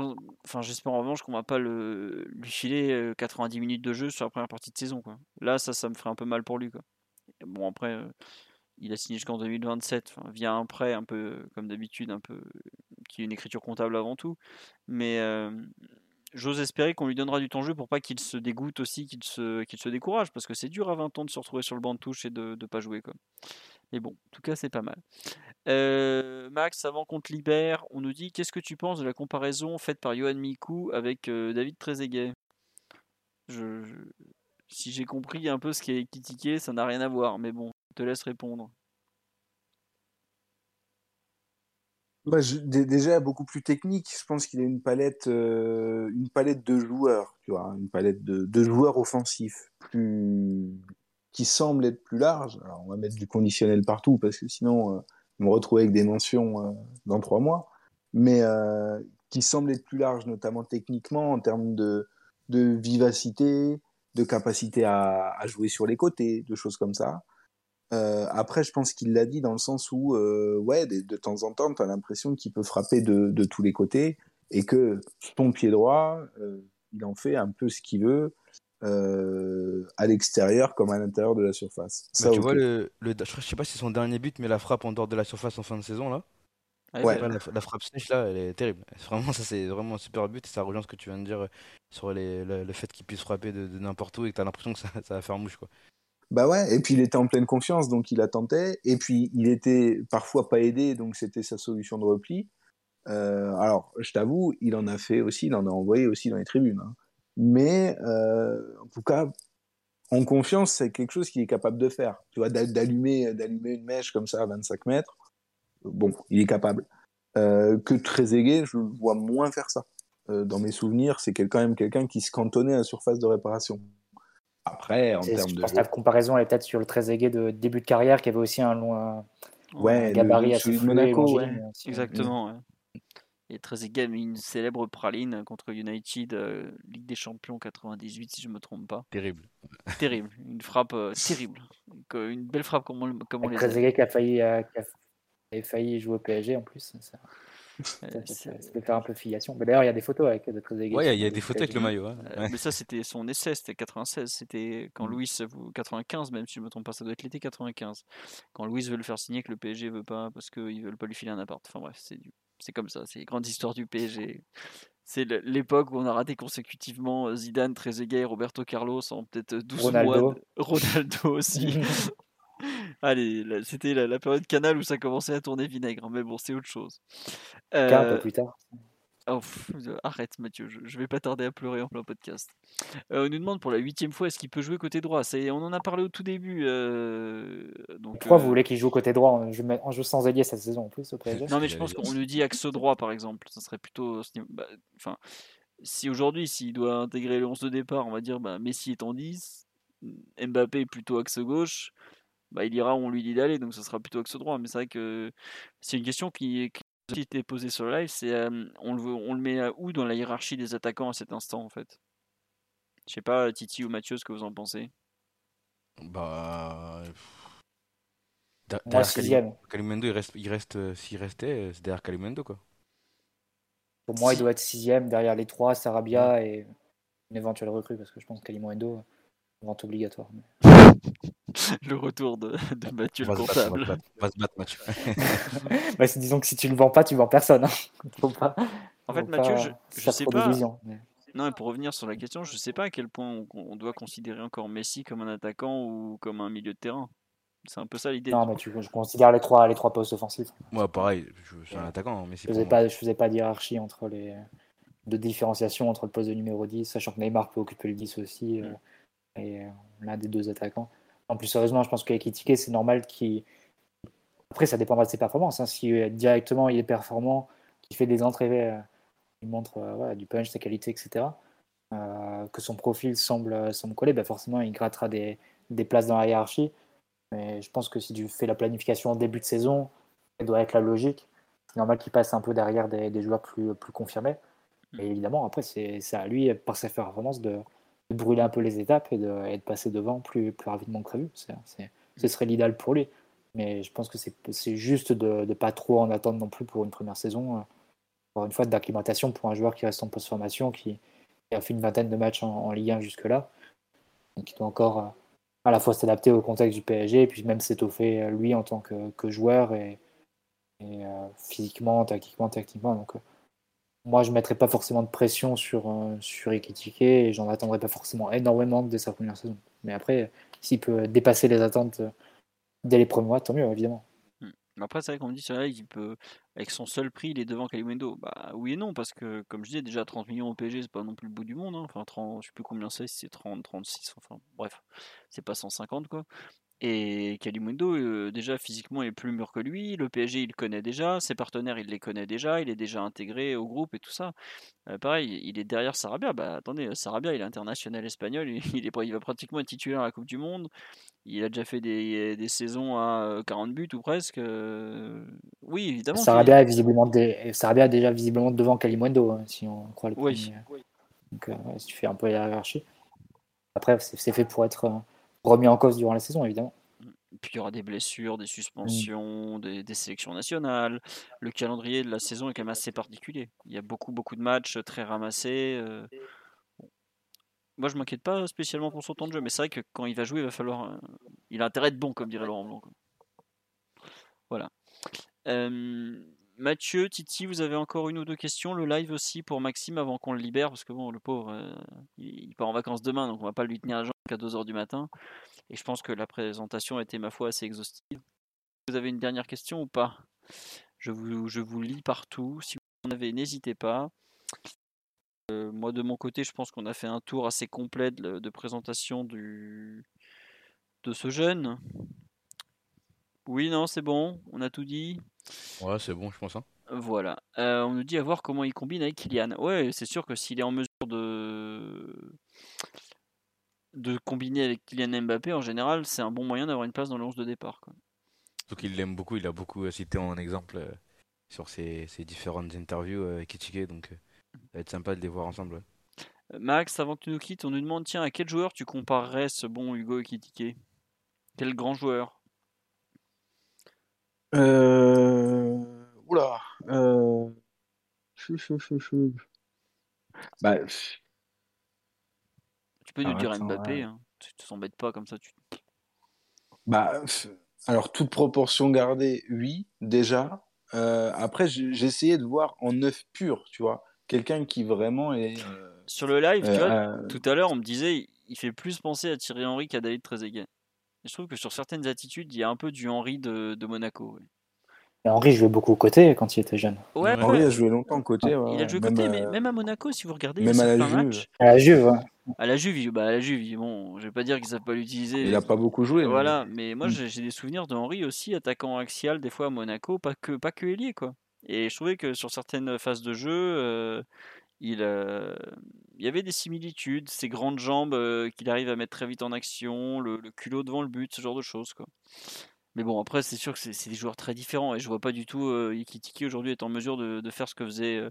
enfin j'espère en revanche qu'on va pas le, lui filer euh, 90 minutes de jeu sur la première partie de saison. Quoi. Là, ça, ça me ferait un peu mal pour lui. Quoi. Bon après, il a signé jusqu'en 2027, enfin, via un prêt un peu comme d'habitude, un peu qui est une écriture comptable avant tout. Mais j'ose espérer qu'on lui donnera du temps de jeu pour pas qu'il se dégoûte aussi, qu'il se, qu'il se décourage, parce que c'est dur à 20 ans de se retrouver sur le banc de touche et de ne pas jouer. Quoi. Mais bon, en tout cas, c'est pas mal. Euh, Max, avant qu'on te libère, on nous dit qu'est-ce que tu penses de la comparaison faite par Johan Mikou avec euh, David Trezeguet? Si j'ai compris un peu ce qui est critiqué, ça n'a rien à voir, mais bon, je te laisse répondre. Bah, déjà beaucoup plus technique. Je pense qu'il a une palette, euh, une palette de joueurs, tu vois, une palette de, joueurs offensifs plus qui semble être plus large. Alors, on va mettre du conditionnel partout parce que sinon, euh, on me retrouver avec des mentions euh, dans trois mois. Mais euh, qui semble être plus large, notamment techniquement, en termes de, vivacité, de capacité à jouer sur les côtés, de choses comme ça. Euh, après, je pense qu'il l'a dit dans le sens où, euh, ouais, de, de temps en temps, tu as l'impression qu'il peut frapper de, de tous les côtés et que son pied droit, euh, il en fait un peu ce qu'il veut euh, à l'extérieur comme à l'intérieur de la surface. Bah, tu vois, le, le, je sais pas si c'est son dernier but, mais la frappe en dehors de la surface en fin de saison, là. Ouais, la, la frappe snitch, là, elle est terrible. <laughs> Vraiment, ça, c'est vraiment un super but. Et ça rejoint ce que tu viens de dire sur les, le, le fait qu'il puisse frapper de, de n'importe où et que tu as l'impression que ça, ça va faire mouche, quoi. Bah ouais, et puis il était en pleine confiance, donc il a tenté. Et puis il était parfois pas aidé, donc c'était sa solution de repli. Euh, alors, je t'avoue, il en a fait aussi, il en a envoyé aussi dans les tribunes. hein. Mais euh, en tout cas, en confiance, c'est quelque chose qu'il est capable de faire. Tu vois, d'a- d'allumer, d'allumer une mèche comme ça à 25 mètres, bon, il est capable. Euh, que Trezeguet, je le vois moins faire ça. Euh, dans mes souvenirs, c'est quand même quelqu'un qui se cantonnait à la surface de réparation. Après, en termes Je de pense que la comparaison elle est peut-être sur le Trezeguet de début de carrière qui avait aussi un long un Ouais, le- gabarit le- assez de Monaco, ouais. aussi. Exactement. ouais. Et Trezeguet a mis une célèbre praline contre United, euh, Ligue des Champions 98, si je me trompe pas. Terrible. Terrible, une frappe euh, terrible. Que- Une belle frappe comme on, comme on les. Trezeguet qui a failli euh, qui a avait failli jouer au PSG en plus. Ça, ça, Euh, peut faire un peu filiation. Mais d'ailleurs, il y a des photos avec de Trezeguet. Ouais, il y a- des photos avec le maillot. hein. Euh, Ouais. Mais ça, c'était son essai, c'était 96. C'était quand Mm. Louis, vous- 95 même, si je me trompe pas, ça doit être l'été 95. Quand Louis veut le faire signer, que le PSG veut pas, parce qu'ils veulent pas lui filer un appart. Enfin bref, c'est du- c'est comme ça, c'est les grandes histoires du PSG. C'est l'époque où on a raté consécutivement euh, Zidane, Trezeguet et Roberto Carlos en peut-être 12 mois. Ronaldo. de- Ronaldo aussi. <laughs> Allez, là, c'était la, la période canal où ça commençait à tourner vinaigre. Mais bon, c'est autre chose. Euh, peu plus tard. Oh, pff, euh, arrête Mathieu, je, je vais pas tarder à pleurer en plein podcast. Euh, on nous demande pour la huitième fois est-ce qu'il peut jouer côté droit? Ça on en a parlé au tout début. euh, donc, Pourquoi euh, vous voulez qu'il joue côté droit? En jeu, en jeu sans ailier cette saison en plus au PSG <laughs> Non mais je pense qu'on nous dit axe droit par exemple. Ça serait plutôt. niveau- bah, Enfin, si aujourd'hui s'il doit intégrer le 11 de départ, on va dire bah, Messi est en 10, Mbappé est plutôt axe gauche. Bah, il ira où on lui dit d'aller, donc ça sera plutôt axe droit. Mais c'est vrai que c'est une question qui, qui a été posée sur le live, c'est euh, on, le, on le met à où dans la hiérarchie des attaquants à cet instant en fait? Je sais pas, Titi ou Mathieu, ce que vous en pensez? Bah. Da- Moi, derrière Calimendo, il reste, il reste, euh, s'il restait, euh, c'est derrière Calimendo, quoi. Pour moi, il doit être sixième derrière les trois, Sarabia et une éventuelle recrue, parce que je pense qu'Alimondo, vente obligatoire. <laughs> <laughs> le retour de, de Mathieu On le va se battre, on va comptable. se battre, on va se battre, Mathieu. <laughs> Bah, disons que si tu le vends pas, tu vends personne. hein. <laughs> Faut pas, En fait, Mathieu, je, je sais pas. mais- Non, et pour revenir sur la question, je sais pas à quel point on, on doit considérer encore Messi comme un attaquant ou comme un milieu de terrain. C'est un peu ça l'idée. Non, mais tu, je considère les trois, les trois postes offensifs. Moi, pareil, je suis un attaquant, mais Je faisais pas, je faisais pas d'hierarchie entre les de différenciation entre le poste de numéro 10, sachant que Neymar peut occuper le 10 aussi, euh, et euh, l'un des deux attaquants. En plus, sérieusement, je pense qu'avec Ekitike, c'est normal qu'il. Après, ça dépendra de ses performances. hein. Si euh, directement il est performant, qu'il fait des entrées, euh, il montre euh, voilà, du punch, sa qualité, etc., euh, que son profil semble, semble coller, bah forcément, il grattera des, des places dans la hiérarchie. Mais je pense que si tu fais la planification en début de saison, ça doit être la logique. C'est normal qu'il passe un peu derrière des, des joueurs plus, plus confirmés. Et évidemment, après, c'est c'est à lui, par sa performance, de, de brûler un peu les étapes et de, et de passer devant plus, plus rapidement que prévu. C'est- c'est- ce serait l'idéal pour lui. Mais je pense que c'est juste de ne pas trop en attendre non plus pour une première saison. euh, Encore une fois, d'acclimatation pour un joueur qui reste en post-formation, qui, a fait une vingtaine de matchs en, en Ligue 1 jusque-là, qui doit encore euh, à la fois s'adapter au contexte du PSG et puis même s'étoffer euh, lui en tant que, joueur et, euh, physiquement, tactiquement, techniquement. Donc, euh, moi, je ne mettrais pas forcément de pression sur, euh, sur Ekitike et j'en attendrais pas forcément énormément dès sa première saison. Mais après, s'il peut dépasser les attentes euh, dès les premiers mois, tant mieux, évidemment. Mais après, c'est vrai qu'on me dit live, il peut, avec son seul prix, il est devant Kalimundo. Bah oui et non, parce que comme je disais, déjà 30 millions au PSG, c'est pas non plus le bout du monde. hein. Enfin, 30, je sais plus combien c'est, si c'est 30, 36, enfin bref, c'est pas 150 quoi. Et Kalimundo, euh, déjà physiquement, est plus mûr que lui. Le PSG, il le connaît déjà. Ses partenaires, il les connaît déjà. Il est déjà intégré au groupe et tout ça. Euh, pareil, il est derrière Sarabia. Bah attendez, Sarabia, il est international espagnol. <laughs> Il, est, il va pratiquement être titulaire à la Coupe du Monde. Il a déjà fait des, des saisons à euh, 40 buts ou presque. euh, Oui, évidemment. Sarabia est, visiblement dé- Sarabia est déjà visiblement devant Kalimundo, hein, si on croit le Oui. premier. Donc, euh, si tu fais un peu la hiérarchie. Après, c'est fait pour être euh, remis en cause durant la saison, évidemment. Puis il y aura des blessures, des suspensions, des, des sélections nationales. Le calendrier de la saison est quand même assez particulier. Il y a beaucoup, beaucoup de matchs très ramassés. euh. Bon. Moi, je m'inquiète pas spécialement pour son temps de jeu, mais c'est vrai que quand il va jouer, il va falloir. euh, Il a intérêt de bon, comme dirait Laurent Blanc. Voilà. Euh, Mathieu, Titi, vous avez encore une ou deux questions. Le live aussi pour Maxime avant qu'on le libère, parce que bon, le pauvre, euh, il, part en vacances demain, donc on va pas lui tenir la jambe qu'à 2h du matin. Et je pense que la présentation a été, ma foi, assez exhaustive. Vous avez une dernière question ou pas? Je vous, je vous lis partout. Si vous en avez, n'hésitez pas. Euh, moi, de mon côté, je pense qu'on a fait un tour assez complet de, de présentation du, de ce jeune. Oui, non, c'est bon, on a tout dit. Ouais, c'est bon, je pense. hein. Voilà. Euh, on nous dit à voir comment il combine avec Kylian. Ouais, c'est sûr que s'il est en mesure de de combiner avec Kylian Mbappé, en général, c'est un bon moyen d'avoir une place dans le 11 de départ. quoi. Surtout qu'il l'aime beaucoup, il a beaucoup euh, cité en exemple euh, sur ses, ses différentes interviews euh, avec Ichike, donc euh, ça va être sympa de les voir ensemble. ouais. Max, avant que tu nous quittes, on nous demande tiens, à quel joueur tu comparerais ce bon Hugo Ekitike? Quel grand joueur? Euh... Oula. Euh... chou, chou, chou, chou. Bah, Tu peux nous dire Mbappé, hein. tu te s'embêtes pas comme ça. Tu... bah, alors, toute proportion gardée, oui, déjà. Euh, après, j'ai essayé de voir en neuf pur, tu vois. Quelqu'un qui vraiment est. euh, Sur le live, tu vois, euh, tout à l'heure, on me disait il- il fait plus penser à Thierry Henry qu'à David Trezeguet. Je trouve que sur certaines attitudes, il y a un peu du Henry de, de Monaco. ouais. Et Henri jouait beaucoup côté quand il était jeune. Ouais, ouais. a joué longtemps côté. ouais, Il a joué Même, côté, euh, mais même à Monaco, si vous regardez même à la matchs, À la Juve, ouais. à la Juve, bah, à la Juve, bon, je vais pas dire qu'ils savent pas l'utiliser. Il a pas beaucoup joué. mais- Voilà, mais moi Mm. j'ai des souvenirs de Henry aussi, attaquant axial des fois à Monaco, pas que pas que ailier quoi. Et je trouvais que sur certaines phases de jeu, euh, il, euh, il y avait des similitudes, ses grandes jambes euh, qu'il arrive à mettre très vite en action, le, le culot devant le but, ce genre de choses quoi. Mais bon, après c'est sûr que c'est des joueurs très différents et je vois pas du tout euh, Ekitike aujourd'hui être en mesure de, de faire ce que faisait euh,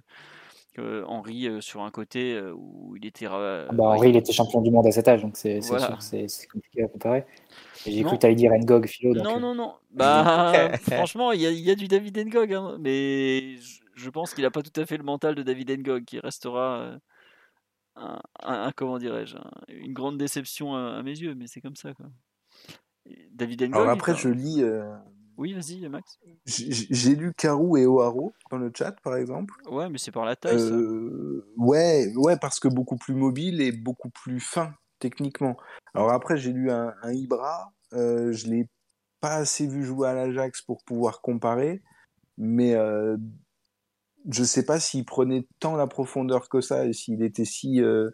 euh, sur un côté euh, où il était. euh, Ah bah, Henry, il était champion du monde à cet âge, donc c'est Voilà. sûr que c'est c'est compliqué à comparer. J'ai Non. cru que tu allais dire Ngog, Philo. Donc, Non, non, non. Bah, <laughs> franchement, il y, a- il y a du David Ngog, hein, mais je, je pense qu'il n'a pas tout à fait le mental de David Ngog, qui restera euh, un, un- un- comment dirais-je, un- une grande déception à, à mes yeux, mais c'est comme ça, quoi. David Ngog. Alors après, je lis. euh, Oui, vas-y, Max. J'ai lu Karou et Oaro dans le chat, par exemple. Ouais, mais c'est par la taille, ça. Euh, ouais, ouais, parce que beaucoup plus mobile et beaucoup plus fin techniquement. Alors après, j'ai lu un, un Ibra. Euh, je l'ai pas assez vu jouer à l'Ajax pour pouvoir comparer, mais euh, je sais pas s'il prenait tant la profondeur que ça et s'il était si, euh,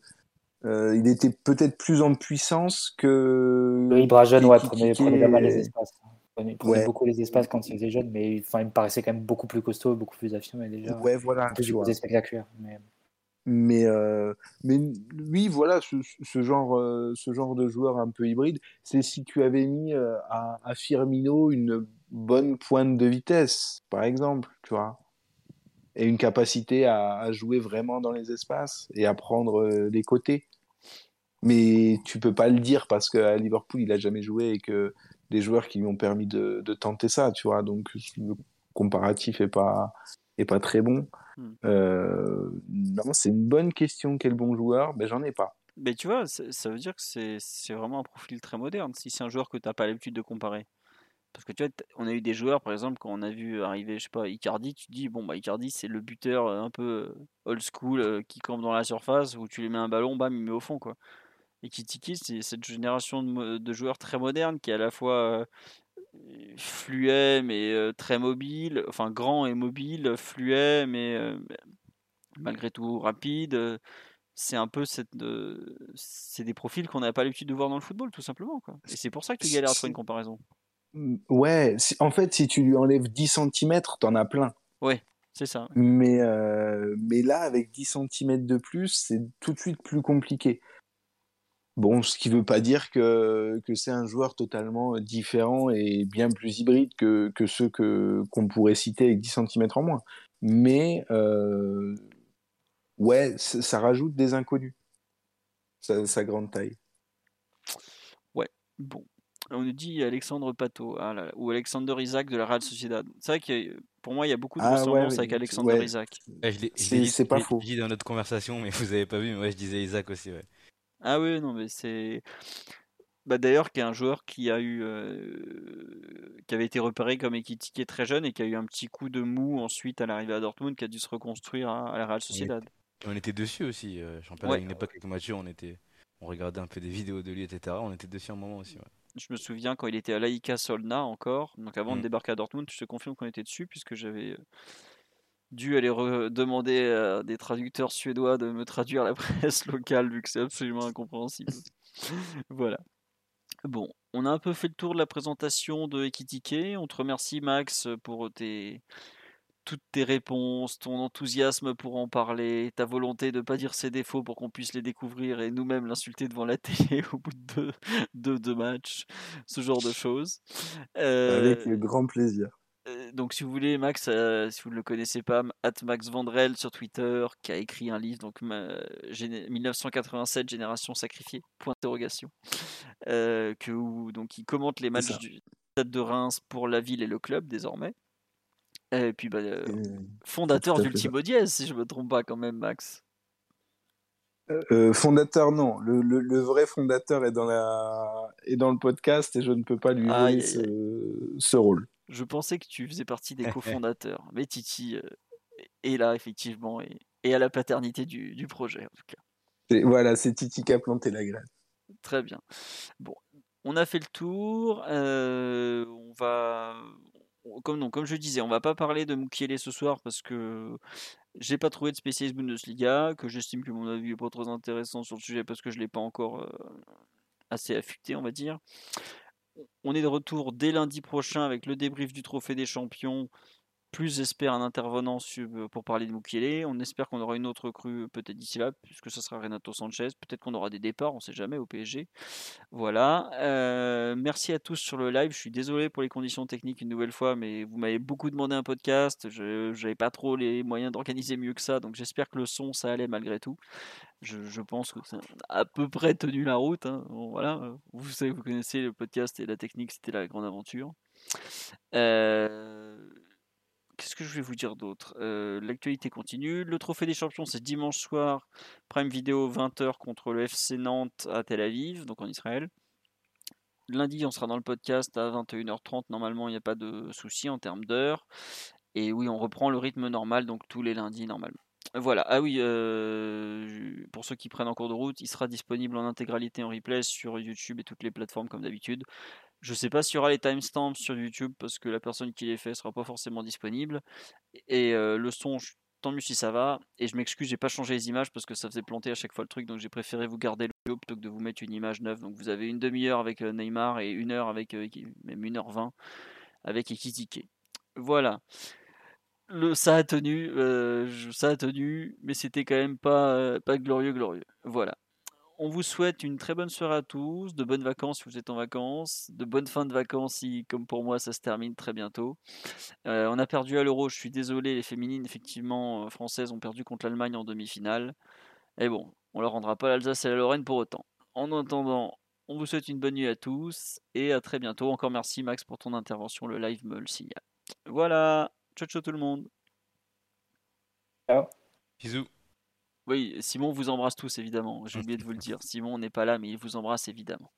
euh, il était peut-être plus en puissance que. Le Ibra jeune, ouais, prenait, prenait pas mal les espaces. Il prenait, Ouais. beaucoup les espaces quand il était jeune, mais enfin, il me paraissait quand même beaucoup plus costaud, beaucoup plus affirmé déjà. Ouais, voilà. Plus spectaculaire. Mais... Mais, euh, mais lui, voilà, ce, ce genre, euh, ce genre de joueur un peu hybride, c'est si tu avais mis à, à Firmino une bonne pointe de vitesse, par exemple, tu vois, et une capacité à, à jouer vraiment dans les espaces et à prendre euh, les côtés. Mais tu peux pas le dire parce qu'à Liverpool, il a jamais joué et que des joueurs qui lui ont permis de, de tenter ça, tu vois. Donc le comparatif est pas est pas très bon. Hmm. Euh, non, c'est une bonne question. Quel bon joueur Ben j'en ai pas. Mais tu vois, ça veut dire que c'est c'est vraiment un profil très moderne, si c'est un joueur que tu n'as pas l'habitude de comparer. Parce que tu vois, on a eu des joueurs, par exemple, quand on a vu arriver, je sais pas, Icardi, tu te dis, bon, bah, Icardi, c'est le buteur euh, un peu euh, old school euh, qui campe dans la surface, où tu lui mets un ballon, bam, il met au fond, quoi. Et Kitiki, c'est cette génération de, joueurs très modernes qui est à la fois euh, fluet, mais euh, très mobile, enfin grand et mobile, fluet, mais euh, malgré tout rapide. c'est un peu cette, euh, c'est des profils qu'on n'a pas l'habitude de voir dans le football, tout simplement, quoi. Et c'est pour ça que tu galères à trouver une comparaison. Ouais, si- en fait, si tu lui enlèves 10 cm, t'en as plein. Ouais, c'est ça. Mais, euh, mais là, avec 10 cm de plus, c'est tout de suite plus compliqué. Bon, ce qui veut pas dire que, que c'est un joueur totalement différent et bien plus hybride que, que ceux que, qu'on pourrait citer avec 10 cm en moins. Mais, euh, ouais, ça, ça rajoute des inconnus, sa, sa grande taille. Ouais, bon. On nous dit Alexandre Pato ah là là, ou Alexander Isaac de la Real Sociedad. C'est vrai que pour moi, il y a beaucoup de Ah ressemblances ouais, avec Alexander ouais. Isaac. Ouais, je l'ai- je C'est- l'ai dit- c'est pas je faux. dit dans notre conversation, mais vous avez pas vu, mais ouais, je disais Isaac aussi, ouais. Ah oui, non, mais c'est. Bah, D'ailleurs, qui est un joueur qui a eu, euh, qui avait été repéré comme équitiqué très jeune et qui a eu un petit coup de mou ensuite à l'arrivée à Dortmund, qui a dû se reconstruire à, à la Real Sociedad. On était dessus aussi, euh, championnat Ouais. à une époque avec Mathieu, on était, on regardait un peu des vidéos de lui, etc. On était dessus un moment aussi. ouais. Je me souviens quand il était à l'Aïka Solna encore, donc avant de Mm. débarquer à Dortmund, je te confirme qu'on était dessus puisque j'avais euh, dû aller demander à des traducteurs suédois de me traduire la <laughs> presse locale vu que c'est absolument incompréhensible. <laughs> voilà. Bon, on a un peu fait le tour de la présentation de Ekitike. On te remercie Max pour tes toutes tes réponses, ton enthousiasme pour en parler, ta volonté de ne pas dire ses défauts pour qu'on puisse les découvrir et nous-mêmes l'insulter devant la <laughs> télé au bout de deux, deux, deux matchs, ce genre de choses. Euh, Avec grand plaisir. euh, donc si vous voulez, Max, euh, si vous ne le connaissez pas, at Max Vandrel sur Twitter, qui a écrit un livre, donc ma- géné- 1987, Génération sacrifiée, point d'interrogation, euh, que, donc il commente les matchs du Stade de Reims pour la ville et le club désormais. Et puis bah, euh, Euh, fondateur d'Ultimo si je me trompe pas quand même, Max. Euh, fondateur, non. Le, le, le vrai fondateur est dans, la... est dans le podcast et je ne peux pas lui voler ce... ce rôle. Je pensais que tu faisais partie des <laughs> cofondateurs, mais Titi euh, est là effectivement et, et à la paternité du, du projet en tout cas. Voilà, c'est Titi qui a planté la graine. Très bien. Bon, on a fait le tour. euh, on va, comme, je disais, on va pas parler de Mukiele ce soir parce que j'ai pas trouvé de spécialiste Bundesliga, que j'estime que mon avis est pas trop intéressant sur le sujet parce que je l'ai pas encore euh, assez affûté, on va dire. On est de retour dès lundi prochain avec le débrief du Trophée des Champions, plus j'espère un intervenant pour parler de Mukele. On espère qu'on aura une autre crue peut-être d'ici là, puisque ce sera Renato Sanchez. Peut-être qu'on aura des départs, on ne sait jamais au PSG. Voilà. Euh, merci à tous sur le live. Je suis désolé pour les conditions techniques une nouvelle fois, mais vous m'avez beaucoup demandé un podcast. Je n'avais pas trop les moyens d'organiser mieux que ça, donc j'espère que le son ça allait malgré tout. Je, pense que ça a à peu près tenu la route. Hein. voilà. Vous savez, vous connaissez le podcast et la technique, c'était la grande aventure. Euh, qu'est-ce que je vais vous dire d'autre? L'actualité continue. Le trophée des champions, c'est dimanche soir, Prime Vidéo 20h contre le FC Nantes à Tel Aviv, donc en Israël. Lundi, on sera dans le podcast à 21h30. Normalement, il n'y a pas de souci en termes d'heure. Et oui, on reprend le rythme normal, donc tous les lundis normalement. Voilà, ah oui, pour ceux qui prennent en cours de route, il sera disponible en intégralité en replay sur YouTube et toutes les plateformes comme d'habitude. Je sais pas s'il y aura les timestamps sur YouTube parce que la personne qui les fait sera pas forcément disponible. Et le son, tant mieux si ça va. Et je m'excuse, j'ai pas changé les images parce que ça faisait planter à chaque fois le truc, donc j'ai préféré vous garder le vidéo plutôt que de vous mettre une image neuve. Donc vous avez une demi-heure avec Neymar et une heure avec même une heure vingt avec Ekitike. Voilà. Ça a tenu, ça a tenu, mais c'était quand même pas, pas glorieux, glorieux. Voilà on vous souhaite une très bonne soirée à tous, de bonnes vacances si vous êtes en vacances, de bonnes fins de vacances si, comme pour moi, ça se termine très bientôt. Euh, on a perdu à l'Euro, je suis désolé, les féminines, effectivement, euh, françaises ont perdu contre l'Allemagne en demi-finale. Et bon, on leur rendra pas l'Alsace et la Lorraine pour autant. En attendant, on vous souhaite une bonne nuit à tous et à très bientôt. Encore merci Max pour ton intervention, le live me le signale. Voilà, ciao ciao tout le monde. Ciao. Bisous. Oui, Simon vous embrasse tous évidemment. J'ai oublié de vous le dire. Simon n'est pas là, mais il vous embrasse évidemment.